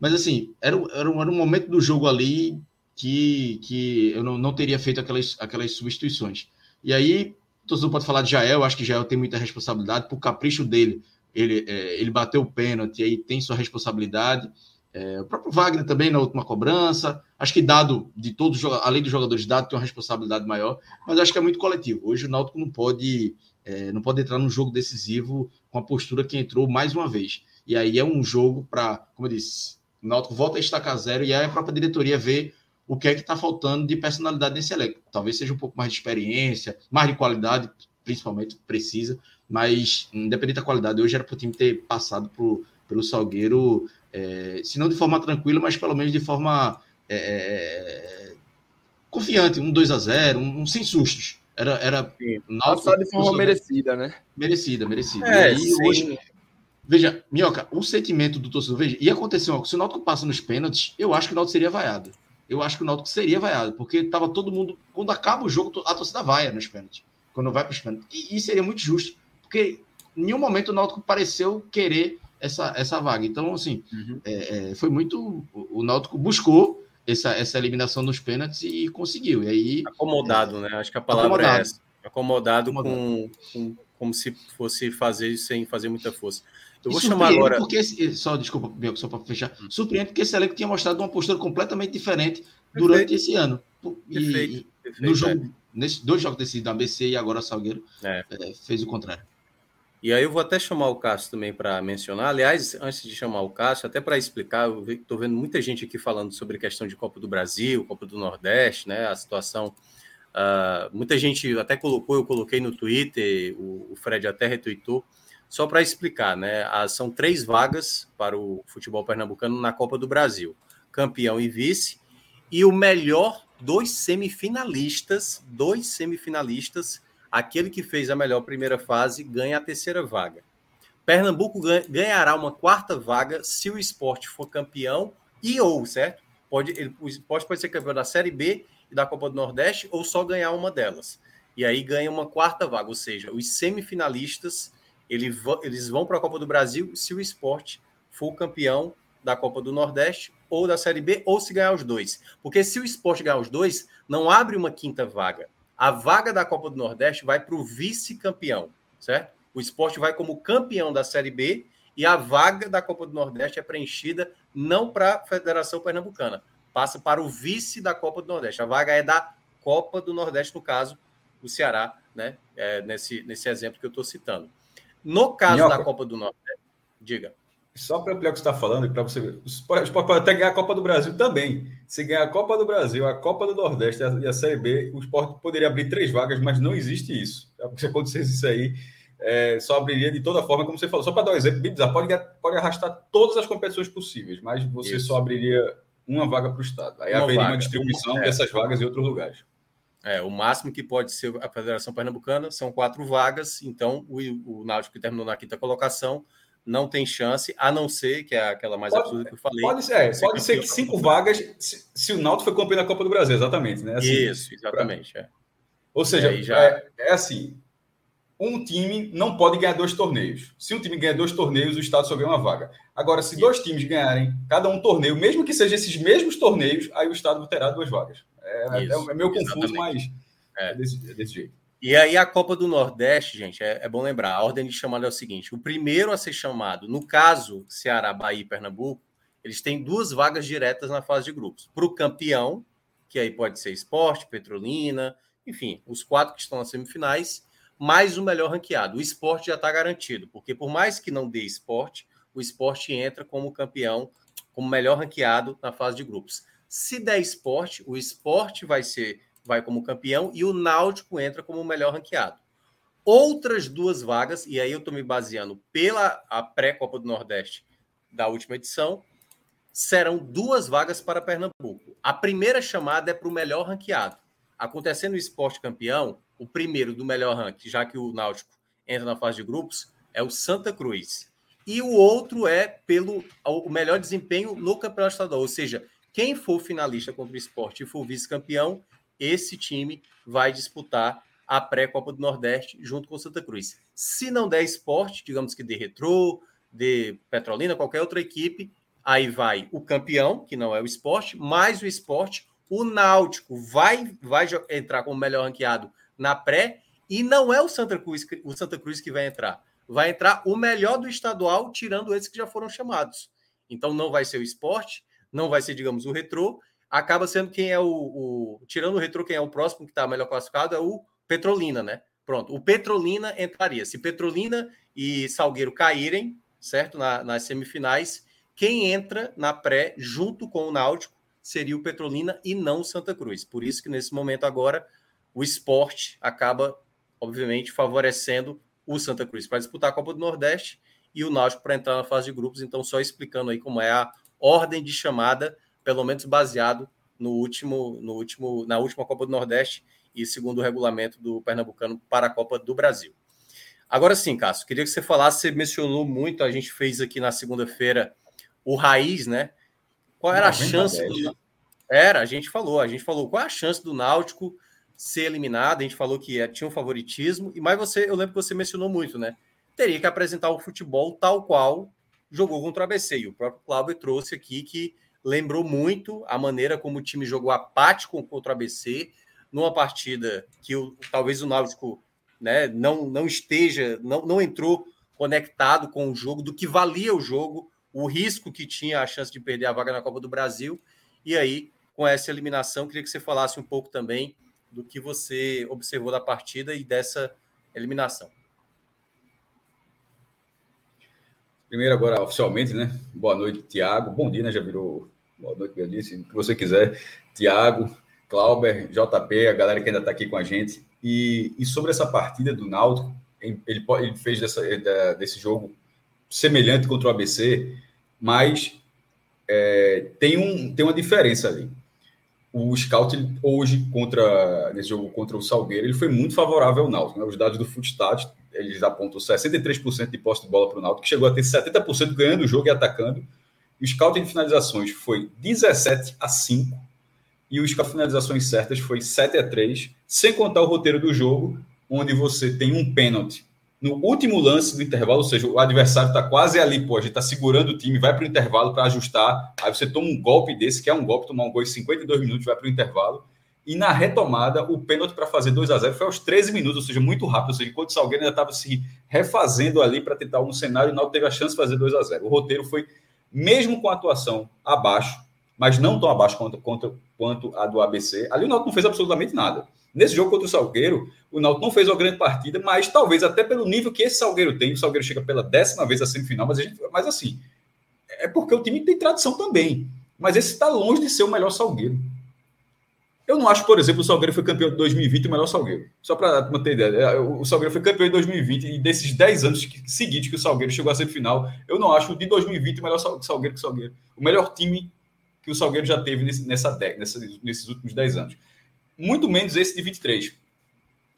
S4: Mas assim, era, era, um, era um momento do jogo ali que, que eu não, não teria feito aquelas, aquelas substituições. E aí, torcedor pode falar de Jael, acho que Jael tem muita responsabilidade, por capricho dele, ele, é, ele bateu o pênalti, aí tem sua responsabilidade. É, o próprio Wagner também na última cobrança. Acho que dado de todos, além dos jogadores, dado tem uma responsabilidade maior, mas acho que é muito coletivo. Hoje o Náutico não pode, é, não pode entrar num jogo decisivo com a postura que entrou mais uma vez. E aí é um jogo para, como eu disse, o Náutico volta a estacar zero e aí a própria diretoria vê o que é que está faltando de personalidade nesse elenco. Talvez seja um pouco mais de experiência, mais de qualidade, principalmente precisa, mas independente da qualidade, hoje era para o time ter passado por, pelo Salgueiro, é, se não de forma tranquila, mas pelo menos de forma é, é confiante, um 2 a 0 um, um sem sustos. Era, era
S3: Náutico, de forma merecida, né?
S4: Merecida, merecida. É, e aí, hoje, veja, Minhoca, o sentimento do torcedor, veja, ia acontecer uma se o Náutico passa nos pênaltis, eu acho que o Náutico seria vaiado eu acho que o Náutico seria vaiado, porque tava todo mundo, quando acaba o jogo, a torcida vaia nos pênaltis, quando vai para os pênaltis. E, e seria muito justo, porque em nenhum momento o Náutico pareceu querer essa, essa vaga. Então, assim, uhum. é, é, foi muito. O Náutico buscou essa, essa eliminação nos pênaltis e conseguiu. E aí,
S1: acomodado, é, né? Acho que a palavra é acomodado. é essa. Acomodado, acomodado. Com, com, como se fosse fazer sem fazer muita força.
S4: Eu vou chamar agora. Porque, só, desculpa, só para fechar. Hum. Surpreende porque esse elenco tinha mostrado uma postura completamente diferente Perfeito. durante esse ano. E, Perfeito. Perfeito. no jogo, é. nesses dois jogos decididos, da ABC e agora Salgueiro, é. É, fez o contrário.
S1: E aí eu vou até chamar o Cássio também para mencionar. Aliás, antes de chamar o Cássio, até para explicar, eu estou vendo muita gente aqui falando sobre questão de Copa do Brasil, Copa do Nordeste, né? A situação. Uh, muita gente até colocou, eu coloquei no Twitter, o, o Fred até retweetou só para explicar, né? São três vagas para o futebol pernambucano na Copa do Brasil: campeão e vice, e o melhor dois semifinalistas, dois semifinalistas, aquele que fez a melhor primeira fase ganha a terceira vaga. Pernambuco ganhará uma quarta vaga se o esporte for campeão e ou, certo? Pode, ele, o esporte pode ser campeão da Série B e da Copa do Nordeste ou só ganhar uma delas. E aí ganha uma quarta vaga, ou seja, os semifinalistas ele, eles vão para a Copa do Brasil se o esporte for campeão da Copa do Nordeste ou da Série B, ou se ganhar os dois. Porque se o esporte ganhar os dois, não abre uma quinta vaga. A vaga da Copa do Nordeste vai para o vice-campeão, certo? O esporte vai como campeão da Série B e a vaga da Copa do Nordeste é preenchida não para a Federação Pernambucana, passa para o vice da Copa do Nordeste. A vaga é da Copa do Nordeste, no caso, o Ceará, né? É, nesse, nesse exemplo que eu estou citando. No caso Minhoca. da Copa do Norte, diga.
S5: Só para ampliar o que você está falando e para você ver, o Sport pode até ganhar a Copa do Brasil também. Se ganhar a Copa do Brasil, a Copa do Nordeste e a Série B, o Sport poderia abrir três vagas, mas não existe isso. Se acontecesse isso aí, é, só abriria de toda forma, como você falou. Só para dar um exemplo, pode, pode arrastar todas as competições possíveis, mas você isso. só abriria uma vaga para o Estado. Aí uma haveria vaga. uma distribuição é. dessas vagas em outros lugares.
S1: É, o máximo que pode ser a Federação Pernambucana são quatro vagas, então o, o Náutico que terminou na quinta colocação não tem chance, a não ser, que é aquela mais pode, absurda que eu falei.
S5: Pode ser, é, pode ser que cinco vagas, se, se, o Náutico foi campeão da Copa do Brasil, exatamente, né?
S1: Assim, Isso, exatamente. Pra... É.
S5: Ou seja, já... é, é, assim, um time não pode ganhar dois torneios. Se um time ganhar dois torneios, o Estado só ganha uma vaga. Agora, se Isso. dois times ganharem cada um torneio, mesmo que sejam esses mesmos torneios, aí o Estado terá duas vagas. É, Isso, é, é meio confuso, mas é. desse, desse, jeito.
S1: E aí a Copa do Nordeste, gente, é, é, bom lembrar, a ordem de chamada é o seguinte: o primeiro a ser chamado, no caso Ceará, Bahia e Pernambuco, eles têm duas vagas diretas na fase de grupos. Para o campeão, que aí pode ser Esporte, Petrolina, enfim, os quatro que estão nas semifinais, mais o melhor ranqueado. O esporte já está garantido, porque por mais que não dê esporte, o esporte entra como campeão, como melhor ranqueado na fase de grupos. Se der esporte, o esporte vai ser vai como campeão e o Náutico entra como o melhor ranqueado. Outras duas vagas, e aí eu estou me baseando pela a pré-Copa do Nordeste da última edição, serão duas vagas para Pernambuco. A primeira chamada é para o melhor ranqueado. Acontecendo o esporte campeão, o primeiro do melhor ranking, já que o Náutico entra na fase de grupos, é o Santa Cruz. E o outro é pelo o melhor desempenho no campeonato estadual, ou seja, quem for finalista contra o esporte e for vice-campeão, esse time vai disputar a pré-Copa do Nordeste junto com o Santa Cruz. Se não der esporte, digamos que de Retrô, de Petrolina, qualquer outra equipe, aí vai o campeão, que não é o esporte, mais o esporte. O Náutico vai, vai entrar como melhor ranqueado na pré E não é o Santa Cruz, o Santa Cruz que vai entrar. Vai entrar o melhor do estadual, tirando esses que já foram chamados. Então não vai ser o esporte, não vai ser, digamos, o retrô. Acaba sendo quem é o. o tirando o retrô, quem é o próximo que está melhor classificado é o Petrolina, né? Pronto, o Petrolina entraria. Se Petrolina e Salgueiro caírem, certo? Na, nas semifinais, quem entra na pré junto com o Náutico seria o Petrolina e não o Santa Cruz. Por isso que nesse momento agora o esporte acaba, obviamente, favorecendo o Santa Cruz para disputar a Copa do Nordeste e o Náutico para entrar na fase de grupos. Então, só explicando aí como é a ordem de chamada, pelo menos baseado no último, no último, na última Copa do Nordeste e segundo o regulamento do Pernambucano para a Copa do Brasil. Agora sim, Cássio, queria que você falasse, você mencionou muito, a gente fez aqui na segunda-feira o Raiz, né? Qual era a chance do... Era, a gente falou, a gente falou qual é a chance do Náutico ser eliminado, a gente falou que é, tinha um favoritismo, e mais você, eu lembro que você mencionou muito, né? Teria que apresentar o futebol tal qual jogou contra o ABC. E o próprio Cláudio trouxe aqui que lembrou muito a maneira como o time jogou apático contra o ABC, numa partida que o, talvez o Náutico né, não, não esteja, não, não entrou conectado com o jogo, do que valia o jogo, o risco que tinha a chance de perder a vaga na Copa do Brasil. E aí, com essa eliminação, queria que você falasse um pouco também do que você observou da partida e dessa eliminação.
S5: Primeiro, agora oficialmente, né? Boa noite, Tiago. Bom dia, né? Já virou boa noite, Galice. O que você quiser. Tiago, Clauber, JP, a galera que ainda está aqui com a gente. E, e, sobre essa partida do Náutico, ele, ele fez dessa, desse jogo semelhante contra o ABC, mas é, tem, um, tem uma diferença ali. O scout hoje contra nesse jogo contra o Salgueiro, ele foi muito favorável ao Náutico. Né? Os dados do Footstat, eles apontam 63% de posse de bola para o Náutico, que chegou a ter 70% ganhando o jogo e atacando. E o scout de finalizações foi 17 a 5 e os com finalizações certas foi 7 a 3 sem contar o roteiro do jogo, onde você tem um pênalti no último lance do intervalo, ou seja, o adversário está quase ali, pô, a gente está segurando o time, vai para o intervalo para ajustar, aí você toma um golpe desse, que é um golpe, tomar um gol em 52 minutos, vai para o intervalo, e na retomada, o pênalti para fazer 2 a 0 foi aos 13 minutos, ou seja, muito rápido, ou seja, enquanto o Salgueiro ainda estava se refazendo ali para tentar um cenário, não teve a chance de fazer 2 a 0 O roteiro foi, mesmo com a atuação abaixo, mas não tão abaixo quanto, quanto, quanto a do ABC, ali o Náutico não fez absolutamente nada. Nesse jogo contra o Salgueiro, o Náutico não fez uma grande partida, mas talvez até pelo nível que esse Salgueiro tem, o Salgueiro chega pela décima vez à semifinal, mas, a gente, mas assim, é porque o time tem tradição também. Mas esse está longe de ser o melhor Salgueiro. Eu não acho, por exemplo, o Salgueiro foi campeão de 2020 o melhor Salgueiro. Só para manter ideia, é, o Salgueiro foi campeão em 2020 e desses 10 anos seguintes que o Salgueiro chegou à semifinal, eu não acho de 2020 o melhor Salgueiro que o Salgueiro. O melhor time que o Salgueiro já teve nessa década, nesses últimos 10 anos muito menos esse de 23.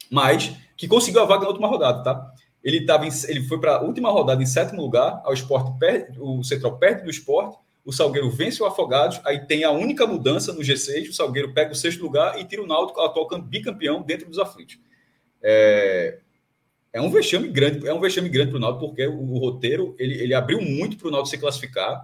S5: Mas que conseguiu a vaga na última rodada, tá? Ele, tava em, ele foi para a última rodada em sétimo lugar, ao esporte o Central perde do esporte, o Salgueiro vence o Afogados, aí tem a única mudança no G6, o Salgueiro pega o sexto lugar e tira o Náutico, atual bicampeão, dentro dos aflitos. É, é um vexame grande, é um vexame grande para o Náutico, porque o, o, roteiro ele, ele abriu muito para o Náutico se classificar.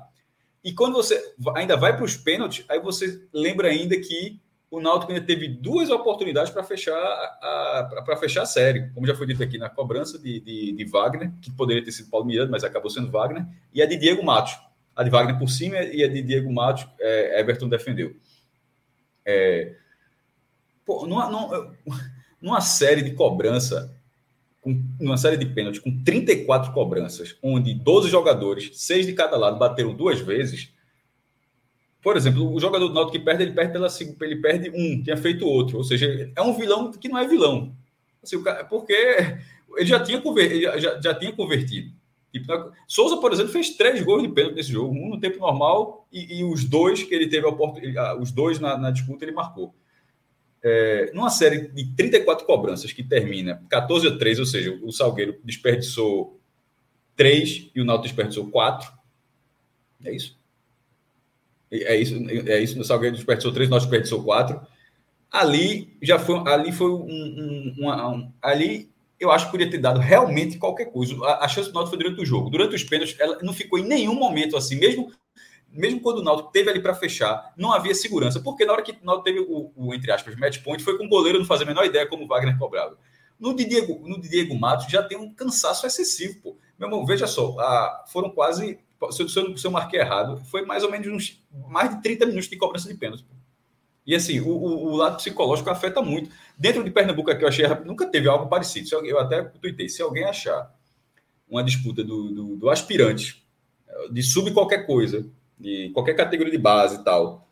S5: E quando você ainda vai para os pênaltis, aí você lembra ainda que o Náutico ainda teve duas oportunidades para fechar a, para fechar a série, como já foi dito aqui na cobrança de, de, de Wagner, que poderia ter sido Paulo Miranda, mas acabou sendo Wagner, e a de Diego Matos. A de Wagner por cima e a de Diego Matos, é, Everton defendeu. É, pô, numa, numa, <laughs> numa série de cobrança, com, numa série de pênaltis com 34 cobranças, onde 12 jogadores, seis de cada lado, bateram duas vezes, por exemplo, o jogador do Náutico que perde, ele perde pela ele perde um, tinha feito outro. Ou seja, é um vilão que não é vilão. Assim, cara, porque ele já tinha, convertido, já, já tinha convertido. Tipo, Souza, por exemplo, fez três gols de pênalti nesse jogo, um no tempo normal e, e os dois que ele teve a os dois na, na disputa ele marcou. É, numa série de 34 cobranças que termina 14 a 3, ou seja, o Salgueiro desperdiçou 3 e o Náutico desperdiçou 4. É isso. É isso, é isso. O Salgueiro desperdiçou três, nós desperdiçou quatro. Ali já foi, ali foi um, um, um, ali eu acho que poderia ter dado realmente qualquer coisa. A, a chance do Náutico foi durante o jogo. Durante os pênaltis, ela não ficou em nenhum momento assim, mesmo mesmo quando o Náutico teve ali para fechar, não havia segurança, porque na hora que o Náutico teve o, o, entre aspas, match point, foi com o goleiro não fazer a menor ideia como o Wagner cobrava. No de Diego, no de Diego Matos já tem um cansaço excessivo, pô. Meu irmão, veja só, a, foram quase. Se eu, se, eu, se eu marquei errado, foi mais ou menos uns, mais de 30 minutos de cobrança de pênalti. E assim, o, o, o, lado psicológico afeta muito. Dentro de Pernambuco, aqui eu achei, nunca teve algo parecido. Eu até tuitei, se alguém achar uma disputa do, do, do aspirante, de sub qualquer coisa, de qualquer categoria de base e tal,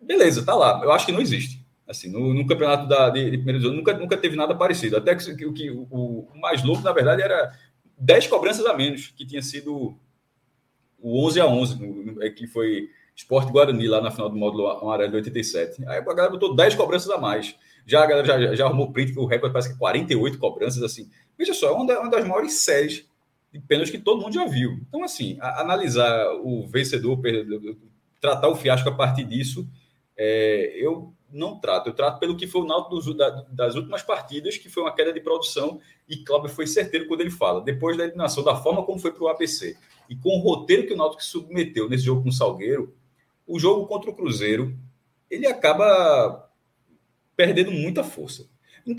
S5: beleza, tá lá. Eu acho que não existe. Assim, no, no campeonato da, de, de primeira divisão, nunca, nunca teve nada parecido. Até que, que, que o, o, mais louco, na verdade, era 10 cobranças a menos, que tinha sido o 11 a 11, é que foi Esporte Guarani lá na final do módulo amarelo de 87. Aí a galera botou 10 cobranças a mais. Já a galera já, já arrumou print que o recorde parece que 48 cobranças, assim. Veja só, é uma, das maiores séries de pênaltis que todo mundo já viu. Então, assim, a, analisar o vencedor, tratar o fiasco a partir disso, é, eu não trato. Eu trato pelo que foi o Náutico da, das últimas partidas, que foi uma queda de produção, e Cláudio foi certeiro quando ele fala. Depois da eliminação, da forma como foi para o ABC, e com o roteiro que o Náutico submeteu nesse jogo com o Salgueiro, o jogo contra o Cruzeiro, ele acaba perdendo muita força.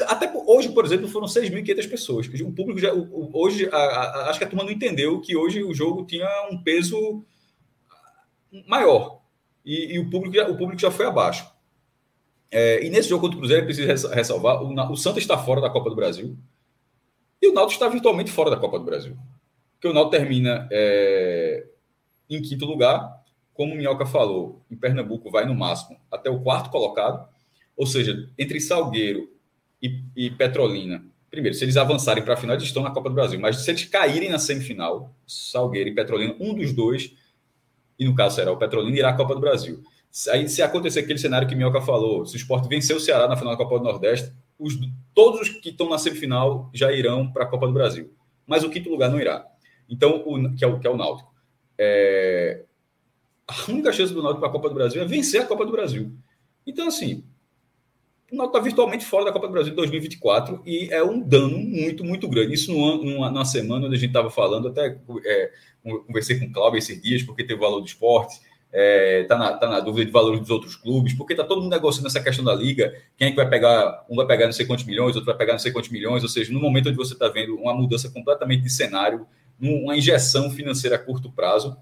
S5: Até hoje, por exemplo, foram 6.500 pessoas. O público já. Hoje, a, a, acho que a turma não entendeu que hoje o jogo tinha um peso maior. E, e o, público já, o público já foi abaixo. É, e nesse jogo contra o Cruzeiro, é preciso ressalvar: o, o Santos está fora da Copa do Brasil. E o Náutico está virtualmente fora da Copa do Brasil. Porque o Náutico termina é, em quinto lugar. Como o Minhoca falou, em Pernambuco vai no máximo até o quarto colocado. Ou seja, entre Salgueiro e, e Petrolina. Primeiro, se eles avançarem para a final, eles estão na Copa do Brasil. Mas se eles caírem na semifinal, Salgueiro e Petrolina, um dos dois, e no caso será o Petrolina, irá à Copa do Brasil. Aí, se acontecer aquele cenário que Minhoca falou, se o esporte vencer o Ceará na final da Copa do Nordeste, os, todos os que estão na semifinal já irão para a Copa do Brasil. Mas o quinto lugar não irá. Então, o, que, é o, que é o Náutico. É, a única chance do Náutico para a Copa do Brasil é vencer a Copa do Brasil. Então, assim, o Náutico está virtualmente fora da Copa do Brasil de 2024 e é um dano muito, muito grande. Isso numa, numa, numa semana onde a gente estava falando, até é, conversei com o Cláudio esses dias, porque teve o valor do esporte, está é, tá na, tá na dúvida de valores dos outros clubes, porque está todo mundo negociando essa questão da liga, quem é que vai pegar, um vai pegar não sei quantos milhões, outro vai pegar não sei quantos milhões, ou seja, no momento onde você está vendo uma mudança completamente de cenário, uma injeção financeira a curto prazo,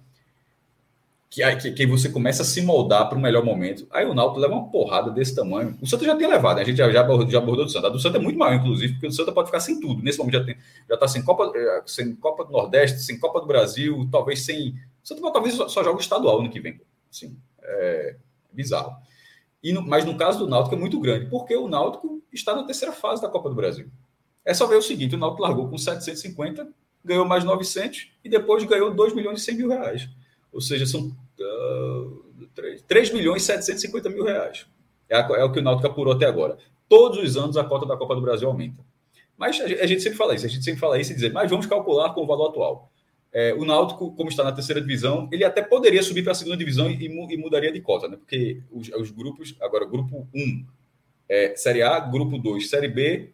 S5: que, que, que você começa a se moldar para o melhor momento. Aí o Náutico leva uma porrada desse tamanho. O Santa já tem levado, né? a gente já, já, já abordou do Santa. A do Santa é muito maior, inclusive, porque o Santa pode ficar sem tudo. Nesse momento já tem, já está sem Copa, eh, sem Copa do Nordeste, sem Copa do Brasil, talvez sem. O Santa talvez só, só joga estadual ano que vem. Assim, é bizarro. E no, mas no caso do Náutico é muito grande, porque o Náutico está na terceira fase da Copa do Brasil. É só ver o seguinte: o Náutico largou com 750, ganhou mais 900 e depois ganhou 2 milhões e 100 mil reais. Ou seja, são 3, 3 milhões e 750 mil reais. É, a, é, o que o Náutico apurou até agora. Todos os anos a cota da Copa do Brasil aumenta. Mas a, a gente sempre fala isso, a gente sempre fala isso e dizer, mas vamos calcular com o valor atual. É, o Náutico, como está na terceira divisão, ele até poderia subir para a segunda divisão e, e, mudaria de cota, né? Porque os, os grupos, agora, grupo 1 é Série A, grupo 2 Série B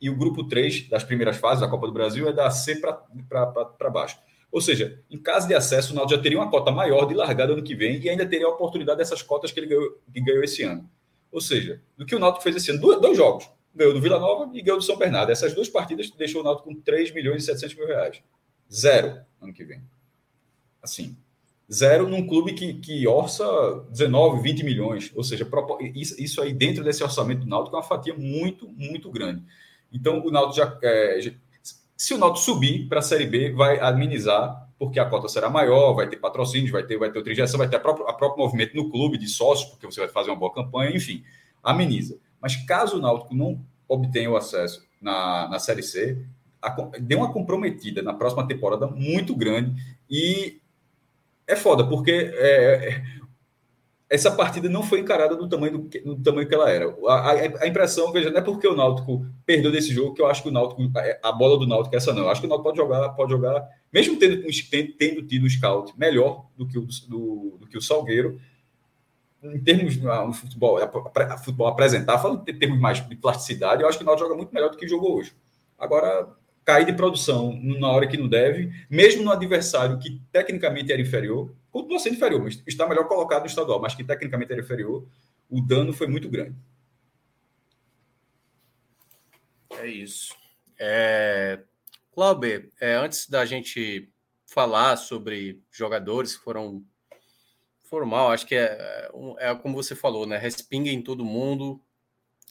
S5: e o grupo 3 das primeiras fases da Copa do Brasil é da C para baixo. Ou seja, em caso de acesso, o Náutico já teria uma cota maior de largada ano que vem e ainda teria a oportunidade dessas cotas que ele ganhou, que ganhou esse ano. Ou seja, do que o Náutico fez esse ano, dois, dois jogos. Ganhou do Vila Nova e ganhou do São Bernardo. Essas duas partidas deixou o Náutico com 3 milhões e 700 mil reais. Zero ano que vem. Assim, zero num clube que, que orça 19, 20 milhões. Ou seja, isso aí dentro desse orçamento do Náutico é uma fatia muito, muito grande. Então, o Náutico já, é, se o Náutico subir para a Série B, vai amenizar, porque a cota será maior, vai ter patrocínio, vai ter, vai ter injeção, vai ter a próprio, a próprio movimento no clube de sócios, porque você vai fazer uma boa campanha, enfim, ameniza. Mas caso o Náutico não obtenha o acesso na, na Série C, a, deu uma comprometida na próxima temporada muito grande e é foda, porque é, essa partida não foi encarada do tamanho, do, do tamanho que ela era. A, a, a, impressão, veja, não é porque o Náutico perdeu desse jogo que eu acho que o Náutico, a, bola do Náutico é essa não. Eu acho que o Náutico pode jogar, pode jogar, mesmo tendo, tendo, tido um scout melhor do que o, do, do que o Salgueiro, em termos no ah, futebol, a, futebol apresentar, falando em termos mais de plasticidade, eu acho que o Náutico joga muito melhor do que jogou hoje. Agora, cair de produção na hora que não deve, mesmo no adversário que tecnicamente era inferior, continua sendo inferior, mas está melhor colocado no estadual, mas que tecnicamente era inferior, o dano foi muito grande.
S1: É isso. É... Cláudio, é, antes da gente falar sobre jogadores que foram formal, acho que é, é, é como você falou, né? Respinga em todo mundo,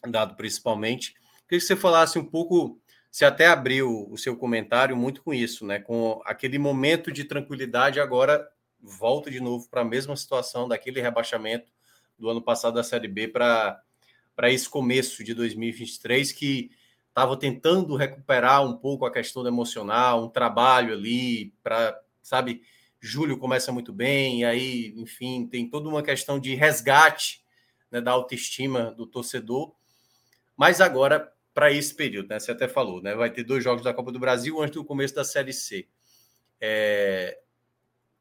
S1: dado principalmente. Queria que você falasse um pouco, você até abriu o seu comentário muito com isso, né? Com aquele momento de tranquilidade, agora volta de novo para a mesma situação daquele rebaixamento do ano passado da Série B para esse começo de 2023, que estava tentando recuperar um pouco a questão emocional, um trabalho ali para, sabe, julho começa muito bem, aí, enfim, tem toda uma questão de resgate né, da autoestima do torcedor. Mas agora, para esse período, né? Você até falou, né? Vai ter dois jogos da Copa do Brasil antes do começo da Série C. É...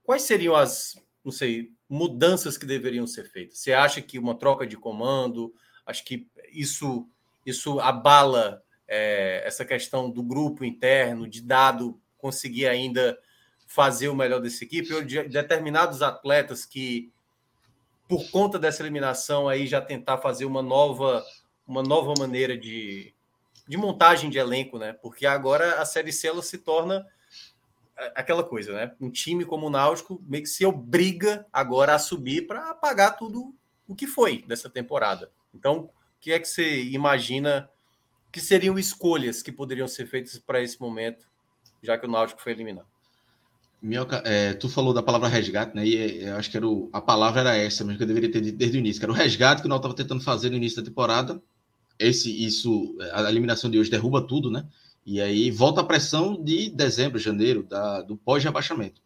S1: Quais seriam as, não sei, mudanças que deveriam ser feitas? Você acha que uma troca de comando, acho que isso, isso abala é, essa questão do grupo interno, de dado conseguir ainda fazer o melhor dessa equipe, ou de determinados atletas que, por conta dessa eliminação, aí já tentar fazer uma nova, uma nova maneira de, de montagem de elenco, né? Porque agora a Série C ela se torna aquela coisa, né? Um time como o Náutico meio que se obriga agora a subir para apagar tudo o que foi dessa temporada. Então, o que é que você imagina que seriam escolhas que poderiam ser feitas para esse momento, já que o Náutico foi eliminado?
S4: Mioca, é, tu falou da palavra resgate, né? E é, eu acho que era o, a palavra era essa mesmo que eu deveria ter dito desde o início, que era o resgate que o Náutico estava tentando fazer no início da temporada. Esse, isso, a eliminação de hoje derruba tudo, né? E aí volta a pressão de dezembro, janeiro, da, do pós-rebaixamento.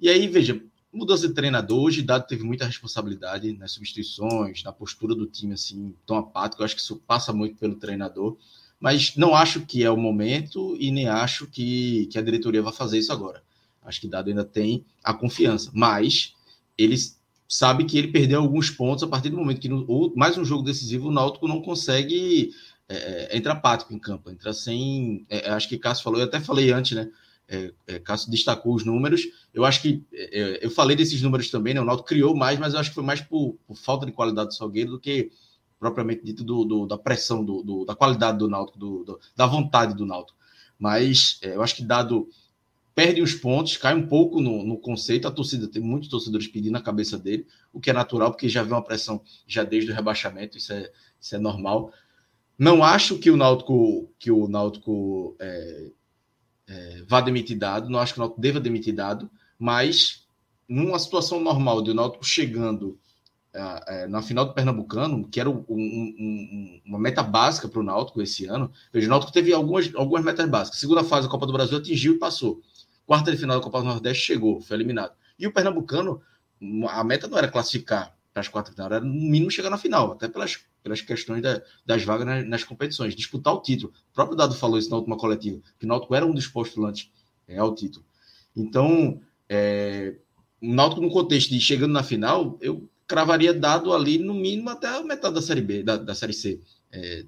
S4: E aí, veja, mudança de treinador, hoje Dado teve muita responsabilidade nas substituições, na postura do time, assim, tão apático. Eu acho que isso passa muito pelo treinador. Mas não acho que é o momento e nem acho que, que a diretoria vai fazer isso agora. Acho que Dado ainda tem a confiança, mas ele sabe que ele perdeu alguns pontos a partir do momento que, no, ou, mais um jogo decisivo, o Náutico não consegue é, é, entrar apático em campo, entra sem. É, acho que Cássio falou, eu até falei antes, né? É, é, Cássio destacou os números. Eu acho que é, eu falei desses números também, né? O Náutico criou mais, mas eu acho que foi mais por, por falta de qualidade do Salgueiro do que propriamente dito do, do da pressão, do, do, da qualidade do Náutico, do, da vontade do Náutico. Mas eu acho que dado perde os pontos, cai um pouco no, no, conceito. A torcida tem muitos torcedores pedindo na cabeça dele, o que é natural, porque já vê uma pressão já desde o rebaixamento, isso é, isso é normal. Não acho que o Náutico, que o Náutico é, é, vá demitir dado, não acho que o Náutico deva demitir dado, mas numa situação normal de o Náutico chegando é, na final do Pernambucano, que era um, um, uma meta básica para o Náutico esse ano, o Náutico teve algumas, algumas metas básicas. Segunda fase da Copa do Brasil atingiu e passou. Quarta de final da Copa do Nordeste chegou, foi eliminado. E o Pernambucano, a meta não era classificar para as quartas de final, era no mínimo chegar na final, até pelas, pelas questões da, das vagas nas, nas, competições, disputar o título. O próprio Dado falou isso na última coletiva, que o Náutico era um dos postulantes é, ao título. Então, é, o Náutico no contexto de chegando na final, eu cravaria dado ali no mínimo até a metade da Série B, da, da Série C. É,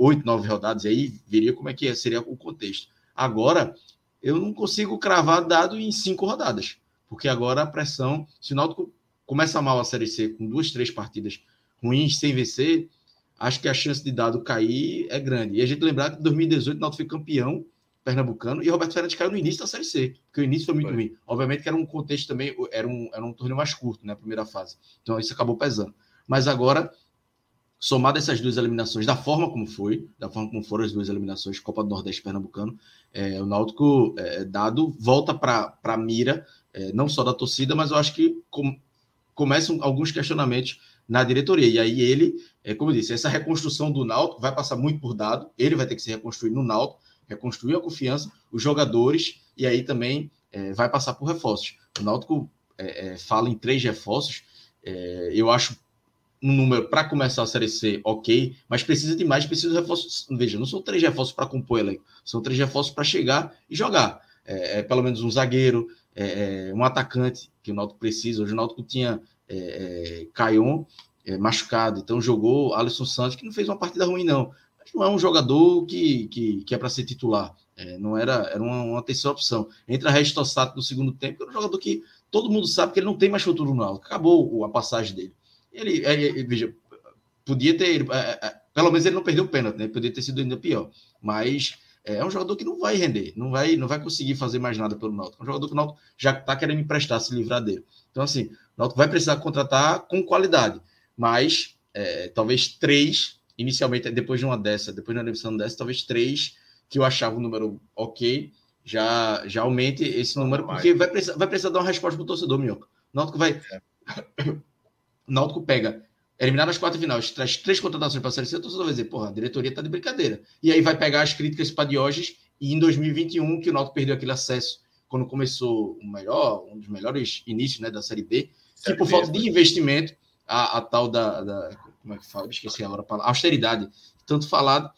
S4: oito, nove rodadas, e aí viria como é que seria o contexto. Agora, eu não consigo cravar dado em cinco rodadas, porque agora a pressão, se o Náutico começa mal a Série C com duas, três partidas ruins sem vencer, acho que a chance de dado cair é grande. E a gente lembrar que em 2018 o Náutico foi campeão pernambucano e Roberto Fernandes caiu no início da Série C, porque o início foi muito foi. ruim. Obviamente que era um contexto também, era um, era um torneio mais curto, né, a primeira fase. Então isso acabou pesando. Mas agora somado essas duas eliminações, da forma como foi, da forma como foram as duas eliminações, Copa do Nordeste Pernambucano, é, o Náutico é, dado volta para a mira, é, não só da torcida, mas eu acho que com, começam alguns questionamentos na diretoria. E aí ele, é, como eu disse, essa reconstrução do Náutico vai passar muito por dado, ele vai ter que se reconstruir no Náutico, reconstruir a confiança, os jogadores, e aí também é, vai passar por reforços. O Náutico é, é, fala em três reforços, eu acho um número para começar a Série C, ok, mas precisa de mais, precisa de reforços. Veja, não são três reforços para compor elenco, são três reforços para chegar e jogar. É, é, pelo menos um zagueiro, é, é um atacante que o Náutico precisa. Hoje o Náutico tinha é, é Caion é, machucado, então jogou Alisson Santos, que não fez uma partida ruim, não. Mas não é um jogador que, que, que é para ser titular. não era, era uma, uma terceira opção. Entra Resto Sato no segundo tempo, é um jogador que todo mundo sabe que ele não tem mais futuro no Náutico. Acabou a passagem dele. Ele, ele, veja, podia ter. É, é, Pelo menos ele não perdeu o pênalti, né? Poderia ter sido ainda pior. Mas é, é um jogador que não vai render, não vai, não vai conseguir fazer mais nada pelo Náutico. É um jogador que o Náutico já está querendo emprestar, se livrar dele. Então, assim, o Náutico vai precisar contratar com qualidade. Mas é, talvez três, inicialmente, depois de uma dessa, depois de uma demissão dessa, talvez três, que eu achava um número ok, já, já aumente esse número, porque vai precisar, vai precisar dar uma resposta para o torcedor, Minhoca. O Náutico vai. É. <laughs> O Náutico pega eliminar nas quartas finais, traz três contratações para a Série C, o torcedor vai dizer, porra, a diretoria está de brincadeira. E aí vai pegar as críticas para Diógenes e em 2021, que o Náutico perdeu aquele acesso quando começou o melhor, um dos melhores inícios né, da Série B, Série que por B, falta de investimento, a, a tal da, da, Como é que fala? Esqueci agora a palavra. Austeridade, tanto falado,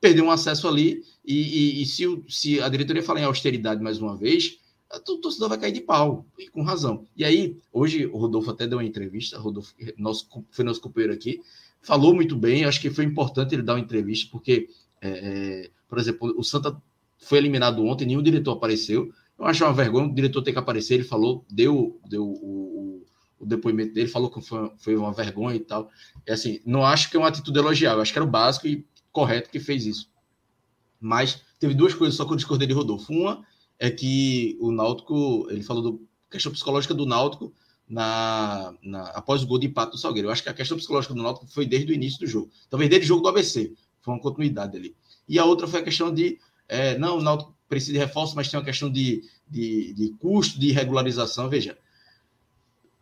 S4: perdeu um acesso ali. E, e, e se, o, se a diretoria falar em austeridade mais uma vez, o torcedor vai cair de pau, e com razão. E aí, hoje, o Rodolfo até deu uma entrevista, Rodolfo nosso, foi nosso companheiro aqui, falou muito bem, acho que foi importante ele dar uma entrevista, porque, é, é, por exemplo, o Santa foi eliminado ontem, nenhum diretor apareceu, eu acho uma vergonha o diretor ter que aparecer, ele falou, deu, deu o, o, o depoimento dele, falou que foi, foi uma vergonha e tal, é assim, não acho que é uma atitude elogiável, acho que era o básico e correto que fez isso. Mas teve duas coisas só que eu discordei de Rodolfo. Uma é que o Náutico, ele falou da questão psicológica do Náutico na, na, após o gol de empate do Salgueiro. Eu acho que a questão psicológica do Náutico foi desde o início do jogo. Talvez desde o jogo do ABC. Foi uma continuidade ali. E a outra foi a questão de, é, não, o Náutico precisa de reforço, mas tem uma questão de, de, de custo, de regularização. Veja,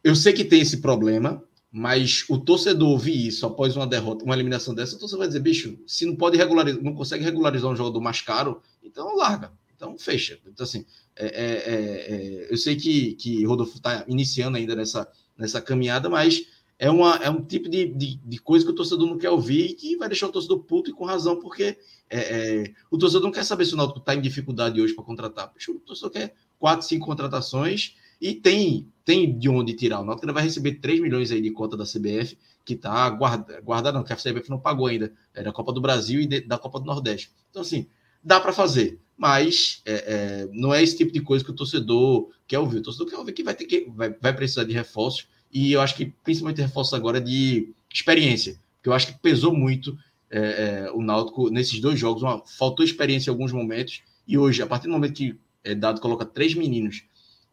S4: eu sei que tem esse problema, mas o torcedor ouvir isso após uma derrota, uma eliminação dessa, o torcedor vai dizer, bicho, se não pode regularizar, não consegue regularizar um jogador mais caro, então larga. Então, fecha. Então, assim, é, é, é, é eu sei que, que Rodolfo está iniciando ainda nessa, nessa caminhada, mas é, uma, é um tipo de, de, de, coisa que o torcedor não quer ouvir e que vai deixar o torcedor puto e com razão, porque é, é, o torcedor não quer saber se o Náutico está em dificuldade hoje para contratar. O torcedor quer quatro, cinco contratações e tem, tem de onde tirar. O Náutico vai receber 3 milhões aí de conta da CBF, que está guardada, guardada, não, que a CBF não pagou ainda, é da Copa do Brasil e de, da Copa do Nordeste. Então, assim, dá para fazer mas é, é, não é esse tipo de coisa que o torcedor quer ouvir. O torcedor quer ouvir que vai ter que vai, vai precisar de reforços, e eu acho que principalmente reforços agora de experiência, porque eu acho que pesou muito é, é, o Náutico nesses dois jogos, uma, faltou experiência em alguns momentos, e hoje, a partir do momento que é dado coloca três meninos,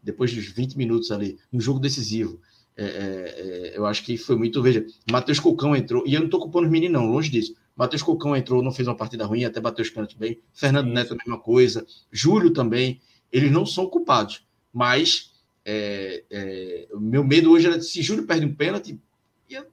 S4: depois dos 20 minutos ali, no jogo decisivo, é, é, é, eu acho que foi muito. Veja, Matheus Cocão entrou, e eu não estou culpando os meninos, não, longe disso. Matheus Cocão entrou, não fez uma partida ruim, até bateu os pênaltis bem. Fernando Sim. Neto, a mesma coisa. Júlio também. Eles não são culpados. Mas é, é, o meu medo hoje era se Júlio perde um pênalti, ia,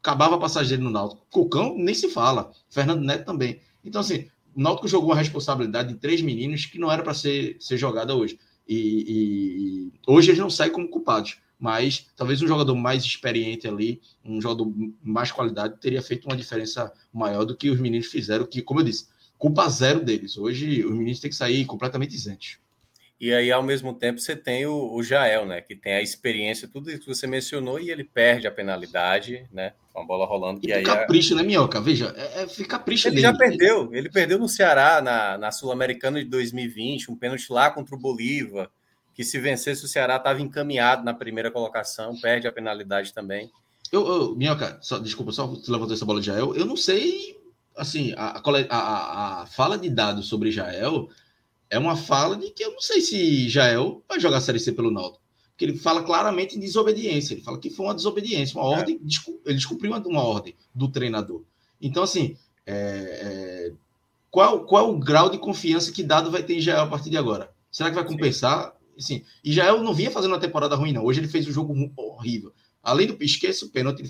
S4: acabava a passagem dele no Náutico. Cocão nem se fala. Fernando Neto também. Então, assim, o Náutico jogou uma responsabilidade de três meninos que não era para ser, ser jogada hoje. E, e, e, hoje eles não saem como culpados mas talvez um jogador mais experiente ali, um jogador mais qualidade, teria feito uma diferença maior do que os meninos fizeram, que, como eu disse, culpa zero deles. Hoje os meninos têm que sair completamente isentos.
S1: E aí, ao mesmo tempo, você tem o, o, Jael, né? Que tem a experiência, tudo isso que você mencionou, e ele perde a penalidade, né? Com a bola rolando.
S4: E que aí capricho, é... né, Minhoca? Veja, é, é capricho
S1: ele dele. já perdeu. Ele perdeu no Ceará, na, na Sul-Americana de 2020, um pênalti lá contra o Bolívar que se vencesse o Ceará estava encaminhado na primeira colocação, perde a penalidade também.
S4: Eu, eu Minhoca, só, desculpa, só levantou essa bola de Jael. Eu não sei, assim, a, a, a, fala de dados sobre Jael é uma fala de que eu não sei se Jael vai jogar a Série C pelo Náutico. Porque ele fala claramente em desobediência. Ele fala que foi uma desobediência, uma é. ordem, ele descumpriu uma, uma, ordem do treinador. Então, assim, é, é, qual, qual é o grau de confiança que dado vai ter em Jael a partir de agora? Será que vai compensar? Assim, e já eu não vinha fazendo uma temporada ruim, não. Hoje ele fez um jogo horrível. Além do esqueça o pênalti,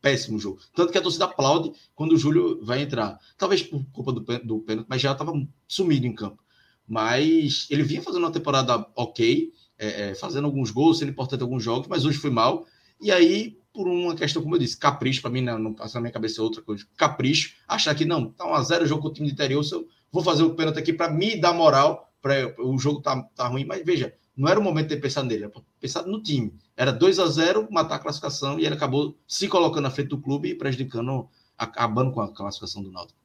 S4: péssimo jogo. Tanto que a torcida aplaude quando o Júlio vai entrar. Talvez por culpa do, do pênalti, mas já estava sumido em campo. Mas ele vinha fazendo uma temporada ok, é, é, fazendo alguns gols, sendo importante em alguns jogos, mas hoje foi mal. E aí, por uma questão, como eu disse, capricho, para mim não, não, passa na minha cabeça outra coisa. Capricho, achar que não, tá um a zero jogo com o time de interior, eu vou fazer o pênalti aqui para me dar moral pra, o jogo tá, tá ruim, mas veja, não era o momento de pensar nele, era pensar no time. Era 2 a 0 matar a classificação e ele acabou se colocando na frente do clube e prejudicando, acabando com a classificação do Náutico.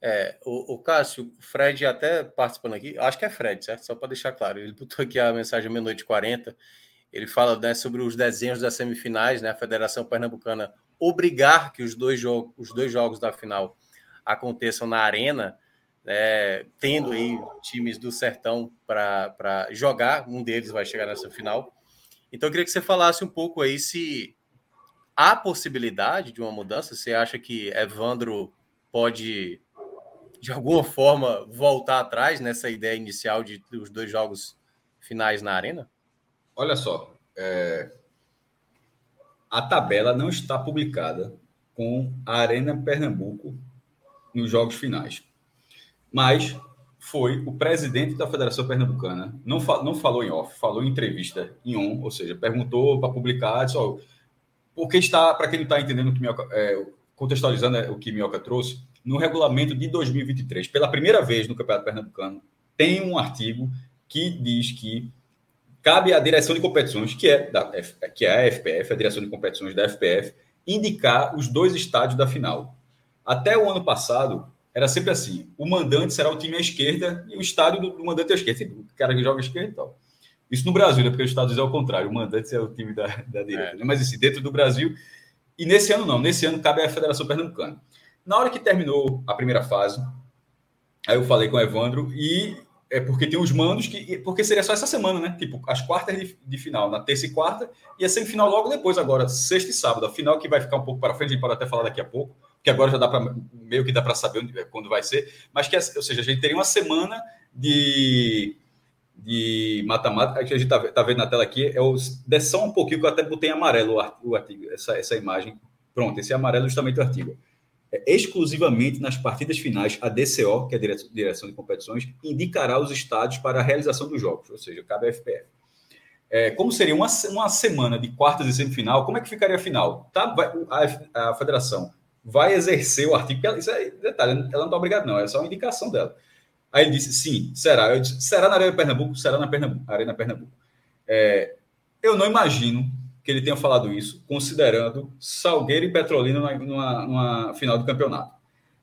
S1: É, o, o Cássio, o Fred até participando aqui, acho que é Fred, certo? Só para deixar claro, ele botou aqui a mensagem meia-noite 40. Ele fala né, sobre os desenhos das semifinais, né? A Federação Pernambucana obrigar que os dois, jogos, os dois jogos da final aconteçam na arena, é, tendo aí times do Sertão para jogar, um deles vai chegar nessa final. Então eu queria que você falasse um pouco aí se há possibilidade de uma mudança. Você acha que Evandro pode, de alguma forma, voltar atrás nessa ideia inicial de os dois jogos finais na arena?
S5: Olha só, é... a tabela não está publicada com a Arena Pernambuco nos jogos finais. Mas foi o presidente da Federação Pernambucana, não, fa não falou em off, falou em entrevista em on, ou seja, perguntou para publicar, disse, porque está, para quem não está entendendo o que Minhoca, é, contextualizando é, o que Minhoca trouxe, no regulamento de 2023, pela primeira vez no Campeonato Pernambucano, tem um artigo que diz que cabe à direção de competições, que é, da, que é a FPF, a direção de competições da FPF, indicar os dois estádios da final. Até o ano passado, era sempre assim: o mandante será o time à esquerda e o estádio do, do mandante à esquerda. O cara que joga à esquerda e tal. Isso no Brasil, né? Porque os Estados Unidos é o contrário: o mandante é o time da, da direita. É. Né? Mas assim, dentro do Brasil. E nesse ano não, nesse ano cabe à Federação Pernambucana. Na hora que terminou a primeira fase, aí eu falei com o Evandro e é porque tem os mandos que. Porque seria só essa semana, né? Tipo, as quartas de, de, final, na terça e quarta, e a semifinal logo depois, agora, sexta e sábado. A final que vai ficar um pouco para frente, a gente pode até falar daqui a pouco que agora já dá para meio que dá para saber onde, quando vai ser, mas que, ou seja, a gente teria uma semana de de mata-mata, que a gente está tá vendo na tela aqui, é o, desce só um pouquinho, que eu até botei em amarelo o artigo, essa, essa imagem. Pronto, esse é amarelo justamente o artigo. É, exclusivamente nas partidas finais, a DCO, que é a Direção de Competições, indicará os estádios para a realização dos jogos, ou seja, cabe a FPF. É, como seria uma, uma semana de quartas e semifinal, como é que ficaria a final? Tá, vai, a, a federação vai exercer o artigo, isso é detalhe, ela não está obrigada, não, é só uma indicação dela. Aí ele disse, sim, será. Eu disse, será na Arena Pernambuco? Será na Pernambuco, Arena Pernambuco. É, eu não imagino que ele tenha falado isso, considerando Salgueiro e Petrolina numa, numa, final do campeonato.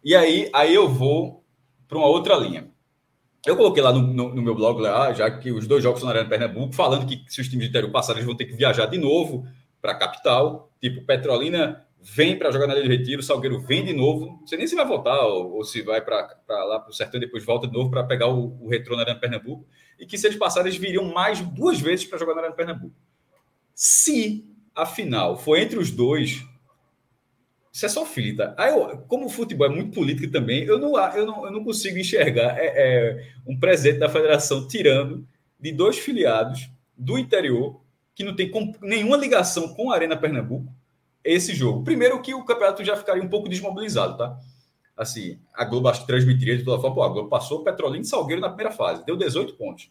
S5: E aí, aí eu vou para uma outra linha. Eu coloquei lá no, no, no, meu blog, lá, já que os dois jogos são na Arena Pernambuco, falando que se os times de interior passarem, eles vão ter que viajar de novo para a capital. Tipo, Petrolina vem para jogar na Ilha do Retiro, o Salgueiro vem de novo, não sei nem se vai voltar ou, ou se vai para lá para o Sertão e depois volta de novo para pegar o, o retrô na Arena Pernambuco, e que se eles passarem, eles viriam mais duas vezes para jogar na Arena Pernambuco. Se a final for entre os dois, isso é só tá? Aí eu, como o futebol é muito político também, eu não, eu não, eu não consigo enxergar é, é, um presidente da federação tirando de dois filiados do interior que não tem nenhuma ligação com a Arena Pernambuco esse jogo. Primeiro que o campeonato já ficaria um pouco desmobilizado, tá? Assim, a Globo acho que transmitiria de toda forma. Pô, a Globo passou Petrolina e Salgueiro na primeira fase, deu 18 pontos.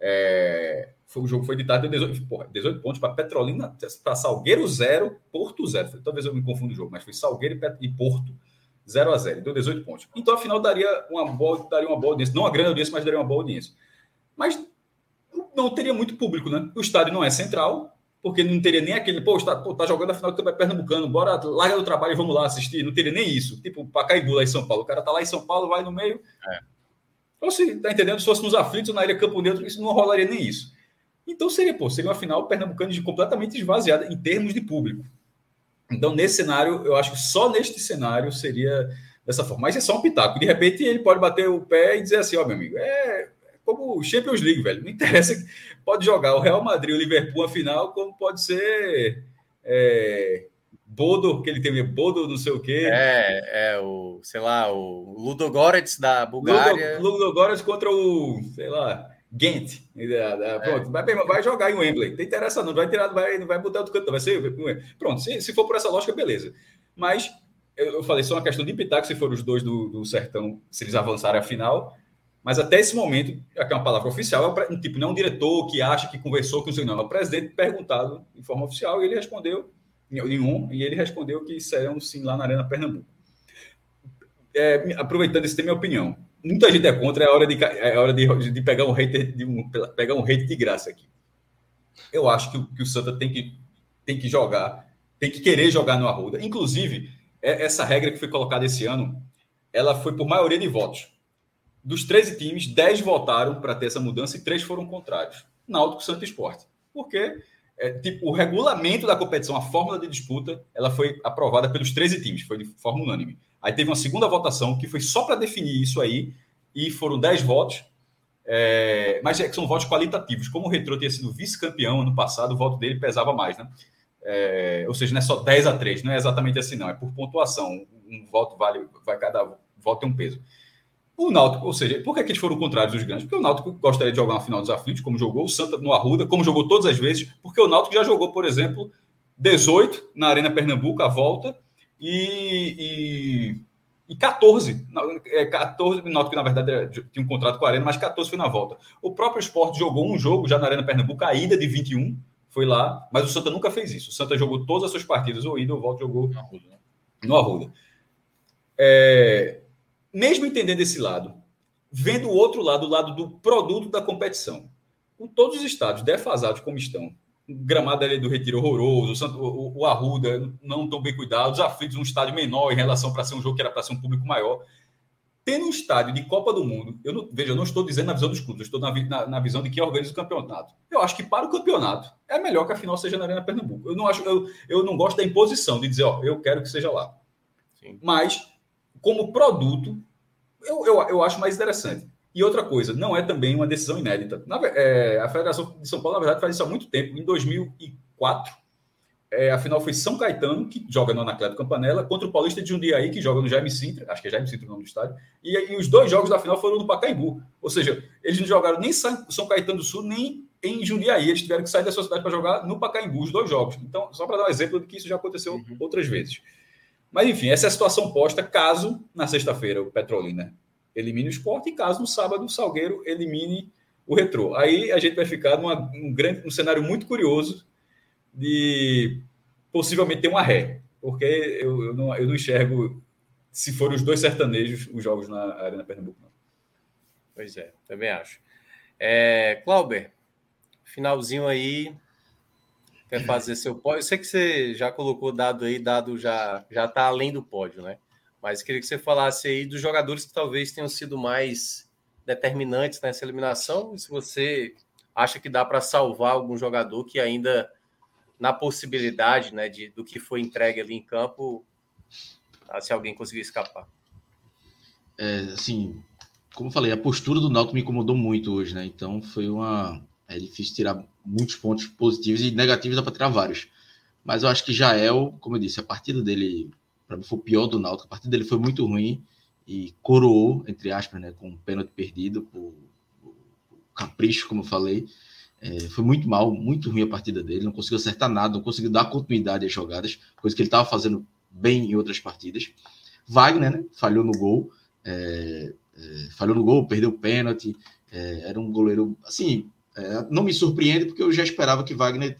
S5: É, foi, o jogo foi ditado, deu 18, porra, 18 pontos para Petrolina, para Salgueiro 0, Porto 0. Talvez eu me confunda o jogo, mas foi Salgueiro e, Porto 0 a 0 deu 18 pontos. Então, afinal, daria uma boa, daria uma boa audiência. Não uma grande audiência, mas daria uma boa audiência. Mas não teria muito público, né? O estádio não é central, porque não teria nem aquele, pô, está, pô, tá jogando a final do Campeonato Pernambucano, bora, larga do trabalho e vamos lá assistir. Não teria nem isso. Tipo, Pacaembu lá em São Paulo. O cara tá lá em São Paulo, vai no meio. É. Então, se tá entendendo, se fosse nos aflitos na ilha Campo Neutro, isso não rolaria nem isso. Então seria, pô, seria uma final pernambucana de completamente esvaziada em termos de público. Então, nesse cenário, eu acho que só neste cenário seria dessa forma. Mas é só um pitaco. De repente, ele pode bater o pé e dizer assim, ó, oh, meu amigo, é, como Champions League, velho. Não interessa. Pode jogar o Real Madrid, o Liverpool a final, como pode ser é, Bodo, que ele tem Bodo, não sei o quê.
S1: É, é o, sei lá, o Ludogorets da Bulgária.
S5: Ludo, Ludogorets contra o, sei lá, Ghent. É. Pronto, vai, vai jogar em Wembley. Não interessa, não. Vai tirar, vai, não vai botar outro canto, vai ser. Pronto, se, se for por essa lógica, beleza. Mas eu, eu falei, só uma questão de pitaco se for os dois do, do Sertão, se eles avançarem a final. Mas até esse momento, aqui é uma palavra oficial, é um tipo, não é um diretor que acha que conversou com o senhor, não. É o presidente perguntado em forma oficial e ele respondeu em um, e ele respondeu que serão sim lá na Arena Pernambuco. É, aproveitando esse tema, minha opinião. Muita gente é contra, é hora de, é hora de, de pegar um hater de um, pegar um hate de graça aqui. Eu acho que, que o Santa tem que, tem que jogar, tem que querer jogar no Arruda. Inclusive, é, essa regra que foi colocada esse ano, ela foi por maioria de votos dos 13 times, 10 votaram para ter essa mudança e 3 foram contrários. Náutico, Santo Esporte. Porque é, tipo, o regulamento da competição, a fórmula de disputa, ela foi aprovada pelos 13 times, foi de forma unânime. Aí teve uma segunda votação que foi só para definir isso aí, e foram 10 votos, é, mas é são votos qualitativos. Como o Retro tinha sido vice-campeão ano passado, o voto dele pesava mais, né? É, ou seja, não é só 10 a 3, não é exatamente assim, não, é por pontuação. Um voto vale, vai cada voto tem um peso. O Náutico, ou seja, por que, é que eles foram contrários os grandes? Porque o Náutico gostaria de jogar uma final dos aflitos, como jogou o Santa no Arruda, como jogou todas as vezes, porque o Náutico já jogou, por exemplo, 18 na Arena Pernambuco, a volta, e, e, e 14, 14, o Náutico, na verdade, tinha um contrato com a Arena, mas 14 foi na volta. O próprio esporte jogou um jogo já na Arena Pernambuco, a ida de 21, foi lá, mas o Santa nunca fez isso. O Santa jogou todas as suas partidas, ou ida ou volta, jogou no Arruda. No Arruda. É, mesmo entendendo esse lado, vendo o outro lado, o lado do produto da competição, com todos os estados defasados como estão, gramado ali do Retiro horroroso, o, o, Arruda não tão bem cuidado, os aflitos um estádio menor em relação para ser um jogo que era para ser um público maior. Tendo um estádio de Copa do Mundo, eu não, veja, eu não estou dizendo na visão dos clubes, eu estou na, na, na, visão de quem organiza o campeonato. Eu acho que para o campeonato é melhor que a final seja na Arena Pernambuco. Eu não acho, eu, eu não gosto da imposição de dizer, ó, eu quero que seja lá. Sim. Mas como produto, eu, eu, eu acho mais interessante. E outra coisa, não é também uma decisão inédita. Na, é, a Federação de São Paulo, na verdade, faz isso há muito tempo. Em 2004, é, a final foi São Caetano, que joga no Anacleto Campanella, contra o Paulista de Jundiaí, que joga no Jaime Sintra, acho que é Jaime Sintra o nome do estádio, e, e os dois jogos da final foram no Pacaembu. Ou seja, eles não jogaram nem São Caetano do Sul, nem em Jundiaí. Eles tiveram que sair da sua cidade para jogar no Pacaembu, os dois jogos. Então, só para dar um exemplo de que isso já aconteceu uhum. outras vezes. Mas, enfim, essa é a situação posta caso, na sexta-feira, o Petrolina elimine o esporte e caso no sábado o Salgueiro elimine o Retrô. Aí a gente vai ficar numa, num, grande, um cenário muito curioso de possivelmente ter uma ré, porque eu, eu, não, eu não enxergo, se forem os dois sertanejos, os jogos na Arena Pernambuco. Não.
S1: Pois é, também acho. É, Clauber, finalzinho aí, quer fazer seu pódio? Eu sei que você já colocou dado aí, dado já já está além do pódio, né? Mas queria que você falasse aí dos jogadores que talvez tenham sido mais determinantes nessa eliminação, e se você acha que dá para salvar algum jogador que ainda na possibilidade, né, de, do que foi entregue ali em campo, ah, se alguém conseguir escapar.
S4: É, assim, como falei, a postura do Náutico me incomodou muito hoje, né? Então foi uma é difícil tirar muitos pontos positivos e negativos dá para tirar vários. Mas eu acho que Jael, como eu disse, a partida dele, para mim, foi o pior do Náutico. A partida dele foi muito ruim e coroou, entre aspas, né, com um pênalti perdido, por, por capricho, como eu falei. É, foi muito mal, muito ruim a partida dele, não conseguiu acertar nada, não conseguiu dar continuidade às jogadas, coisa que ele estava fazendo bem em outras partidas. Wagner, né, falhou no gol, é, é, falhou no gol, perdeu o pênalti, é, era um goleiro, assim, é, não me surpreende, porque eu já esperava que Wagner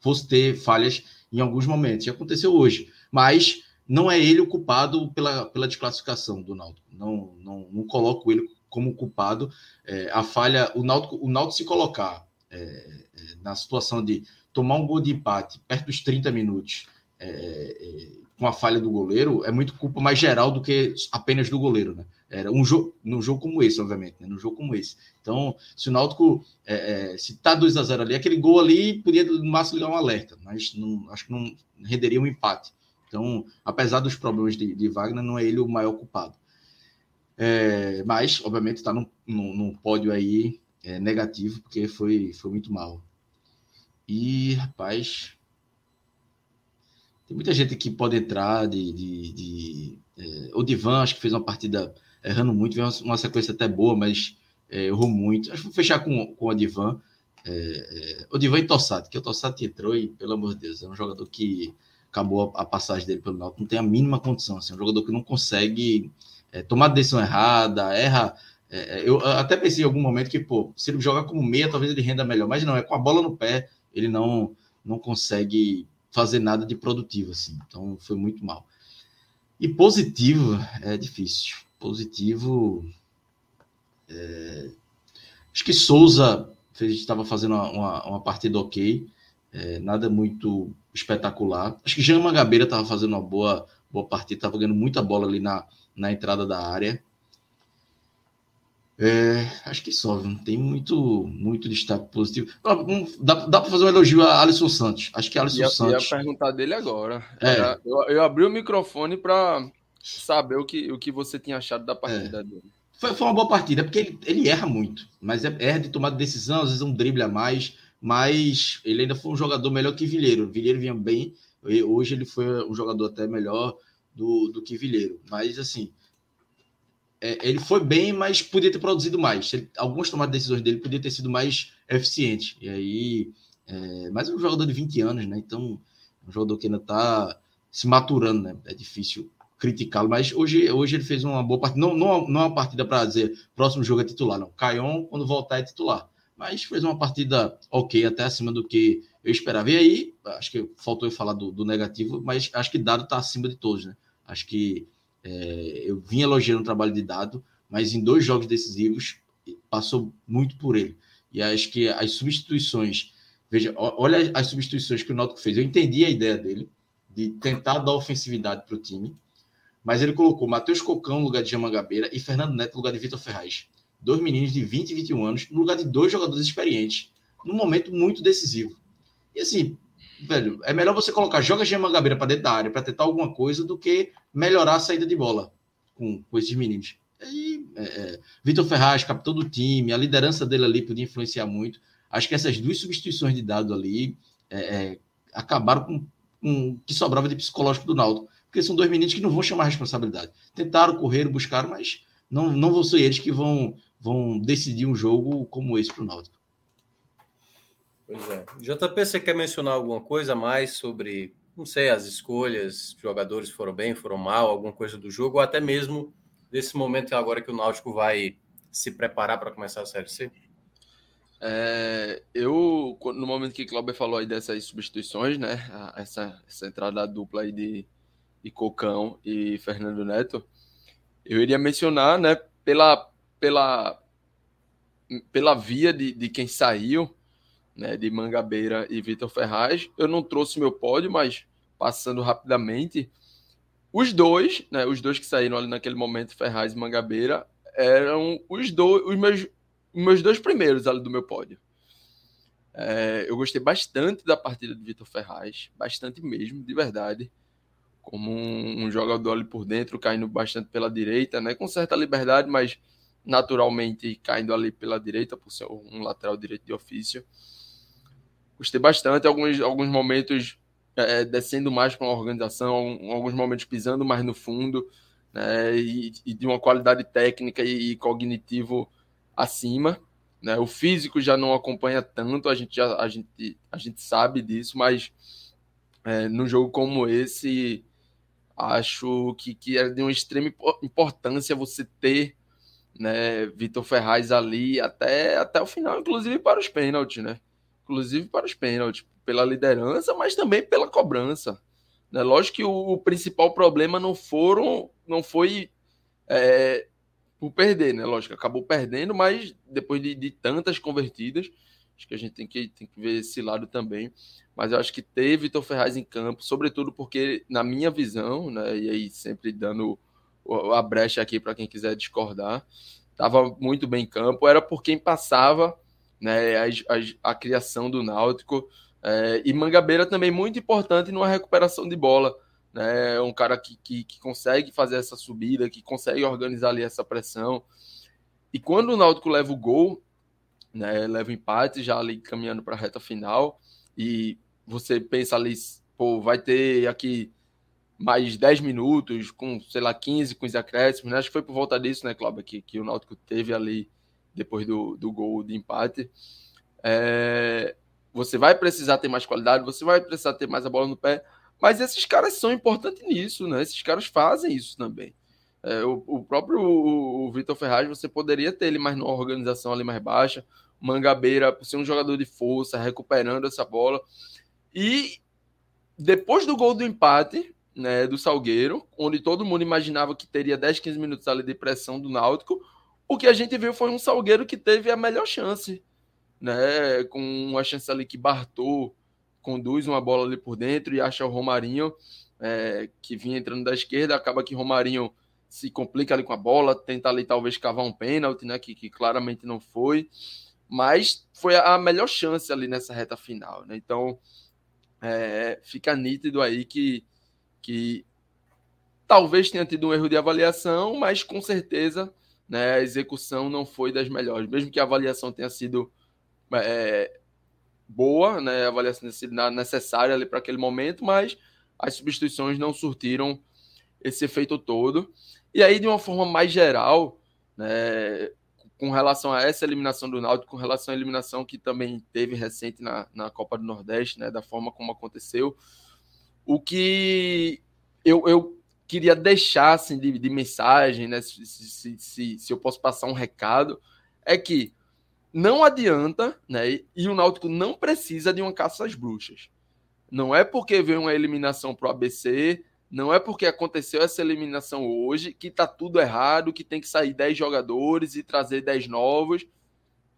S4: fosse ter falhas em alguns momentos. E aconteceu hoje. Mas não é ele o culpado pela, pela desclassificação do Náutico. Não, não, não coloco ele como culpado. É, a falha, o Náutico, o Náutico se colocar é, é na situação de tomar um gol de empate perto dos 30 minutos com a falha do goleiro, é muito culpa mais geral do que apenas do goleiro, né? Era um jogo, num jogo como esse, obviamente, né? num jogo como esse. Então, se o Náutico, é, é, se tá 2 a 0 ali, aquele gol ali podia no máximo ligar um alerta, mas não, acho que não renderia um empate. Então, apesar dos problemas de, de Wagner, não é ele o maior culpado. É, mas, obviamente, está num, num, num, pódio aí é, negativo, porque foi, foi muito mal. E, rapaz, tem muita gente que pode entrar de. de, de é, o Divan, acho que fez uma partida errando muito, veio uma, sequência até boa, mas é, errou muito. Acho que vou fechar com, com o Divan. É, é, o Divan e Tossati, que o Tossati entrou e, pelo amor de Deus, é um jogador que acabou a, a passagem dele pelo Náutico, não tem a mínima condição. Assim, é um jogador que não consegue é, tomar decisão errada, erra. É, é eu até pensei em algum momento que, pô, se ele jogar como meia, talvez ele renda melhor, mas não, é com a bola no pé, ele não, não consegue fazer nada de produtivo, assim. Então foi muito mal. E positivo é difícil positivo. É, acho que Souza estava fazendo uma, uma, uma, partida ok, é, nada muito espetacular. Acho que Jean Mangabeira estava fazendo uma boa, boa partida, estava ganhando muita bola ali na, na entrada da área. É, acho que só, não tem muito, muito destaque positivo. Dá, dá para fazer um elogio a Alisson Santos. Acho que Alisson
S3: ia,
S4: Santos.
S3: Eu ia perguntar dele agora. É. eu, eu, abri o microfone para saber o que, o que você tinha achado da partida é. dele.
S4: Foi, foi uma boa partida, porque ele, ele erra muito, mas é, erra de tomar decisão, às vezes um drible a mais, mas ele ainda foi um jogador melhor que Vilheiro. Vilheiro vinha bem, hoje ele foi um jogador até melhor do, do que Vilheiro. Mas assim, é, ele foi bem, mas podia ter produzido mais. Ele, algumas tomadas de decisões dele podia ter sido mais eficiente. E aí, é, mas é um jogador de 20 anos, né? Então, um jogador que ainda está se maturando, né? É difícil criticá-lo, mas hoje, hoje ele fez uma boa partida. Não, não, não é uma partida para dizer próximo jogo é titular, não. Caion, quando voltar, é titular. Mas fez uma partida ok, até acima do que eu esperava. E aí, acho que faltou eu falar do, do negativo, mas acho que dado está acima de todos, né? Acho que é, eu vim elogiando o trabalho de Dado, mas em dois jogos decisivos passou muito por ele. E acho que as substituições, veja, olha as substituições que o Náutico fez. Eu entendi a ideia dele de tentar dar ofensividade para o time, mas ele colocou Matheus Cocão no lugar de Jamangabeira e Fernando Neto no lugar de Vitor Ferraz. Dois meninos de 20 e 21 anos no lugar de dois jogadores experientes, num momento muito decisivo. E assim, velho, é melhor você colocar joga de Mangabeira para dentro da área para tentar alguma coisa do que melhorar a saída de bola com, com esses meninos. É, é, Vitor Ferraz, capitão do time, a liderança dele ali podia influenciar muito. Acho que essas duas substituições de dado ali é, é acabaram com, com que sobrava de psicológico do Naldo, porque são dois meninos que não vão chamar responsabilidade. Tentaram, correr, buscaram, mas não, não vão ser eles que vão, vão decidir um jogo como esse para o Náutico.
S1: Pois é. JP, você quer mencionar alguma coisa mais sobre, não sei, as escolhas, jogadores foram bem, foram mal, alguma coisa do jogo, ou até mesmo desse momento agora que o Náutico vai se preparar para começar a Série C?
S3: É, eu, no momento que o Cláudio falou aí dessas substituições, né, essa, essa entrada dupla aí de, de Cocão e Fernando Neto, eu iria mencionar, né, pela, pela, pela via de, de quem saiu, né, de Mangabeira e Vitor Ferraz. Eu não trouxe meu pódio, mas passando rapidamente, os dois, né, os dois que saíram ali naquele momento, Ferraz e Mangabeira, eram os dois, os meus, os meus dois primeiros ali do meu pódio. É, eu gostei bastante da partida de Vitor Ferraz, bastante mesmo, de verdade. Como um, um, jogador ali por dentro, caindo bastante pela direita, né, com certa liberdade, mas naturalmente caindo ali pela direita, por ser um lateral direito de ofício. Gostei bastante. Alguns, alguns momentos é, descendo mais para uma organização, alguns momentos pisando mais no fundo, né, e, e, de uma qualidade técnica e, e, cognitivo acima. Né? O físico já não acompanha tanto, a gente, já, a gente, a gente sabe disso, mas é, num jogo como esse, acho que, que é de uma extrema importância você ter né, Vitor Ferraz ali até, até o final, inclusive para os pênaltis, né? Inclusive para os pênaltis, pela liderança, mas também pela cobrança. Né? Lógico que o, o principal problema não foram, não foi é, por perder, né? Lógico, acabou perdendo, mas depois de, de, tantas convertidas, acho que a gente tem que, tem que ver esse lado também. Mas eu acho que ter Vitor Ferraz em campo, sobretudo porque, na minha visão, né, e aí sempre dando a brecha aqui para quem quiser discordar, estava muito bem em campo, era por quem passava né, a, a, a criação do Náutico. É, e Mangabeira também muito importante numa recuperação de bola. Né, é um cara que, que, que, consegue fazer essa subida, que consegue organizar ali essa pressão. E quando o Náutico leva o gol, né, leva o empate, já ali caminhando para a reta final, e você pensa ali, pô, vai ter aqui mais 10 minutos, com, sei lá, 15 com os acréscimos, né? Acho que foi por volta disso, né, Cláudio, que, que o Náutico teve ali depois do, do gol de empate. É, você vai precisar ter mais qualidade, você vai precisar ter mais a bola no pé, mas esses caras são importantes nisso, né? Esses caras fazem isso também. É, o, o, próprio o, o Vitor Ferraz, você poderia ter ele mais numa organização ali mais baixa, Mangabeira, por ser um jogador de força, recuperando essa bola. E depois do gol do empate, né, do Salgueiro, onde todo mundo imaginava que teria 10, 15 minutos ali de pressão do Náutico, o que a gente viu foi um Salgueiro que teve a melhor chance, né? Com uma chance ali que Bartô conduz uma bola ali por dentro e acha o Romarinho, é, que vinha entrando da esquerda, acaba que Romarinho se complica ali com a bola, tenta ali talvez cavar um pênalti, né? Que, que claramente não foi, mas foi a melhor chance ali nessa reta final, né? Então é, fica nítido aí que, que talvez tenha tido um erro de avaliação, mas com certeza né, a execução não foi das melhores, mesmo que a avaliação tenha sido é, boa, né, a avaliação tenha sido necessária ali para aquele momento, mas as substituições não surtiram esse efeito todo. E aí, de uma forma mais geral, né, com relação a essa eliminação do Náutico, com relação à eliminação que também teve recente na, na Copa do Nordeste, né, da forma como aconteceu, o que eu, eu queria deixar assim, de, de mensagem, né, se, se, se, se eu posso passar um recado, é que não adianta, né, e o Náutico não precisa de uma caça às bruxas. Não é porque veio uma eliminação para o ABC, não é porque aconteceu essa eliminação hoje que tá tudo errado, que tem que sair 10 jogadores e trazer 10 novos.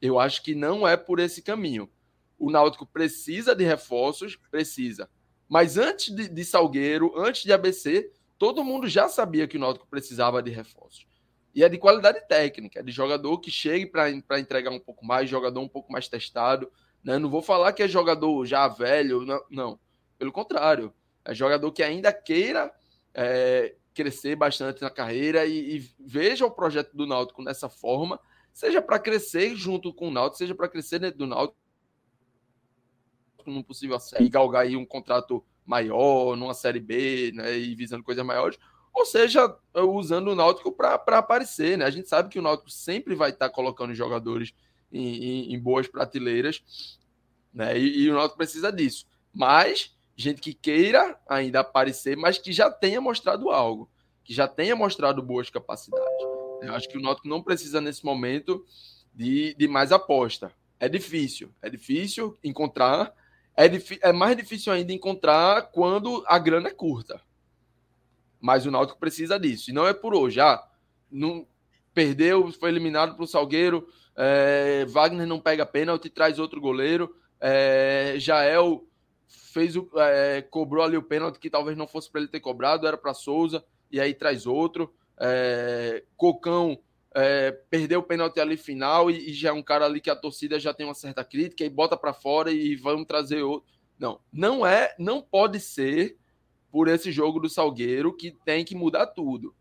S3: Eu acho que não é por esse caminho. O Náutico precisa de reforços, precisa. Mas antes de, de Salgueiro, antes de ABC, todo mundo já sabia que o Náutico precisava de reforços. E é de qualidade técnica, é de jogador que chegue para entregar um pouco mais, jogador um pouco mais testado. Né? Não vou falar que é jogador já velho, não. não. Pelo contrário, é jogador que ainda queira é, crescer bastante na carreira e, e, veja o projeto do Náutico nessa forma, seja para crescer junto com o Náutico, seja para crescer dentro do Náutico num possível e galgar aí um contrato maior, numa série B, né, e visando coisas maiores, ou seja, usando o Náutico para aparecer, né? A gente sabe que o Náutico sempre vai estar tá colocando jogadores em, em, em, boas prateleiras, né? E, e o Náutico precisa disso. Mas gente que queira ainda aparecer, mas que já tenha mostrado algo, que já tenha mostrado boas capacidades. Eu acho que o Náutico não precisa nesse momento de, de mais aposta. É difícil, é difícil encontrar, é, é mais difícil ainda encontrar quando a grana é curta. Mas o Náutico precisa disso. E não é por hoje. Ah, não, perdeu, foi eliminado para o Salgueiro. É, Wagner não pega pênalti, traz outro goleiro. É, Jael fez o, é, cobrou ali o pênalti que talvez não fosse para ele ter cobrado, era para Souza, e aí traz outro. É, Cocão é, perdeu o pênalti ali final e, e, já é um cara ali que a torcida já tem uma certa crítica e bota para fora e vamos trazer outro. Não, não é, não pode ser por esse jogo do Salgueiro que tem que mudar tudo.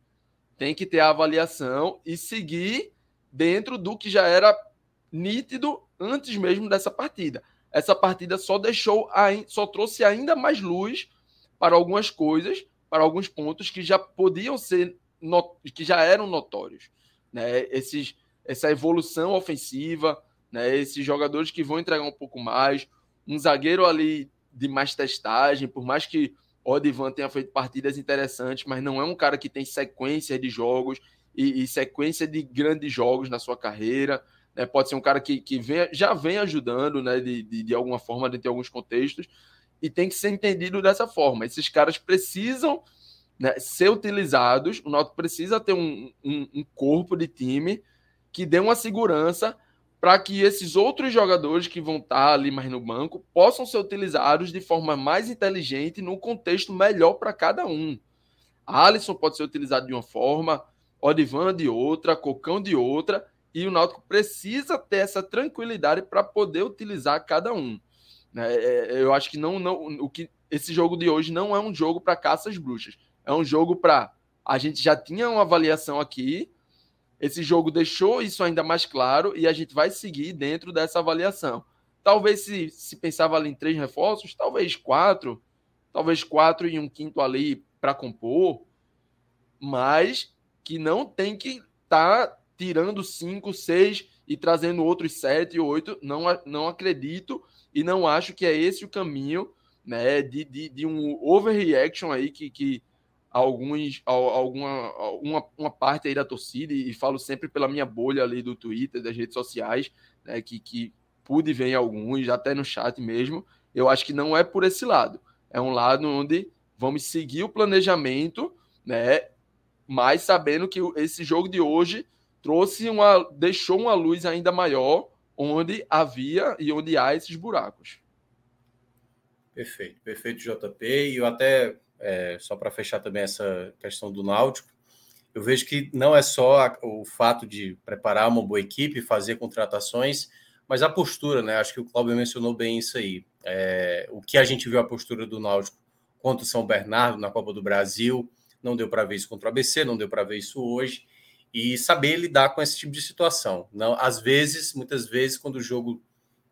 S3: Tem que ter a avaliação e seguir dentro do que já era nítido antes mesmo dessa partida essa partida só deixou, só trouxe ainda mais luz para algumas coisas, para alguns pontos que já podiam ser, que já eram notórios. Né? Esses, essa evolução ofensiva, né? esses jogadores que vão entregar um pouco mais, um zagueiro ali de mais testagem, por mais que Odivan tenha feito partidas interessantes, mas não é um cara que tem sequência de jogos e, e sequência de grandes jogos na sua carreira. Né? Pode ser um cara que, que vem, já vem ajudando né? de, de, de alguma forma dentro de alguns contextos e tem que ser entendido dessa forma. Esses caras precisam né, ser utilizados, o Náutico precisa ter um, um, um, corpo de time que dê uma segurança para que esses outros jogadores que vão estar ali mais no banco possam ser utilizados de forma mais inteligente no contexto melhor para cada um. Alisson pode ser utilizado de uma forma, Odivan de outra, Cocão de outra, e o Náutico precisa ter essa tranquilidade para poder utilizar cada um. Né? É, é, eu acho que não, não o que esse jogo de hoje não é um jogo para caças bruxas. É um jogo para a gente já tinha uma avaliação aqui. Esse jogo deixou isso ainda mais claro e a gente vai seguir dentro dessa avaliação. Talvez se, se pensava ali em três reforços, talvez quatro, talvez quatro e um quinto ali para compor, mas que não tem que estar tá tirando cinco, seis e trazendo outros sete, oito. Não, não acredito e não acho que é esse o caminho né, de, de, de um overreaction aí que, que alguns, alguma uma, uma parte aí da torcida, e falo sempre pela minha bolha ali do Twitter, das redes sociais, né, que, que pude ver em alguns, até no chat mesmo, eu acho que não é por esse lado. É um lado onde vamos seguir o planejamento, né, mas sabendo que esse jogo de hoje trouxe uma, deixou uma luz ainda maior onde havia e onde há esses buracos.
S1: Perfeito, perfeito, JP. E eu até, é, só para fechar também essa questão do Náutico, eu vejo que não é só o fato de preparar uma boa equipe, fazer contratações, mas a postura, né? Acho que o Cláudio mencionou bem isso aí. É, o que a gente viu a postura do Náutico contra o São Bernardo na Copa do Brasil, não deu para ver isso contra o ABC, não deu para ver isso hoje, e saber lidar com esse tipo de situação. Não, às vezes, muitas vezes, quando o jogo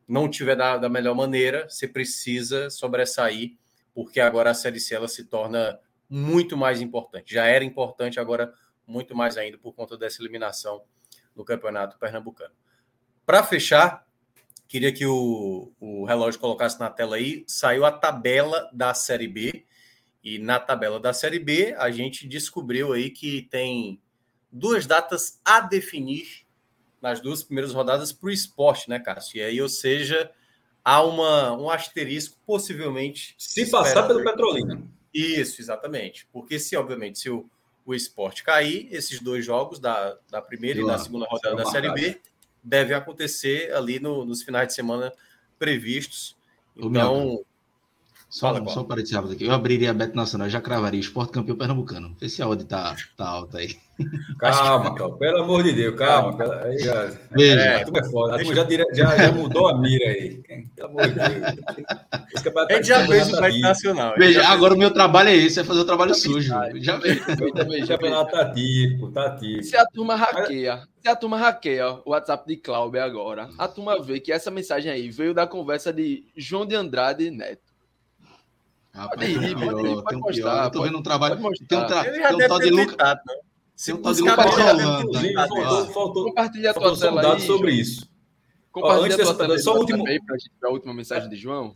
S1: não tiver da, da melhor maneira, você precisa sobressair, porque agora a Série C ela se torna muito mais importante. Já era importante, agora muito mais ainda por conta dessa eliminação no Campeonato Pernambucano. Para fechar, queria que o, o relógio colocasse na tela aí, saiu a tabela da Série B, e na tabela da Série B a gente descobriu aí que tem duas datas a definir nas duas primeiras rodadas para o esporte, né, Cássio? E aí, ou seja, há uma, um asterisco possivelmente.
S5: Se passar pelo Petrolina.
S1: Isso, exatamente. Porque se, obviamente, se o, o esporte cair, esses dois jogos da, da primeira e da segunda rodada da Série B devem acontecer ali no, nos finais de semana previstos. Então,
S4: só, Fala, só para dizer aqui, eu abriria a Bet Nacional, já cravaria esporte campeão pernambucano. Vê se a odd tá, tá alta aí. <laughs>
S5: Calma, calma, pelo amor de Deus, calma. Pela, aí, já, Veja. É, a turma é foda. A turma já, já, já, mudou a mira aí. Pelo amor de Deus. <laughs>
S1: A gente já fez o Bet Nacional.
S4: Veja, agora o meu trabalho é esse, é fazer o trabalho tá sujo.
S5: Já veio. O campeonato tá tipo, tá tipo.
S3: Se a turma hackeia, se a turma hackeia o WhatsApp de Cláudio agora, a turma vê que essa mensagem aí veio da conversa de João de Andrade Neto.
S4: Rapaz, pode ir, pior, pode, pode mostrar. Eu tô vendo um trabalho. Tem um, tra... tem um tal de Lucas. Tem um tal de Lucas
S5: Faltou, faltou, Compartilha a tua tela um aí. sobre isso.
S3: Compartilha a tua tela só último... para a última mensagem de João.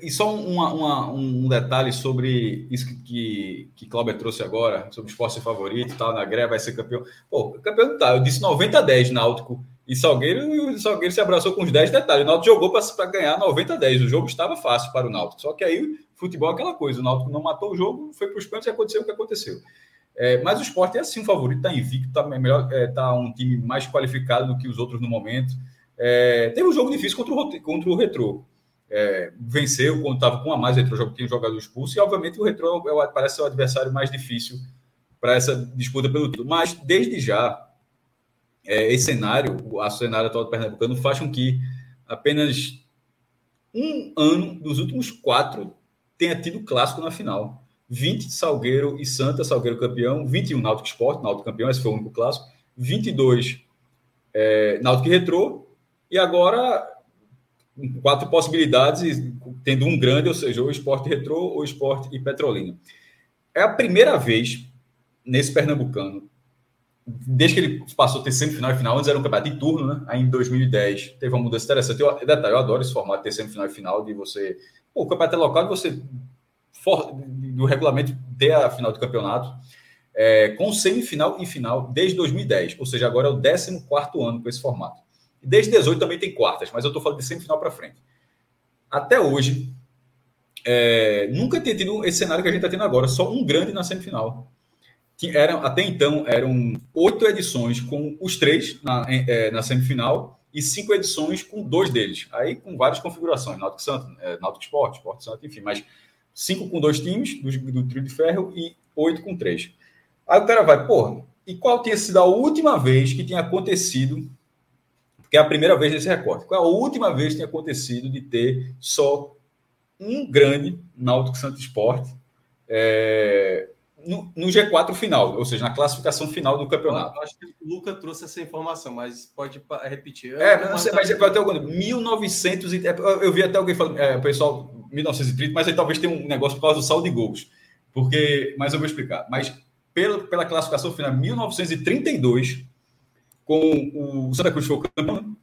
S5: E só uma, uma, um detalhe sobre isso que, que, que Cláudio trouxe agora, sobre o esporte favorito, tal, na greve vai ser campeão. Pô, campeão tá, eu disse 90 a 10 Náutico e Salgueiro, e o Salgueiro se abraçou com os 10 detalhes. O Náutico jogou para ganhar 90 a 10. O jogo estava fácil para o Náutico. Só que aí, futebol é aquela coisa. O Náutico não matou o jogo, foi para os pênaltis e aconteceu o que aconteceu. É, mas o esporte é assim o favorito, está invicto, está melhor, é, tá um time mais qualificado do que os outros no momento. É, teve um jogo difícil contra o, contra o Retrô. É, venceu quando estava com a mais, o Retrô tinha um jogador expulso, e obviamente o Retrô é, parece ser o adversário mais difícil para essa disputa pelo título. Mas desde já, é, esse cenário, o cenário atual do Pernambucano, faz com que apenas um ano dos últimos quatro tenha tido clássico na final. 20 Salgueiro e Santa, Salgueiro campeão, 21 Náutico Esporte, Náutico campeão, esse foi o único clássico, 22 é, Náutico Retrô, e agora quatro possibilidades, tendo um grande, ou seja, o Esporte Retrô, o Esporte e Petrolina. É a primeira vez nesse Pernambucano desde que ele passou a ter semifinal e final, antes era um campeonato de turno, né? Aí em 2010 teve uma mudança interessante. Eu, detalhe, eu adoro esse formato de ter semifinal e final, de você. Pô, o campeonato é local, você. For, regulamento ter a final do campeonato, é, com semifinal e final desde 2010, ou seja, agora é o 14 ano com esse formato. Desde 18 também tem quartas, mas eu estou falando de semifinal para frente. Até hoje, é, nunca tinha tido esse cenário que a gente está tendo agora, só um grande na semifinal eram, até então eram oito edições com os três na, é, na semifinal e cinco edições com dois deles. Aí com várias configurações, Náutico Santo, é, Náutico Esporte, Esporte Santo, enfim, mas cinco com dois times do, do trio de ferro e oito com três. Aí o cara vai, porra, e qual tinha sido a última vez que tinha acontecido, que é a primeira vez desse recorte, qual é a última vez que tinha acontecido de ter só um grande Náutico Santo Esporte é, no, no, G4 final, ou seja, na classificação final do campeonato.
S1: Eu acho que o Luca trouxe essa informação, mas pode repetir.
S5: É, não sei, mas até algum 1900 e, é, eu vi até alguém falando, é, pessoal, 1930, mas aí talvez tenha um negócio por causa do saldo de gols. Porque, mas eu vou explicar. Mas pela, pela classificação final, 1932, com o Santa Cruz foi o campeão,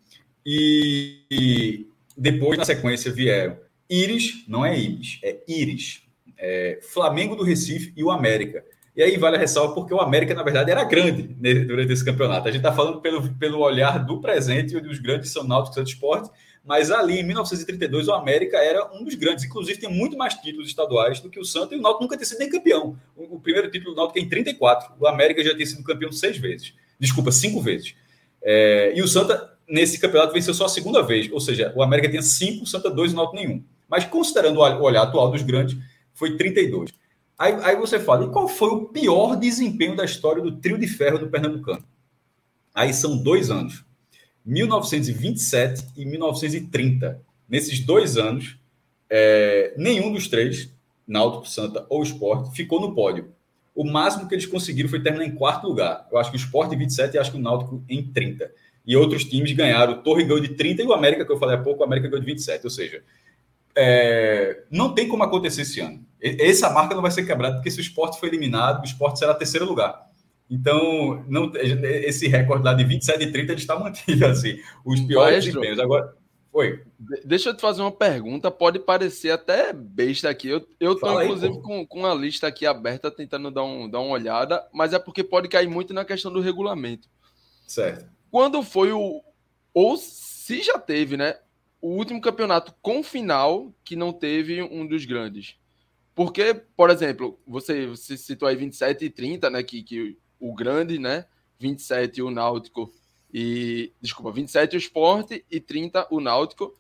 S5: e, e depois, na sequência, vieram Íris, não é Ibis, é Íris, é, Flamengo do Recife e o América. E aí vale a ressalva porque o América, na verdade, era grande durante esse campeonato. A gente está falando pelo, pelo olhar do presente, onde os grandes são Náutico e Santos Esporte, mas ali, em 1932, o América era um dos grandes. Inclusive, tem muito mais títulos estaduais do que o Santos, e o Náutico nunca tinha sido nem campeão. O, o primeiro título do Náutico é em 34. O América já tinha sido campeão seis vezes. Desculpa, cinco vezes. É, e o Santa, nesse campeonato, venceu só a segunda vez. Ou seja, o América tinha cinco, o Santa dois e o Náutico nenhum. Mas considerando o olhar atual dos grandes, foi 32. Aí, aí você fala, e qual foi o pior desempenho da história do trio de ferro do Pernambucano? Aí são dois anos, 1927 e 1930. Nesses dois anos, é, nenhum dos três, Náutico, Santa ou Esporte, ficou no pódio. O máximo que eles conseguiram foi terminar em quarto lugar. Eu acho que o Esporte em 27 e acho que o Náutico em 30. E outros times ganharam. O Torre ganhou de 30 e o América, que eu falei há pouco, o América ganhou de 27. Ou seja, é, não tem como acontecer esse ano. Essa marca não vai ser quebrada, porque se o esporte for eliminado, o esporte será terceiro lugar. Então, não, esse recorde lá de 27 e 30 ele está mantido <laughs> assim. Os piores desempenhos. Agora, Oi.
S3: Deixa eu te fazer uma pergunta, pode parecer até besta aqui. Eu, eu tô, inclusive, com, com a lista aqui aberta, tentando dar, um, dar uma olhada, mas é porque pode cair muito na questão do regulamento.
S5: Certo.
S3: Quando foi o. Ou se já teve, né? O último campeonato com final que não teve um dos grandes. Porque, por exemplo, você, você citou aí 27 e 30, né? Que, que o grande, né? 27 o Náutico e, desculpa, 27 o esporte e 30 o Náutico.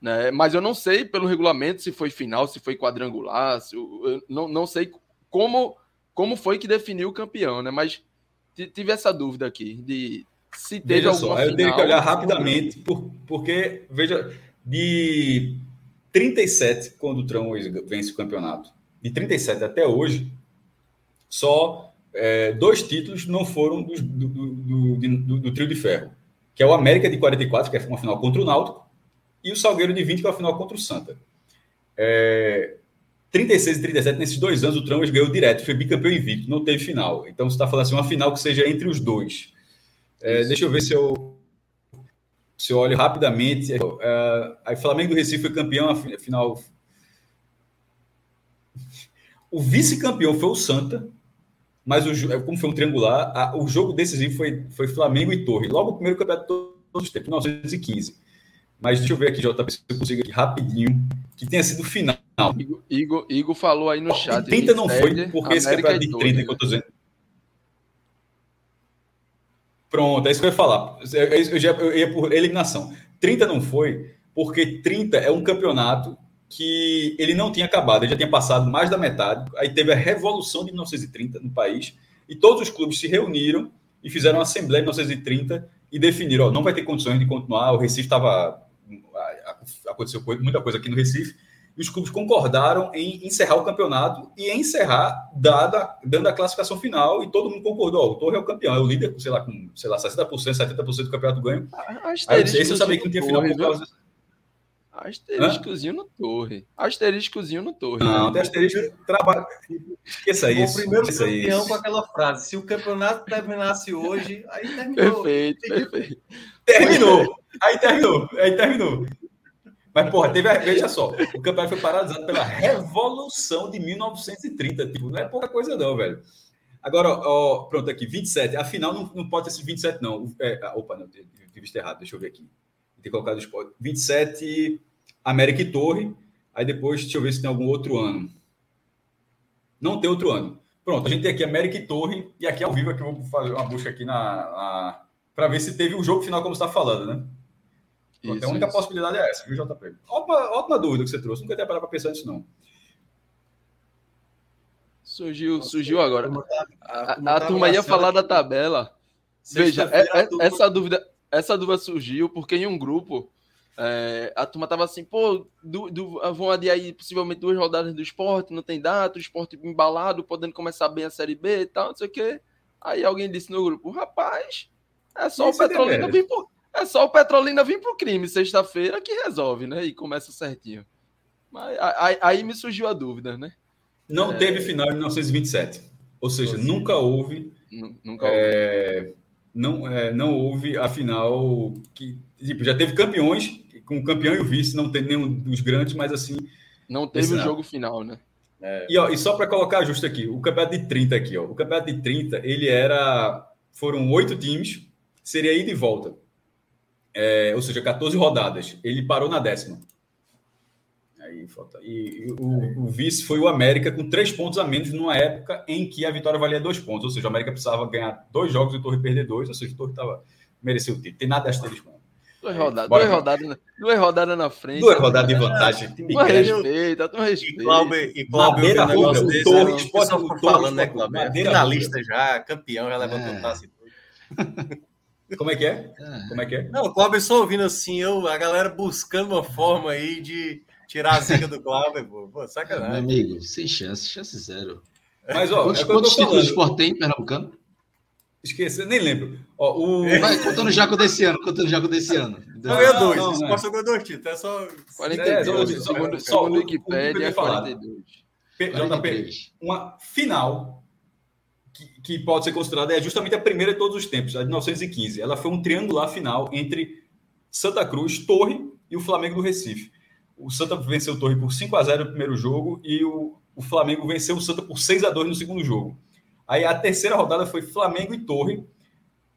S3: Né? Mas eu não sei pelo regulamento se foi final, se foi quadrangular, se, eu não, não sei como, como foi que definiu o campeão, né? Mas tive essa dúvida aqui de se teve
S5: veja alguma só, final, eu tenho que olhar rapidamente, por, porque, veja, de 37, quando o Trão vence o campeonato, de 37 até hoje, só é, dois títulos não foram do, do, do, do, trio de ferro, que é o América de 44, que é uma final contra o Náutico, e o Salgueiro de 20, que é uma final contra o Santa. É, 36 e 37, nesses dois anos, o Trambas ganhou direto, foi bicampeão invicto, não teve final. Então, você está falando assim, uma final que seja entre os dois. É, deixa eu ver se eu, se eu olho rapidamente. É, aí, Flamengo do Recife foi campeão, a final. O vice-campeão foi o Santa, mas o, é, como foi um triangular, a, o jogo decisivo foi, foi Flamengo e Torre. Logo o primeiro campeonato de todos os tempos, 1915. Mas deixa eu ver aqui, JP, se eu consigo aqui rapidinho, que tenha sido final.
S3: Igor, Igor, Igor falou aí no chat.
S5: 30 não foi, porque América esse campeonato de 30 que eu tô dizendo. Pronto, é isso que eu ia falar. Eu, já, eu ia por eliminação. 30 não foi, porque 30 é um campeonato que ele não tinha acabado, ele já tinha passado mais da metade. Aí teve a Revolução de 1930 no país, e todos os clubes se reuniram e fizeram uma assembleia em 1930 e definiram: ó, não vai ter condições de continuar. O Recife estava. Aconteceu muita coisa aqui no Recife, e os clubes concordaram em encerrar o campeonato e encerrar dada, dando a classificação final, e todo mundo concordou: ó, o Torre é o campeão, é o líder, sei lá, com sei lá, 60%, 70% do campeonato ganho. Aí, esse eu sabia que não tinha final por causa.
S3: Asteriscozinho no torre. Asteriscozinho no torre.
S5: Não, tem asterisco trabalho. Esqueça isso.
S1: O primeiro Esqueça campeão isso. com aquela frase. Se o campeonato terminasse hoje, aí terminou.
S3: Perfeito, perfeito.
S5: Terminou. Aí terminou. Aí terminou. Mas, porra, teve a... Veja só, o campeonato foi paralisado pela Revolução de 1930. Tipo, não é pouca coisa, não, velho. Agora, ó, pronto, aqui, 27. Afinal, não, não pode ser 27, não. É, opa, não, tive visto errado. Deixa eu ver aqui. Tem colocado o 27 América e Torre. Aí depois, deixa eu ver se tem algum outro ano. Não tem outro ano. Pronto, a gente tem aqui América e Torre, e aqui ao vivo aqui eu vou fazer uma busca aqui na, na para ver se teve o jogo final como você está falando, né? Pronto, isso, a única isso. possibilidade é essa, viu, JP? Ótima, ótima dúvida que você trouxe, nunca tinha parado para pensar nisso, não.
S3: Surgiu, surgiu agora. A, a, a turma ia falar da tabela. Veja, é, é, essa dúvida, essa dúvida surgiu porque em um grupo é, a turma tava assim, pô, do, do, vão adiar aí possivelmente duas rodadas do esporte, não tem data, o esporte embalado, podendo começar bem a Série B e tal, não sei o quê. Aí alguém disse no grupo, rapaz, é só o Petrolina vir pro, é só o Petrolina vir pro crime sexta-feira que resolve, né? E começa certinho. Mas aí, aí me surgiu a dúvida, né?
S5: Não é... teve final em 1927. Ou seja, nunca houve.
S3: Nunca houve. É
S5: não, é, não houve a final que tipo, já teve campeões, com o campeão e o vice, não tem nenhum dos grandes, mas assim.
S3: Não teve o jogo final, né?
S5: É. E, ó, e só para colocar justo aqui, o campeonato de 30 aqui, ó. O campeonato de 30, ele era. Foram oito times, seria ida e volta. É, ou seja, 14 rodadas. Ele parou na décima. Aí falta. E, e o, o, vice foi o América com três pontos a menos numa época em que a vitória valia dois pontos. Ou seja, o América precisava ganhar dois jogos e o Torre perder dois. Ou seja, o Torre tava, mereceu o título. Tem nada asterisco.
S3: Duas rodadas, duas rodadas, duas rodadas na frente.
S5: Duas rodadas de vantagem.
S3: Tu respeita, tu respeita.
S1: E Cláudio, e Cláudio
S5: um negócio desse. O Torres,
S1: o pessoal ficou falando, né, Cláudio? É finalista já, campeão, já levantou é. o taça e tudo. <laughs>
S5: Como é que é? Como é que é?
S1: Não, o Cláudio só ouvindo assim, eu, a galera buscando uma forma aí de tirar a zica do Cláudio, pô. pô sacanagem.
S4: Meu amigo, sem chance, chance zero.
S5: Mas, ó,
S4: quantos, é quantos títulos de esporte tem em Pernambucano?
S5: Esqueci, nem lembro. Ó, o...
S4: Vai, contando já com desse ano, contando já com desse ano.
S1: Não, ganhou dois, não, não, não. ganhou dois títulos, é só...
S3: 42, é, segundo, só, segundo o Wikipedia, é 42.
S5: JP, uma final que, que, pode ser considerada é justamente a primeira de todos os tempos, a de 1915. Ela foi um triangular final entre Santa Cruz, Torre e o Flamengo do Recife. O Santa venceu o Torre por 5 a 0 no primeiro jogo e o, o Flamengo venceu o Santa por 6 a 2 no segundo jogo. Aí a terceira rodada foi Flamengo e Torre.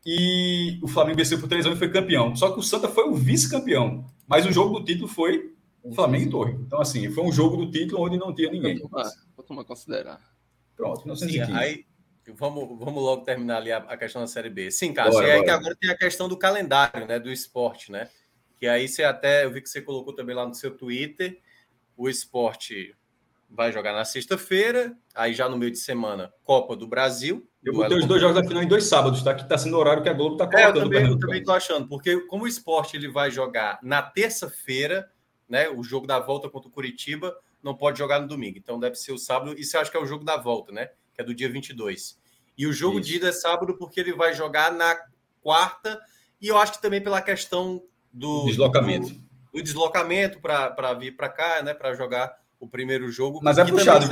S5: E o Flamengo venceu por 3 anos e foi campeão. Só que o Santa foi o vice-campeão. Mas o jogo do título foi Flamengo e Torre. Então, assim, foi um jogo do título onde não tinha ninguém.
S3: Vou tomar, considerar.
S5: Pronto, 1915. Sim, aí,
S1: vamos, vamos logo terminar ali a, a questão da Série B. Sim, Cássio, e aí que agora tem a questão do calendário, né, do esporte, né? Que aí você até, eu vi que você colocou também lá no seu Twitter, o esporte vai jogar na sexta-feira, aí já no meio de semana, Copa do Brasil.
S5: Eu botei os dois jogos da final em dois sábados, tá? Que tá sendo o horário que a Globo tá colocando.
S1: É, eu também, eu também tô achando, porque como o esporte ele vai jogar na terça-feira, né? O jogo da volta contra o Curitiba não pode jogar no domingo, então deve ser o sábado. Isso eu acho que é o jogo da volta, né? Que é do dia 22. E o jogo Isso. de ida é sábado porque ele vai jogar na quarta, e eu acho que também pela questão do
S5: deslocamento.
S1: Do, do deslocamento para vir para cá, né? Para jogar o primeiro jogo.
S5: Mas é puxado.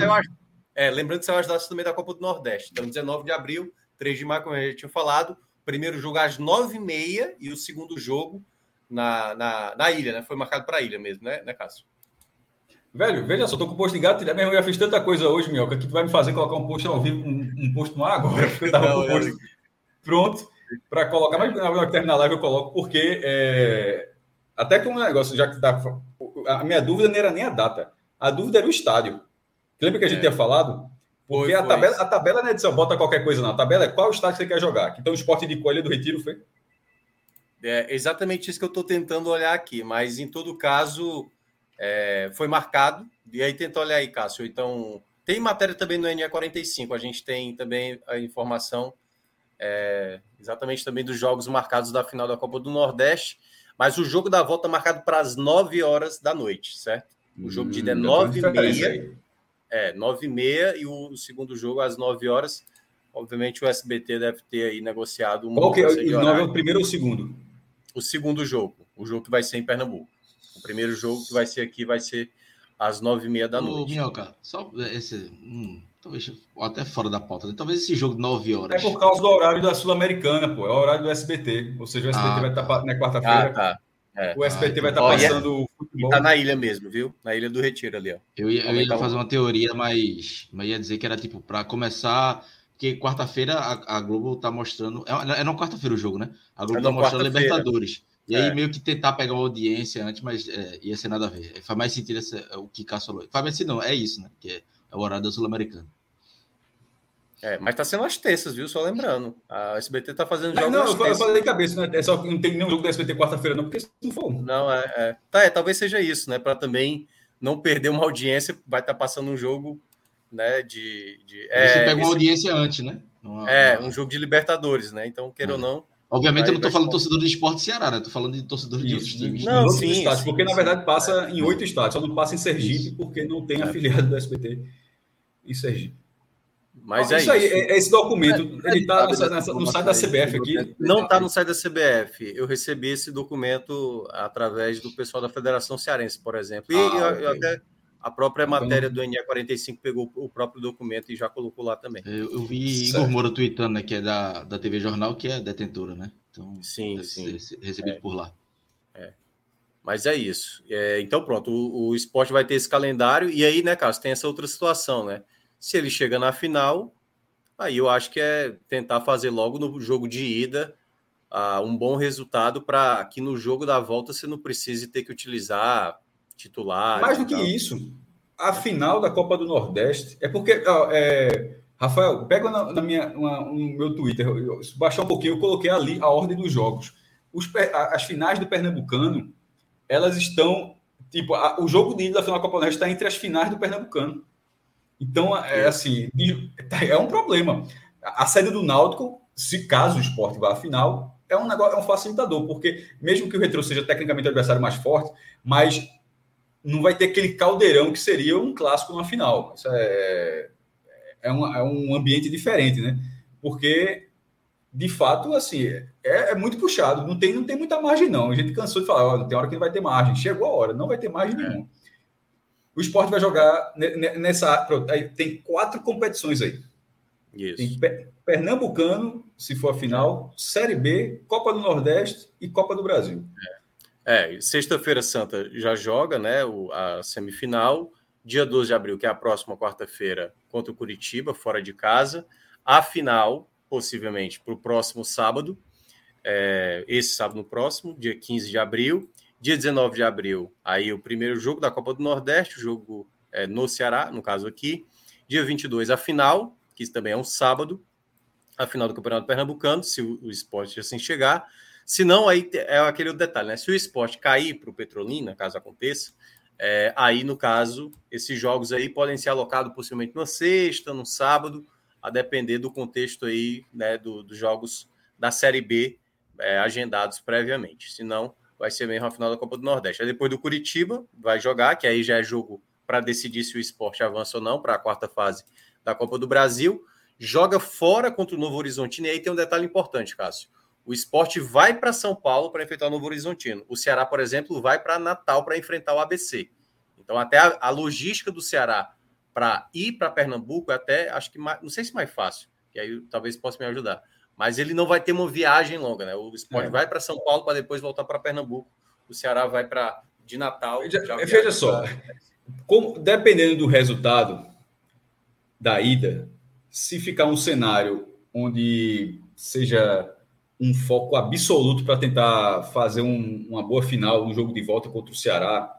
S1: é, lembrando que saiu as datas também da Copa do Nordeste. Então, 19 de abril, 3 de maio, como a gente tinha falado. Primeiro jogo às 9h30 e o segundo jogo na, na, na ilha, né? Foi marcado para a ilha mesmo, né, né Cássio?
S5: Velho, veja só, tô com o posto de gato, né? eu já fiz tanta coisa hoje, Minhoca, que tu vai me fazer colocar um post ao vivo, um, um post no ar agora, <laughs> porque eu tava Não, com o post pronto para colocar, mas na hora que terminar a live eu coloco, porque é, até que um negócio, já que dá, a minha dúvida não era nem a data. A dúvida era o estádio. Lembra que a gente é. tinha falado? Porque foi, a, tabela, a tabela não é de só bota qualquer coisa, não. A tabela é qual estádio você quer jogar. Então o esporte de Coelho do Retiro foi.
S1: É exatamente isso que eu estou tentando olhar aqui, mas em todo caso é, foi marcado. E aí tenta olhar aí, Cássio. Então, tem matéria também no NE45. A gente tem também a informação é, exatamente também dos jogos marcados da final da Copa do Nordeste. Mas o jogo da volta é marcado para as 9 horas da noite, certo? O jogo de ida é 9 hum, e meia. É, 9 e meia e o segundo jogo às 9 horas. Obviamente o SBT deve ter aí negociado
S5: um. Qual que é o 9 é o primeiro ou o segundo?
S1: O segundo jogo. O jogo que vai ser em Pernambuco. O primeiro jogo que vai ser aqui vai ser às 9 e meia da noite. Ô,
S4: Minhoca, só esse. Hum, talvez até fora da pauta. Né? Talvez esse jogo de 9 horas.
S5: É por causa do horário da Sul-Americana, pô. É o horário do SBT. Ou seja, o SBT ah, vai estar tá. na quarta-feira. Ah, tá. É. O SBT ah, vai estar tá passando
S1: o futebol. Tá na ilha mesmo, viu? Na ilha do Retiro ali, ó.
S4: Eu ia, eu ia fazer uma teoria, mas, mas ia dizer que era tipo para começar. Porque quarta-feira a, a, Globo tá mostrando. É, é na quarta-feira o jogo, né? A Globo é tá mostrando Libertadores. E aí, é. meio que tentar pegar uma audiência antes, mas é, ia ser nada a ver. Faz mais sentido esse, o que Cássio falou. Faz mais sentido, não, é isso, né? Que é, é o horário da Sul-Americana.
S1: É, mas tá sendo as terças, viu? Só lembrando. A SBT tá fazendo jogos.
S5: Não, não eu falei de cabeça, né? É só que não tem nenhum jogo da SBT quarta-feira, não, porque não for.
S1: Não, é, é. Tá, é, talvez seja isso, né? Para também não perder uma audiência, vai estar tá passando um jogo, né? De. de
S4: é, Você pega uma esse... audiência antes, né?
S1: Uma, é, um jogo de Libertadores, né? Então, queira é. ou não.
S4: Obviamente, eu não estou falando de torcedor do esporte Ceará, né? Estou falando de torcedor de outros times.
S5: Não, não sim, estádios, sim, porque sim, na verdade passa em oito estádios, só não passa em Sergipe, porque não tem afiliado do SBT em Sergipe.
S1: Mas é
S5: isso, aí, é, esse documento, é, ele está no site da CBF aqui.
S1: Não está no site da CBF. Eu recebi esse documento através do pessoal da Federação Cearense, por exemplo. E ah, eu, okay. eu até a própria então, matéria do NE45 pegou o próprio documento e já colocou lá também.
S4: Eu, eu vi certo. Igor Moura tweetando, né, que é da, da TV Jornal, que é detentora, né?
S1: Então, sim, sim.
S4: Recebido é. por lá.
S1: É. Mas é isso. É, então, pronto, o, o esporte vai ter esse calendário, e aí, né, Carlos, tem essa outra situação, né? Se ele chega na final, aí eu acho que é tentar fazer logo no jogo de ida uh, um bom resultado para que no jogo da volta você não precise ter que utilizar titular.
S5: Mais do que isso, a final da Copa do Nordeste é porque. Ó, é, Rafael, pega na, na minha, uma, no meu Twitter, eu, baixar um pouquinho, eu coloquei ali a ordem dos jogos. os, as finais do Pernambucano, elas estão. Tipo, a, o jogo de ida da final da Copa do Nordeste está entre as finais do Pernambucano. Então, é assim, é um problema. A sede do Náutico, se caso o esporte vá à final, é um negócio, é um facilitador, porque mesmo que o Retro seja tecnicamente o adversário mais forte, mas não vai ter aquele caldeirão que seria um clássico na final. Isso é, é, um, é um ambiente diferente, né? Porque, de fato, assim, é, é, muito puxado, não tem, não tem muita margem, não. A gente cansou de falar, oh, tem hora que não vai ter margem. Chegou a hora, não vai ter margem é. nenhuma. O esporte vai jogar nessa. Tem quatro competições aí. Isso. Tem Pernambucano, se for a final, Série B, Copa do Nordeste e Copa do Brasil.
S1: É, é sexta-feira santa já joga, né? A semifinal. Dia 12 de abril, que é a próxima quarta-feira, contra o Curitiba, fora de casa. A final, possivelmente, para o próximo sábado. É, esse sábado no próximo, dia 15 de abril. Dia 19 de abril, aí o primeiro jogo da Copa do Nordeste, o jogo é, no Ceará, no caso aqui. Dia 22, a final, que também é um sábado, a final do Campeonato Pernambucano, se o, o esporte assim chegar. Se não, aí é aquele detalhe, né? Se o esporte cair para o Petrolina, caso aconteça, é, aí, no caso, esses jogos aí podem ser alocados possivelmente na sexta, no sábado, a depender do contexto aí, né, do, dos jogos da Série B é, agendados previamente. Se não, vai ser mesmo a final da Copa do Nordeste. Aí depois do Curitiba, vai jogar, que aí já é jogo para decidir se o esporte avança ou não para a quarta fase da Copa do Brasil. Joga fora contra o Novo Horizontino. E aí tem um detalhe importante, Cássio. O esporte vai para São Paulo para enfrentar o Novo Horizontino. O Ceará, por exemplo, vai para Natal para enfrentar o ABC. Então, até a, a logística do Ceará para ir para Pernambuco é até, acho que, mais, não sei se mais fácil, que aí talvez possa me ajudar mas ele não vai ter uma viagem longa, né? O esporte é. vai para São Paulo para depois voltar para Pernambuco. O Ceará vai para de Natal.
S5: Veja só, como, dependendo do resultado da ida, se ficar um cenário onde seja um foco absoluto para tentar fazer um, uma boa final, um jogo de volta contra o Ceará,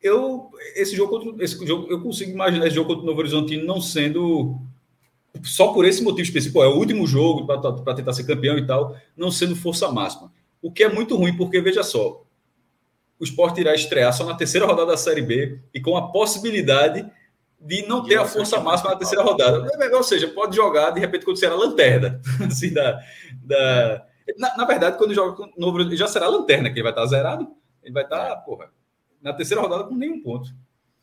S5: eu esse jogo contra, esse jogo eu consigo imaginar esse jogo contra o Novo Horizontino não sendo só por esse motivo específico, é o último jogo para tentar ser campeão e tal, não sendo força máxima. O que é muito ruim, porque veja só, o esporte irá estrear só na terceira rodada da Série B e com a possibilidade de não ter a força máxima na terceira rodada. Ou seja, pode jogar de repente quando será lanterna. <laughs> assim, da, da... Na, na, verdade, quando joga com o novo, já será lanterna, que ele vai estar zerado. Ele vai estar, porra, na terceira rodada com nenhum ponto.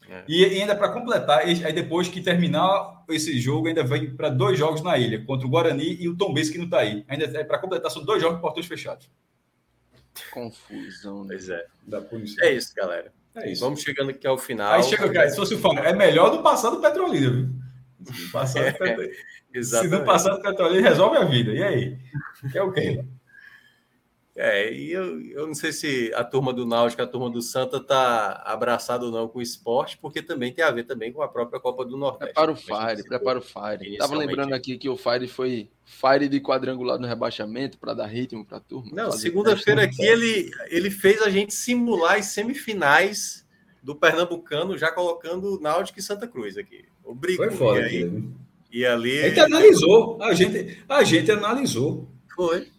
S5: É. E, e, ainda para completar, aí depois que terminar esse jogo, ainda vem para dois jogos na ilha, contra o Guarani e o Tom que não está aí. Ainda é para completar, são dois jogos com portões fechados.
S1: Confusão. Né? Pois é. Da punição. É isso, galera. É isso. Vamos chegando aqui ao final.
S5: Aí chega, cara, se fosse o Fama, é melhor do passado Petrolina, viu? Passado <laughs> é, Se não passar do Petrolina, resolve a vida. E aí? É o quê?
S1: É, e eu, eu não sei se a turma do Náutico, a turma do Santa tá abraçado ou não com o esporte, porque também tem a ver também com a própria Copa do Nordeste.
S3: Prepara o Fire, prepara o Fire. Tava lembrando aqui que o Fire foi Fire de quadrangular no rebaixamento para dar ritmo para a turma.
S1: Não, segunda-feira aqui ele, ele fez a gente simular as semifinais do Pernambucano, já colocando Náutico e Santa Cruz aqui.
S5: Obrigado. Foi foda. E, aí,
S1: e ali.
S5: A gente analisou, a gente, a gente analisou.
S1: Foi.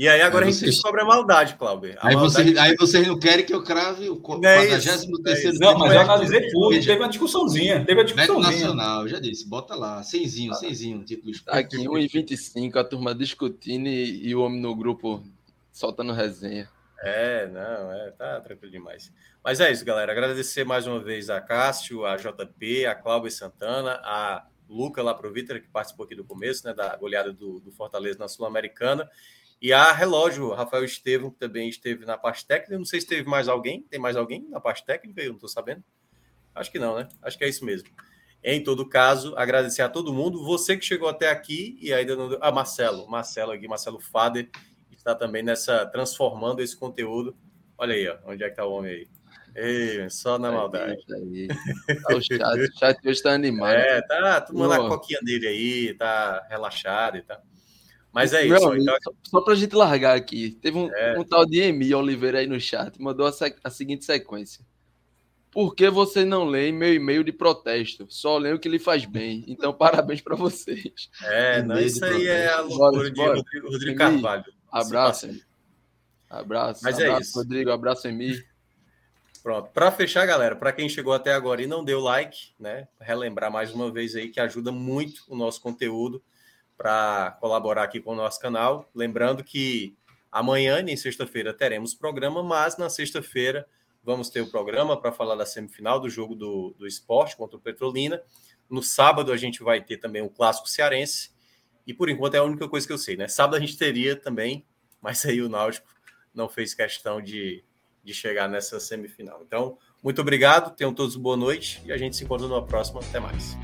S1: E aí agora aí a gente vocês... descobre a maldade, Cláudio.
S4: Aí, maldade... Você, aí vocês não querem que eu crave o
S5: 43 é Não, mas eu analisei tudo. Teve uma discussãozinha. Teve uma discussãozinha.
S4: Nacional, já disse. Bota lá. Cenzinho, cenzinho. Tipo,
S3: tá aqui, 1h25, a turma discutindo e, e o homem no grupo soltando resenha.
S1: É, não, é, tá tranquilo demais. Mas é isso, galera. Agradecer mais uma vez a Cássio, a JP, a Cláudia Santana, a Luca lá pro Vitor, que participou aqui do começo, né, da goleada do, do Fortaleza na Sul-Americana. E a relógio, Rafael Estevam, que também esteve na parte técnica. Não sei se teve mais alguém. Tem mais alguém na parte técnica? Eu não estou sabendo. Acho que não, né? Acho que é isso mesmo. Em todo caso, agradecer a todo mundo. Você que chegou até aqui e ainda não. Ah, Marcelo, Marcelo aqui, Marcelo Fader, está também nessa. transformando esse conteúdo. Olha aí, ó, onde é que está o homem aí? Ei, só na maldade. Aí,
S3: tá o, chat, o chat hoje está animado. É,
S1: tá tomando a coquinha dele aí, tá relaxado e tal. Mas é isso.
S3: Então... Só para a gente largar aqui, teve um, é. um tal de Emi Oliveira aí no chat, mandou a, a, seguinte sequência. Por que você não lê meu e-mail de protesto? Só lê o que lhe faz bem. Então, <laughs> parabéns para vocês.
S1: É, não, isso aí é a loucura bora, de Rodrigo, Rodrigo Carvalho.
S3: Abraço. Abraço.
S1: Mas
S3: é abraço,
S1: é isso.
S3: Rodrigo. Abraço, Emir.
S1: Pronto. Para fechar, galera, para quem chegou até agora e não deu like, né? Relembrar mais uma vez aí que ajuda muito o nosso conteúdo para colaborar aqui com o nosso canal. Lembrando que amanhã, nem sexta-feira, teremos programa, mas na sexta-feira vamos ter o programa para falar da semifinal do jogo do, do esporte contra o Petrolina. No sábado a gente vai ter também o clássico cearense. E por enquanto é a única coisa que eu sei, né? Sábado a gente teria também, mas aí o Náutico não fez questão de, de chegar nessa semifinal. Então, muito obrigado, tenham todos boa noite e a gente se encontra numa próxima. Até mais.